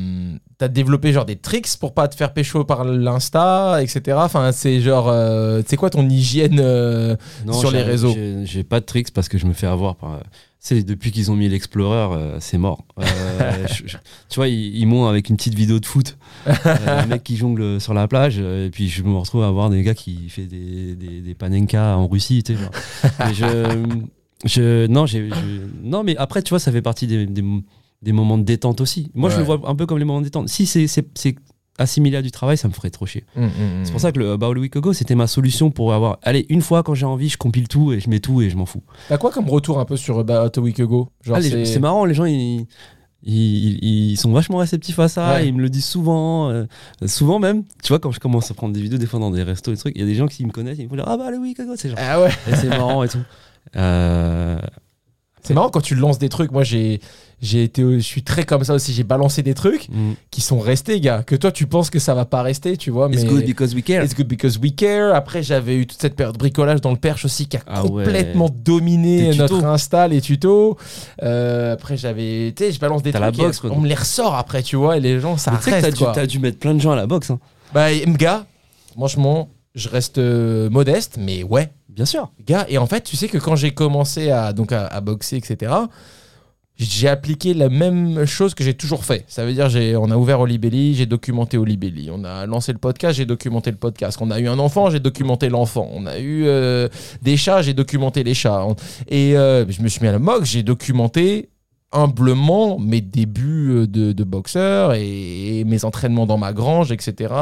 A: T'as développé genre des tricks pour pas te faire pécho par l'Insta, etc. Enfin, c'est genre. euh, c'est quoi ton hygiène euh,
B: Non,
A: sur les réseaux?
B: j'ai- pas de tricks parce que je me fais avoir par. C'est depuis qu'ils ont mis l'Explorer, euh, c'est mort. Euh, je- je- tu vois, ils, ils m'ont avec une petite vidéo de foot, un mec qui jongle sur la plage, euh, et puis je me retrouve à voir des gars qui fait des, des, des panenka en Russie, tu sais. genre. Je, je, non, j'ai, je- non, mais après, tu vois, ça fait partie des, des, des moments de détente aussi. Moi, je le vois un peu comme les moments de détente. Si c'est, assimilé à du travail, ça me ferait trop chier.
A: Mm, mm,
B: C'est pour ça que le About a Week Ago, c'était ma solution pour avoir. Allez, une fois quand j'ai envie, je compile tout et je mets tout et je m'en fous.
A: T'as quoi comme retour un peu sur About a Week Ago
B: Ah,
A: c'est-
B: c'est marrant, les gens, ils, ils, ils- ils sont vachement réceptifs à ça.
A: Ouais.
B: Ils me le disent souvent. euh, souvent même. Tu vois, quand je commence à prendre des vidéos, des fois dans des restos et des trucs, il y a des gens qui me connaissent, ils me font dire Ah bah, le Ago, c'est genre.
A: Ah ouais.
B: c'est marrant et tout. Euh,
A: C'est marrant quand tu lances des trucs. Moi, j'ai, j'ai été, je suis très comme ça aussi. J'ai balancé des trucs
B: mm.
A: qui sont restés, gars. Que toi, tu penses que ça va pas rester, tu vois. Mais
B: It's good because we care.
A: It's good because we care. Après, j'avais eu toute cette période de bricolage dans le perche aussi qui a
B: Ah ouais.
A: complètement dominé notre. Insta, les tutos. Euh, après, j'avais, tu sais, je balance des
B: la
A: trucs.
B: quoi.
A: on me les ressort après, tu vois. Et les gens, ça
B: Mais tu
A: reste,
B: dû,
A: quoi.
B: t'as dû mettre plein de gens à la boxe. hein.
A: Bah, gars, franchement, je reste euh, modeste, mais ouais.
B: Bien sûr.
A: Gars, et en fait, tu sais que quand j'ai commencé à, donc à, à boxer, etc., j'ai appliqué la même chose que j'ai toujours fait. Ça veut dire, j'ai, on a ouvert Olibelli, j'ai documenté Olibelli. On a lancé le podcast, j'ai documenté le podcast. On a eu un enfant, j'ai documenté l'enfant. On a eu euh, des chats, j'ai documenté les chats. Et euh, je me suis mis à la boxe, j'ai documenté humblement mes débuts euh, de, boxeur et, mes entraînements dans ma grange, etc.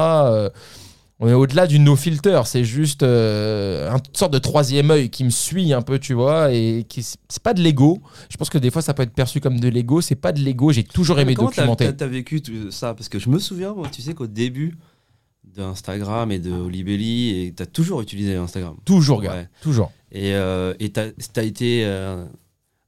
A: on est au-delà du no filter, c'est juste euh, une sorte de troisième œil qui me suit un peu, tu vois, et qui c'est pas de l'ego. Je pense que des fois ça peut être perçu comme de l'ego, c'est pas de l'ego. J'ai toujours aimé
B: Comment
A: documenter.
B: t'as- T'as vécu tout ça? Parce que je me souviens, moi, tu sais qu'au début d'Instagram et de Olibelli, et t'as toujours utilisé Instagram.
A: Toujours, gars,
B: Ouais.
A: toujours.
B: Et euh, t'as as été euh,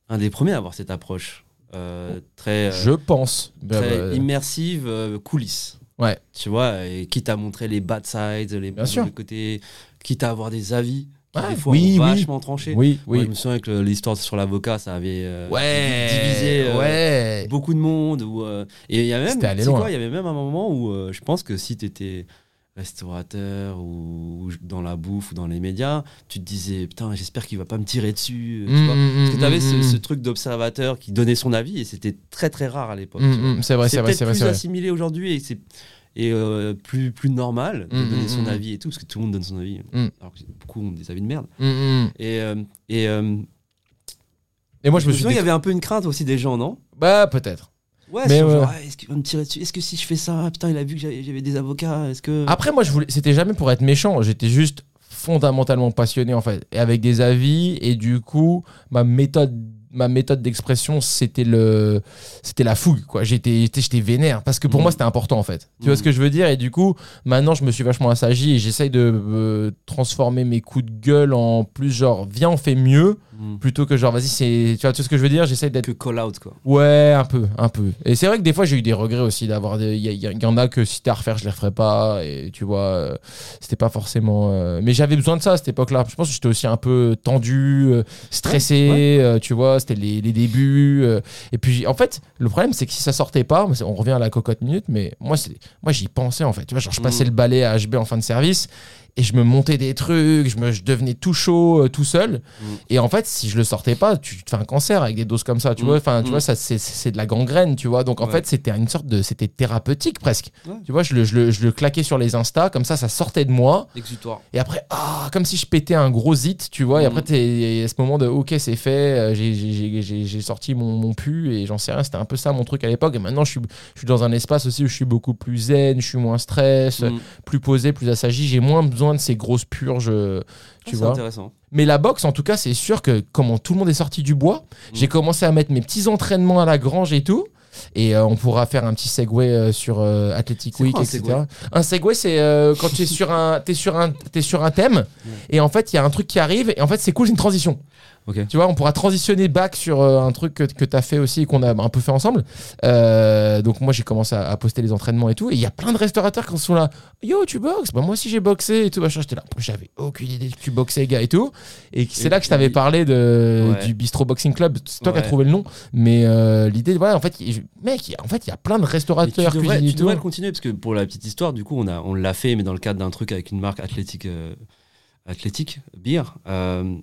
B: un des premiers à avoir cette approche euh, très, euh,
A: Je pense. Bah,
B: très
A: bah,
B: immersive, coulisses.
A: Ouais.
B: Tu vois, et quitte à montrer les bad sides, les
A: Bien sûr.
B: côtés, quitte à avoir des avis qui
A: Ouais,
B: des fois
A: oui,
B: ont
A: oui.
B: vachement tranché.
A: oui,
B: Moi,
A: oui.
B: je me souviens que l'histoire sur l'avocat, ça avait euh,
A: Ouais,
B: divisé euh,
A: ouais.
B: beaucoup de monde. Ou, euh, et il y a même, quoi, il y avait même un moment où je pense que si tu étais restaurateur ou, ou dans la bouffe ou dans les médias, tu te disais putain, j'espère qu'il va pas me tirer dessus. euh, tu
A: Mm,
B: vois.
A: mm,
B: Parce que tu avais
A: mm,
B: ce, ce truc d'observateur qui donnait son avis et c'était très très rare à l'époque.
A: Mm,
B: tu vois.
A: mm, C'est vrai, c'est vrai, c'est vrai.
B: plus assimilé aujourd'hui et c'est et euh, plus plus normal de donner son avis et tout parce que tout le monde donne son avis alors que beaucoup ont des avis de merde et euh, et euh,
A: Et moi, je me suis
B: souviens, il y
A: dit.
B: avait un peu une crainte aussi des gens non?
A: Bah, peut-être.
B: Ouais
A: Mais
B: genre, Ah, est-ce qu'il va me tirer dessus? Est-ce que si je fais ça putain il a vu que j'avais des avocats est-ce que
A: Après, moi, je voulais. C'était jamais pour être méchant. J'étais juste fondamentalement passionné en fait, et avec des avis. Et du coup, ma méthode, ma méthode d'expression, c'était le, c'était la fougue. Quoi. J'étais, j'étais, vénère parce que pour
B: Mhm.
A: moi, c'était important en fait. Tu vois ce que je veux dire? Et du coup, maintenant, je me suis vachement assagi et j'essaye de euh, transformer mes coups de gueule en plus genre, viens, on fait mieux,
B: Mm.
A: plutôt que genre, vas-y, c'est, tu vois, vois ce que je veux dire? J'essaye d'être
B: que call out quoi
A: Ouais, un peu, un peu. Et c'est vrai que des fois j'ai eu des regrets aussi d'avoir. des- Il y, y y en a que si c'était à refaire, je les referais pas. Et tu vois, euh, c'était pas forcément. euh, Mais j'avais besoin de ça à cette époque-là. Je pense que j'étais aussi un peu tendu, euh, stressé.
B: Ouais,
A: tu vois, c'était les, les débuts. Et puis en fait, le problème c'est que si ça sortait pas, on revient à la cocotte minute, mais moi, c'est- moi j'y pensais en fait. Tu vois, genre je passais
B: Mm.
A: le balai à HB en fin de service. Et je me montais des trucs, je, me, je devenais tout chaud, euh, tout seul.
B: Mm.
A: Et en fait, si je le sortais pas, tu te fais un cancer avec des doses comme ça, tu
B: Mm.
A: vois. Enfin, tu
B: Mm.
A: vois, ça, c'est, c'est de la gangrène, tu vois. Donc, en
B: Ouais.
A: fait, c'était une sorte de. C'était thérapeutique presque.
B: Ouais.
A: Tu vois, je le, je, le, je le claquais sur les Insta, comme ça, ça sortait de moi.
B: exutoire
A: Et après, ah, comme si je pétais un gros zit, tu vois. Et après, t'es à ce moment de OK, c'est fait, euh, j'ai, j'ai, j'ai, j'ai- j'ai sorti mon, mon pu et j'en sais rien. C'était un peu ça mon truc à l'époque. Et maintenant, je suis, je suis dans un espace aussi où je suis beaucoup plus zen, je suis moins stress, plus posé, plus assagi. J'ai moins besoin de ces grosses purges, euh,
B: Ah,
A: tu vois.
B: intéressant
A: Mais la boxe, en tout cas, c'est sûr que comme tout le monde est sorti du bois,
B: Mm.
A: j'ai commencé à mettre mes petits entraînements à la grange et tout. Et euh, on pourra faire un petit segue euh, sur euh, Athletic Week, etc. Un segue, c'est quand tu es sur un, sur un, sur un thème, et en fait, il y a un truc qui arrive, et en fait, c'est cool, c'est une transition. Tu vois, on pourra transitionner back sur euh, un truc que, que tu as fait aussi et qu'on a un peu fait ensemble. Euh, donc, moi, j'ai commencé à, à poster les entraînements et tout. Et il y a plein de restaurateurs qui sont là. Yo, tu boxes? Bah, Moi aussi, j'ai boxé et tout. Machin. J'étais là. J'avais aucune idée que tu boxais, gars, et tout. Et c'est là que je t'avais parlé de,
B: Ouais.
A: du Bistro Boxing Club. C'est toi qui as trouvé le nom. Mais euh, l'idée, voilà, en fait, il- mec, il y a- en fait, il y a plein de
B: Mais tu
A: restaurateurs,
B: devrais,
A: cuisiniers
B: tu devrais le continuer parce que pour la petite histoire, du coup, on l'a fait, mais dans le cadre d'un truc avec une marque athlétique, euh, athlétique, beer. euh,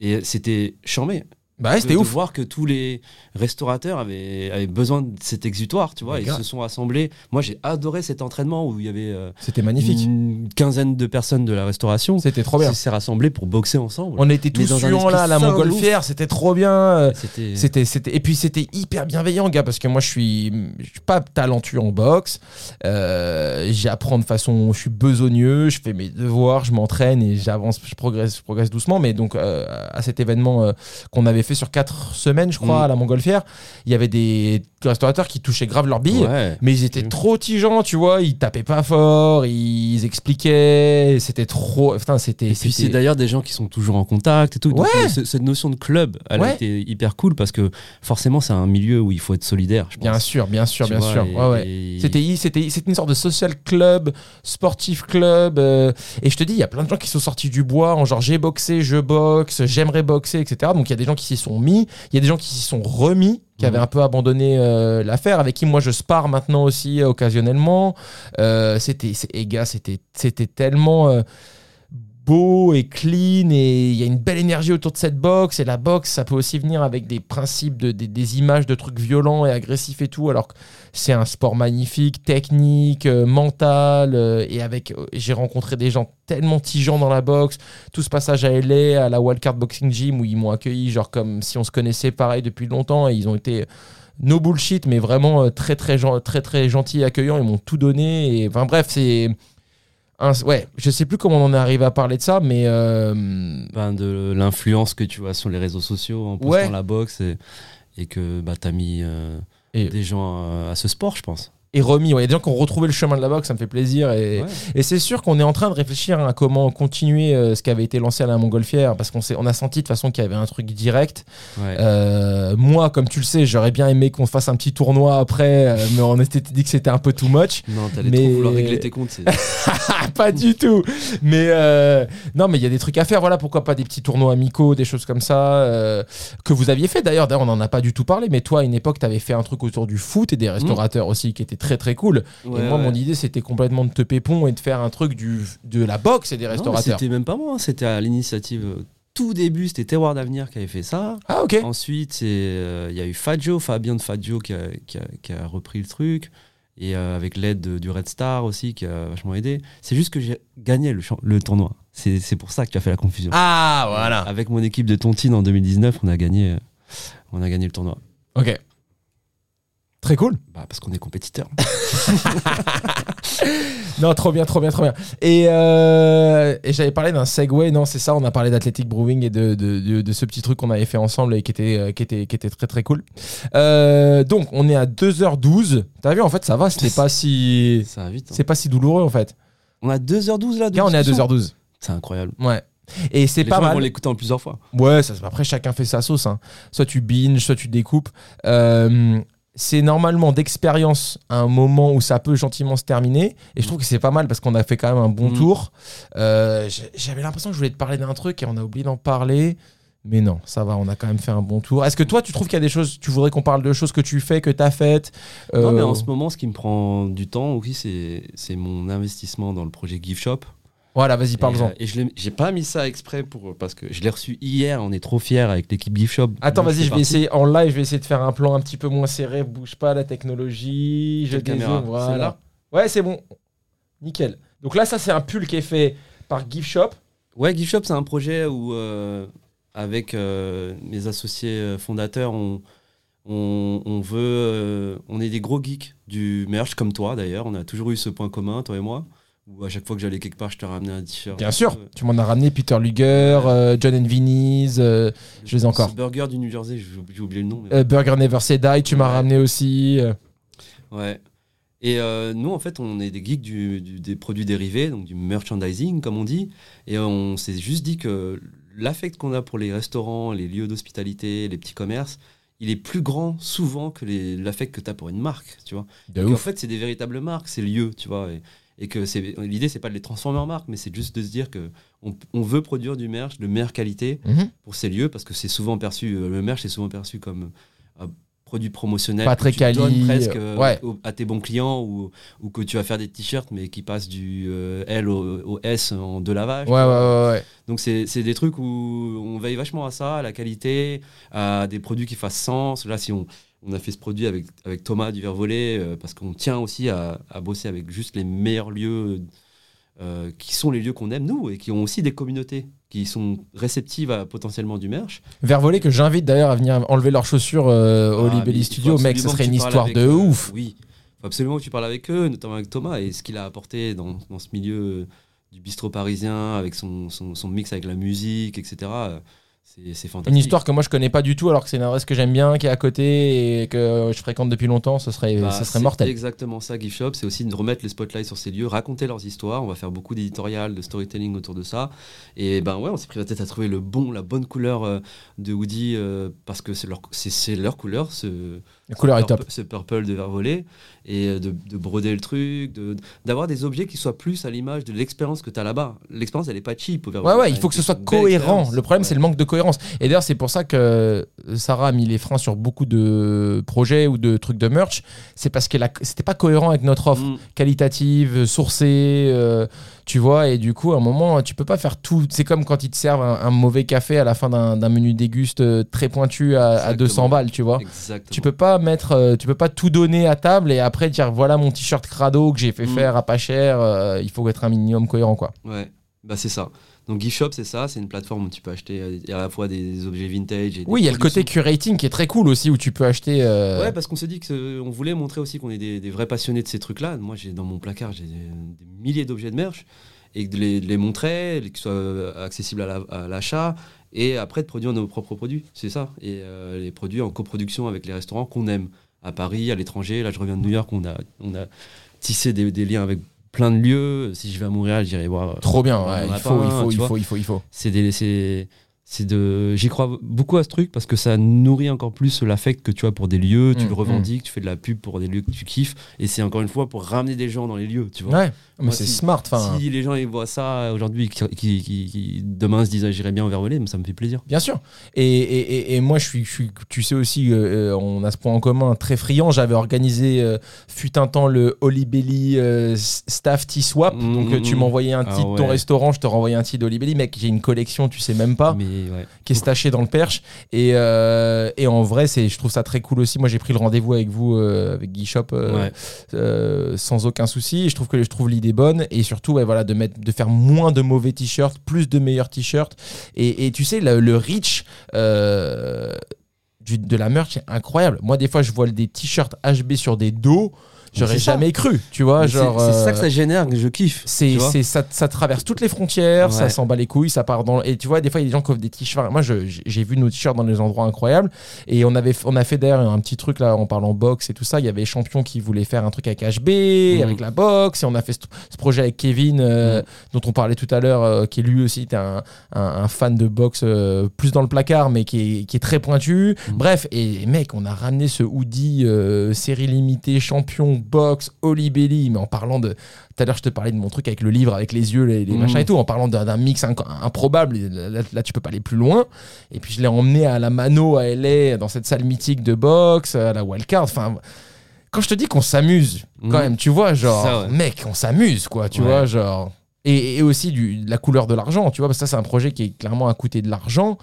B: et c'était charmé.
A: Bah ouais,
B: de,
A: c'était
B: de
A: ouf.
B: voir que tous les restaurateurs avaient, avaient besoin de cet exutoire, tu vois, ils se sont assemblés. Moi, j'ai adoré cet entraînement où il y avait euh,
A: C'était magnifique.
B: une quinzaine de personnes de la restauration
A: C'était trop bien.
B: qui s'est rassemblés pour boxer ensemble.
A: On était tous suants là à la
B: de
A: montgolfière. C'était trop bien. Euh,
B: C'était
A: C'était, et puis c'était hyper bienveillant, gars, parce que moi je suis, je suis pas talentueux en boxe. Euh, j'apprends de façon, je suis besogneux, je fais mes devoirs, je m'entraîne et j'avance, je progresse, je progresse doucement. Mais donc euh, à cet événement qu'on avait fait sur quatre semaines, je crois,
B: Mm.
A: à la Montgolfière, il y avait des restaurateurs qui touchaient grave leurs billes.
B: Ouais.
A: Mais ils étaient
B: Mm.
A: trop tigeants, tu vois, ils tapaient pas fort, ils expliquaient, c'était trop. Putain, c'était.
B: Et puis c'est d'ailleurs des gens qui sont toujours en contact et tout. Donc,
A: Ouais.
B: ce- cette notion de club, elle
A: Ouais.
B: été hyper cool parce que forcément c'est un milieu où il faut être solidaire. Je pense.
A: Bien sûr, bien sûr,
B: Tu
A: bien
B: vois,
A: sûr.
B: et-
A: C'était, c'était, c'était une sorte de social club, sportif club. euh, et je te dis, il y a plein de gens qui sont sortis du bois en genre j'ai boxé, je boxe, j'aimerais boxer, etc. Donc il y a des gens qui s'y sont mis, il y a des gens qui s'y sont remis, qui
B: Mhm.
A: avaient un peu abandonné euh, l'affaire, avec qui moi je spare maintenant aussi euh, occasionnellement. Euh, c'était, c'est, et gars, c'était, c'était tellement. Beau et clean et il y a une belle énergie autour de cette boxe et la boxe ça peut aussi venir avec des principes de, des, images de trucs violents et agressifs et tout alors que c'est un sport magnifique technique euh, mental euh, et avec euh, j'ai rencontré des gens tellement tigeants dans la boxe tout ce passage à LA à la Wildcard Boxing Gym où ils m'ont accueilli genre comme si on se connaissait pareil depuis longtemps et ils ont été no bullshit mais vraiment très très gen- très très gentils et accueillants. Ils m'ont tout donné et enfin bref c'est un- ouais, je sais plus comment on en est arrivé à parler de ça, mais euh,
B: ben, de l'influence que tu as sur les réseaux sociaux en postant
A: Ouais.
B: la boxe et, et que bah, tu as mis euh,
A: Et-
B: des gens euh, à ce sport, je pense.
A: Et remis. Ouais, Il y a des gens qui ont retrouvé le chemin de la boxe, ça me fait plaisir. Et,
B: Ouais.
A: et c'est sûr qu'on est en train de réfléchir à comment continuer euh, ce qui avait été lancé à la Montgolfière, parce qu'on on a senti de toute façon qu'il y avait un truc direct.
B: Ouais.
A: Euh, moi, comme tu le sais, j'aurais bien aimé qu'on fasse un petit tournoi après, euh, mais on s'était dit que c'était un peu too much.
B: non, t'allais
A: mais-
B: trop vouloir régler tes comptes.
A: pas du tout. Mais non, mais il y a des trucs à faire. Voilà, pourquoi pas des petits tournois amicaux, des choses comme ça que vous aviez fait d'ailleurs. D'ailleurs, on n'en a pas du tout parlé. Mais toi, à une époque, tu avais fait un truc autour du foot et des restaurateurs aussi qui était très très cool.
B: Ouais,
A: et moi,
B: ouais.
A: mon idée, c'était complètement de te pépon et de faire un truc du de la boxe et des restaurateurs.
B: C'était même pas moi, hein, c'était à l'initiative. euh, Tout début, c'était Terroir d'Avenir qui avait fait ça.
A: ah ok.
B: Ensuite, euh, il y a eu Fadjo, Fabien de Fadjo qui a, qui a- qui a repris le truc. Et euh, avec l'aide de- du Red Star aussi qui a vachement aidé. C'est juste que j'ai gagné le, le tournoi. C'est pour ça que tu as fait la confusion.
A: Ah voilà.
B: Avec mon équipe de Tontine en 2019, on a gagné, on a gagné le tournoi.
A: Ok. Très cool.
B: Bah, parce qu'on est compétiteur.
A: Non, trop bien, trop bien, trop bien. Et, euh, et j'avais parlé d'un Segway, non, c'est ça, on a parlé d'Athletic Brewing et de, de, de- de ce petit truc qu'on avait fait ensemble et qui était, euh, qui était, qui était très très cool. Euh, donc, on est à 2h12. T'as vu, en fait, ça va, c'était pas si.
B: Ça va vite. hein.
A: C'est pas si douloureux, en fait.
B: On a 2h12 là. de
A: Là, on est à
B: discussion
A: 2h12.
B: C'est incroyable.
A: Ouais. Et c'est pas
B: gens
A: mal.
B: vont l'écouter en plusieurs fois.
A: Ouais, ça, après chacun fait sa sauce. hein. Soit tu binges, soit tu découpes. Euh, c'est normalement d'expérience un moment où ça peut gentiment se terminer. Et je trouve que c'est pas mal parce qu'on a fait quand même un bon
B: Mm.
A: tour. Euh, J'avais l'impression que je voulais te parler d'un truc et on a oublié d'en parler. Mais non, ça va, on a quand même fait un bon tour. Est-ce que toi, tu trouves qu'il y a des choses, tu voudrais qu'on parle de choses que tu fais, que tu as faites
B: Non, mais
A: Euh,
B: en ce moment, ce qui me prend du temps aussi, c'est c'est mon investissement dans le projet Gift Shop.
A: Voilà, vas-y, parle-en.
B: Et, euh, Et, je j'ai pas mis ça exprès pour parce que je l'ai reçu hier. On est trop fiers avec l'équipe Gift Shop.
A: Attends, vas-y, je vais essayer en live, je vais essayer de faire un plan un petit peu moins serré. Bouge pas la technologie. Je dézoome, voilà. Ouais, c'est bon. Nickel. Donc là, ça, c'est un pull qui est fait par Gift Shop.
B: Ouais, Gift Shop, c'est un projet où, euh, avec euh, mes associés fondateurs, on, on, on veut. euh, on est des gros geeks du merch, comme toi d'ailleurs. On a toujours eu ce point commun, toi et moi, Ou à chaque fois que j'allais quelque part, je te ramenais un t-shirt.
A: Bien sûr,
B: Euh,
A: tu m'en as ramené Peter Luger, euh, John and Vinny's, euh, je les ai encore.
B: Burger du New Jersey, j'ai oublié le nom. mais-
A: euh, Burger Never Say Die, tu m'as ramené aussi. euh.
B: Ouais. Et nous, en fait, on est des geeks du- du- des produits dérivés, donc du merchandising, comme on dit. Et on s'est juste dit que l'affect qu'on a pour les restaurants, les lieux d'hospitalité, les petits commerces, il est plus grand souvent que l'affect que tu as pour une marque, tu vois.
A: De ouf.
B: fait, c'est des véritables marques, ces lieux, tu vois. Et, et que c'est l'idée, c'est pas de les transformer en marque, mais c'est juste de se dire que on, on veut produire du merch de meilleure qualité
A: Mhm.
B: pour ces lieux parce que c'est souvent perçu, euh, le merch est souvent perçu comme un produit promotionnel.
A: Pas
B: que
A: très
B: donnes
A: quali,
B: presque
A: euh,
B: euh,
A: ouais.
B: au- à tes bons clients ou, ou que tu vas faire des t-shirts mais qui passent du euh, L au, au S en deux lavages.
A: Ouais, ouais.
B: Donc c'est c'est des trucs où on veille vachement à ça, à la qualité, à des produits qui fassent sens. Là, si on, on a fait ce produit avec, avec Thomas du euh, parce qu'on tient aussi à, à bosser avec juste les meilleurs lieux, euh, qui sont les lieux qu'on aime, nous, et qui ont aussi des communautés qui sont réceptives à potentiellement du merch.
A: Vervolé que j'invite d'ailleurs à venir enlever leurs chaussures euh, au
B: Ah,
A: Libelli Studio, mec, ce serait une histoire de ouf.
B: Oui, faut absolument que tu parles avec eux, notamment avec Thomas, et ce qu'il a apporté dans, dans ce milieu du bistrot parisien, avec son, son, son mix avec la musique, etc. C'est fantastique.
A: Une histoire que moi je connais pas du tout, alors que c'est une adresse que j'aime bien, qui est à côté et que je fréquente depuis longtemps, ce serait,
B: Bah,
A: ça serait
B: c'est
A: mortel.
B: exactement ça, Gift Shop. C'est aussi de remettre les spotlights sur ces lieux, raconter leurs histoires. On va faire beaucoup d'éditorial, de storytelling autour de ça. Et ben ouais, on s'est pris la tête à trouver le bon, la bonne couleur euh, de Woody euh, parce que c'est leur, leur couleur, ce,
A: La couleur est
B: purple,
A: top.
B: ce purple de verre volé, et euh, de, de broder le truc, de, d'avoir des objets qui soient plus à l'image de l'expérience que tu as là-bas. L'expérience, elle est pas cheap au verre
A: Ouais,
B: volé.
A: ouais, il faut que ce soit cohérent. Le problème,
B: Ouais.
A: c'est le manque de cohérence. Et d'ailleurs, c'est pour ça que Sarah a mis les freins sur beaucoup de projets ou de trucs de merch. C'est parce que c'était pas cohérent avec notre offre
B: Mm.
A: qualitative, sourcée, euh, tu vois. Et du coup, à un moment, tu peux pas faire tout. C'est comme quand ils te servent un, un mauvais café à la fin d'un menu déguste euh, très pointu à, à
B: Exactement.
A: 200 balles, tu vois.
B: Exactement.
A: Tu peux pas mettre, euh, tu peux pas tout donner à table et après dire voilà mon t-shirt crado que j'ai fait
B: Mm.
A: faire à pas cher. euh, il faut être un minimum cohérent, quoi.
B: Ouais, bah c'est ça. Donc Gift Shop, c'est ça, c'est une plateforme où tu peux acheter euh, à la fois des objets vintage et des
A: Oui, il y a le côté curating qui est très cool aussi où tu peux acheter. euh,
B: Ouais, parce qu'on s'est dit qu'on voulait montrer aussi qu'on est des, des vrais passionnés de ces trucs-là. Moi, j'ai dans mon placard, j'ai des, des milliers d'objets de merch et de les, de les montrer, qu'ils soient euh, accessibles à la- à l'achat et après de produire nos propres produits. C'est ça. Et euh, les produits en coproduction avec les restaurants qu'on aime à Paris, à l'étranger. Là, je reviens de New York, on a, on a tissé des, des liens avec plein de lieux. Si je vais à Montréal, j'irai voir. euh,
A: Trop bien, ouais, il, faut, il, faut, il, faut, il faut, il faut.
B: c'est des c'est de j'y crois beaucoup à ce truc parce que ça nourrit encore plus l'affect que tu as pour des lieux tu
A: Mm,
B: le revendiques tu fais de la pub pour des lieux que tu kiffes et c'est encore une fois pour ramener des gens dans les lieux tu vois
A: Ouais, mais c'est
B: si-
A: smart.
B: Si les gens ils voient ça aujourd'hui qui, qui, qui- qui demain se disent ah, j'irai bien au Vervelé ça me fait plaisir
A: Bien sûr. Et, et, et- et moi, je suis, je suis, tu sais aussi, euh, euh, on a ce point en commun très friand. J'avais organisé, euh, fut un temps, le Holy Belly euh, Staff Tea Swap.
B: Mm,
A: Donc, tu
B: mm.
A: m'envoyais un
B: Ah
A: de ton
B: ouais.
A: restaurant, je te renvoyais un tea d'Holy Belly. Mec, j'ai une collection, tu sais même pas,
B: mais ouais
A: qui est stachée dans le perche. Et, euh, et en vrai, c'est, je trouve ça très cool aussi. Moi, j'ai pris le rendez-vous avec vous, euh, avec Guy Shop, euh,
B: Ouais.
A: sans aucun souci. Et je trouve que je trouve l'idée bonne. Et surtout, ouais, voilà, de, mettre, de faire moins de mauvais t-shirts, plus de meilleurs t-shirts. Et, et tu sais, le, le reach de la merch est incroyable. Moi, des fois, je vois des t-shirts HB sur des dos. J'aurais
B: ça.
A: jamais cru, tu vois.
B: C'est
A: genre,
B: c'est ça
A: euh,
B: que ça génère que je kiffe
A: c'est, ça, ça traverse toutes les frontières, ça s'en bat les couilles, ça part dans. Et tu vois, des fois, il y a des gens qui offrent des t-shirts. Moi, je- j'ai vu nos t-shirts dans des endroits incroyables. Et on, avait, on a fait d'ailleurs un petit truc là, en parlant boxe et tout ça. Il y avait Champion qui voulait faire un truc avec HB,
B: Mhm.
A: avec la boxe. Et on a fait ce, ce projet avec Kevin, euh,
B: Mhm.
A: dont on parlait tout à l'heure, euh, qui lui aussi était un, un- un fan de boxe euh, plus dans le placard, mais qui est, qui est très pointu.
B: Mhm.
A: Bref, et mec, on a ramené ce hoodie euh, série limitée, champion, boxe, Oli Belly, mais en parlant de. Tout à l'heure, je te parlais de mon truc avec le livre, avec les yeux, les, les
B: Mhm.
A: machins et tout, en parlant d'un mix inc- improbable. Là, là, tu peux pas aller plus loin. Et puis, je l'ai emmené à la Mano à LA, dans cette salle mythique de boxe, à la Wildcard. Enfin. Quand je te dis qu'on s'amuse, quand
B: Mhm.
A: même, tu vois, genre,
B: Ça, ouais.
A: mec, on s'amuse, quoi, tu
B: Ouais.
A: vois, genre. Et, et aussi du, de la couleur de l'argent, tu vois, parce que ça, c'est un projet qui est clairement à coûter de l'argent.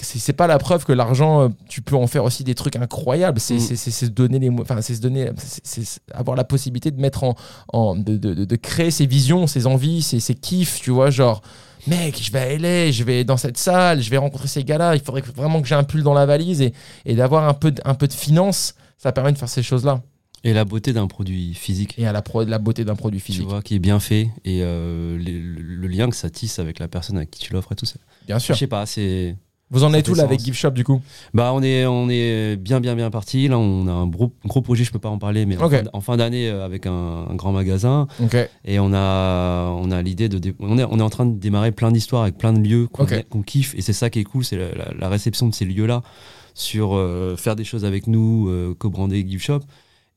A: C'est pas la preuve que l'argent, euh, tu peux en faire aussi des trucs incroyables. C'est
B: Mm.
A: se donner les, enfin, c'est se donner, c'est- avoir la possibilité de mettre en, en de, de- créer ses visions, ses envies, ses, ses kiffs, tu vois, genre. Mec, je vais à LA, je vais dans cette salle, je vais rencontrer ces gars-là. Il faudrait vraiment que j'ai un pull dans la valise et, et d'avoir un peu, de, un peu de finance, ça permet de faire ces choses-là.
B: Et la beauté d'un produit physique.
A: Et à la, pro- la beauté d'un produit
B: Tu
A: physique.
B: vois, qui est bien fait et euh, les- le, le lien que ça tisse avec la personne à qui tu l'offres et tout ça.
A: Bien sûr.
B: Je sais pas, c'est.
A: Vous en êtes où là avec. Gift Shop du coup?
B: Bah, on est, on est bien, bien, bien parti. Là, on a un gros, gros projet, je peux pas en parler, mais en fin- en fin d'année euh, avec un, un grand magasin.
A: Ok.
B: Et on a, on a l'idée de. On est, on est en train de démarrer plein d'histoires avec plein de lieux qu'on kiffe. Et c'est ça qui est cool, c'est la, la- la réception de ces lieux-là sur euh, faire des choses avec nous, euh, co-brander Gift Shop.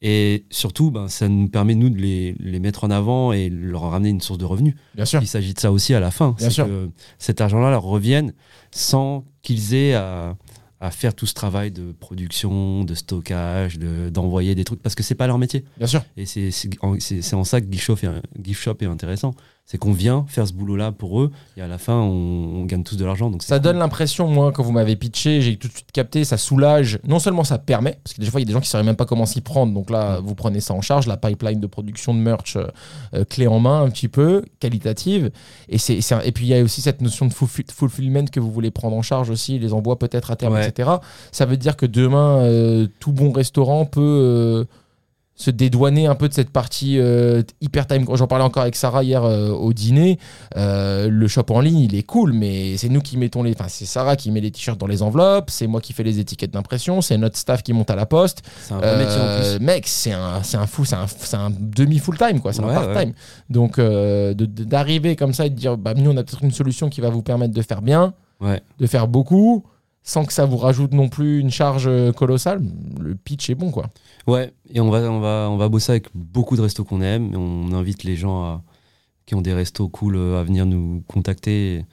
B: Et surtout, ben, ça nous permet, nous, de les, les mettre en avant et leur ramener une source de revenus.
A: Bien sûr.
B: Il s'agit de ça aussi à la fin.
A: Bien sûr.
B: que cet argent-là leur revienne sans qu'ils aient à, à faire tout ce travail de production, de stockage, de- d'envoyer des trucs, parce que c'est pas leur métier.
A: Bien sûr.
B: Et c'est en, ça que Gift Shop est, Gift Shop est intéressant. C'est qu'on vient faire ce boulot-là pour eux, et à la fin, on, on gagne tous de l'argent. Donc
A: Ça
B: cool.
A: donne l'impression, moi, quand vous m'avez pitché, j'ai tout de suite capté, ça soulage. Non seulement ça permet, parce que des fois, il y a des gens qui ne sauraient même pas comment s'y prendre. Donc là, vous prenez ça en charge, la pipeline de production de merch euh, euh, clé en main, un petit peu, qualitative. Et, c'est, puis, il y a aussi cette notion de fulfi- fulfillment que vous voulez prendre en charge aussi, les envois peut-être à terme,
B: Ouais.
A: etc. Ça veut dire que demain, euh, tout bon restaurant peut. euh, se dédouaner un peu de cette partie euh, hyper time. J'en parlais encore avec Sarah hier euh, au dîner. Euh, le shop en ligne, il est cool, mais c'est nous qui mettons les. Enfin, c'est Sarah qui met les t-shirts dans les enveloppes, c'est moi qui fais les étiquettes d'impression, c'est notre staff qui monte à la poste.
B: C'est un vrai métier en plus.
A: Mec, c'est un, c'est un fou, c'est un, c'est un demi full time, quoi. C'est
B: Ouais,
A: un part time. Donc, de- de- d'arriver comme ça et de dire, bah, nous, on a peut-être une solution qui va vous permettre de faire bien,
B: Ouais.
A: de faire beaucoup, sans que ça vous rajoute non plus une charge euh, colossale. Le pitch est bon, quoi.
B: Ouais, et on va, on, va, on va bosser avec beaucoup de restos qu'on aime. et On invite les gens à- qui ont des restos cool euh, à venir nous contacter.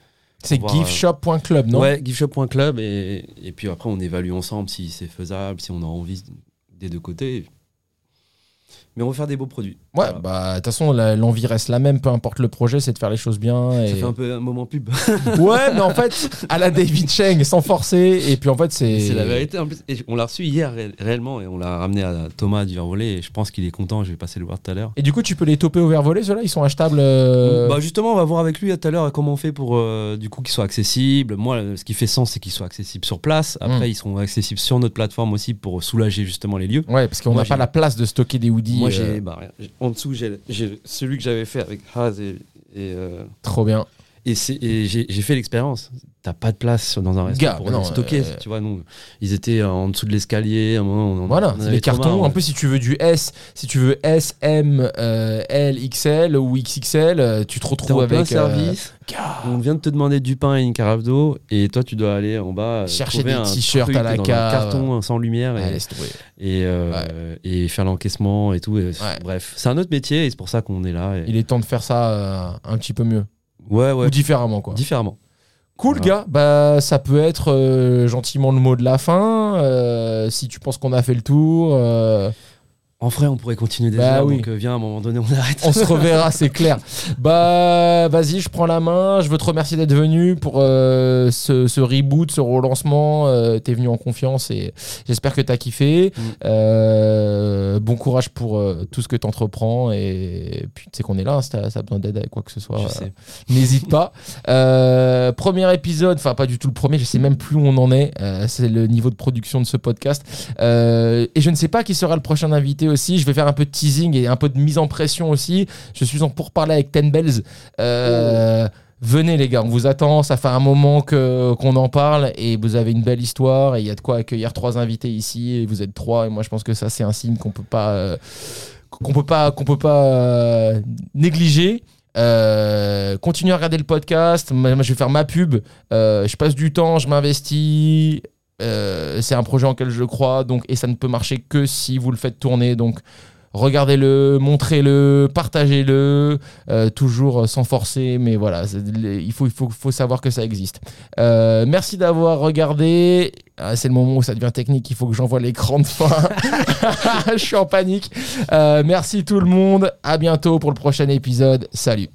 A: C'est
B: euh,
A: giftshop.club, non?
B: Ouais, giftshop.club et, et puis après on évalue ensemble si c'est faisable, si on a envie des deux côtés. Mais on va faire des beaux produits.
A: Ouais,
B: Voilà.
A: bah, de toute façon, l'envie reste la même, peu importe le projet, c'est de faire les choses bien. Et...
B: Ça fait un peu un moment pub.
A: Ouais, mais en fait, à la David Cheng, sans forcer, et puis en fait, c'est.
B: C'est la vérité. En plus, et on l'a reçu hier ré- réellement et on l'a ramené à Thomas du Vervolé et je pense qu'il est content. Je vais passer le voir tout à l'heure.
A: Et du coup, tu peux les toper au verre volé, ceux-là Ils sont achetables euh,
B: Bah justement, on va voir avec lui tout à l'heure comment on fait pour euh, du coup qu'ils soient accessibles. Moi, ce qui fait sens, c'est qu'ils soient accessibles sur place. Après,
A: Mm.
B: ils seront accessibles sur notre plateforme aussi pour soulager justement les lieux.
A: Ouais, parce qu'on n'a pas la place de stocker des hoodies.
B: Moi, j'ai bah, en dessous, j'ai j'ai celui que j'avais fait avec Haz et, et, euh,
A: Trop bien.
B: Et, j'ai fait l'expérience. T'as pas de place dans un restaurant
A: Gars,
B: pour
A: non,
B: les stocker.
A: euh,
B: Tu vois, nous, ils étaient en dessous de l'escalier. un
A: Voilà,
B: on
A: les cartons.
B: marre,
A: En plus, si tu veux du S, si tu veux S, M, euh, L, XL ou XXL, euh, tu te retrouves avec. euh,
B: service. On vient de te demander du pain et une carafe d'eau, et toi tu dois aller en bas
A: Chercher des
B: un
A: t-shirts à la cave.
B: un carton sans lumière et, et, et faire l'encaissement et tout. et-
A: Ouais.
B: Bref, c'est un autre métier et c'est pour ça qu'on est là. et-
A: Il est temps de faire ça un petit peu mieux.
B: Ouais, ouais,
A: Ou différemment, quoi.
B: différemment.
A: Cool, gars. Bah, ça peut être euh, gentiment le mot de la fin. euh, si tu penses qu'on a fait le tour, euh,
B: En vrai, on pourrait continuer des
A: Bah oui.
B: donc euh, viens, à un moment donné, on arrête.
A: on se reverra, c'est clair. Bah, vas-y, je prends la main. Je veux te remercier d'être venu pour euh, ce, ce reboot, ce relancement. Euh, T'es venu en confiance et j'espère que t'as kiffé.
B: Mm.
A: Euh, bon courage pour tout ce que t'entreprends. Et puis, tu sais qu'on est là. hein, si t'as besoin d'aide avec quoi que ce soit. N'hésite pas. Premier épisode, enfin pas du tout le premier, je sais même plus où on en est. C'est le niveau de production de ce podcast. Et je ne sais pas qui sera le prochain invité Je vais faire un peu de teasing et un peu de mise en pression aussi. Je suis en pourparler avec Ten Bells. Euh, Venez les gars, on vous attend. Ça fait un moment qu'on en parle et vous avez une belle histoire et il y a de quoi accueillir trois invités ici et vous êtes trois et moi je pense que ça c'est un signe qu'on peut pas euh, qu'on peut pas qu'on peut pas euh, négliger. Euh, continuez à regarder le podcast. Moi, je vais faire ma pub. Je passe du temps, je m'investis. Euh, c'est un projet en je crois, donc et ça ne peut marcher que si vous le faites tourner. Donc regardez-le, montrez-le, partagez-le, euh, toujours sans forcer, mais voilà, il faut, savoir que ça existe. Euh, merci d'avoir regardé. Ah, c'est le moment où ça devient technique, il faut que j'envoie l'écran de fin. je suis en panique. Merci tout le monde, à bientôt pour le prochain épisode. Salut.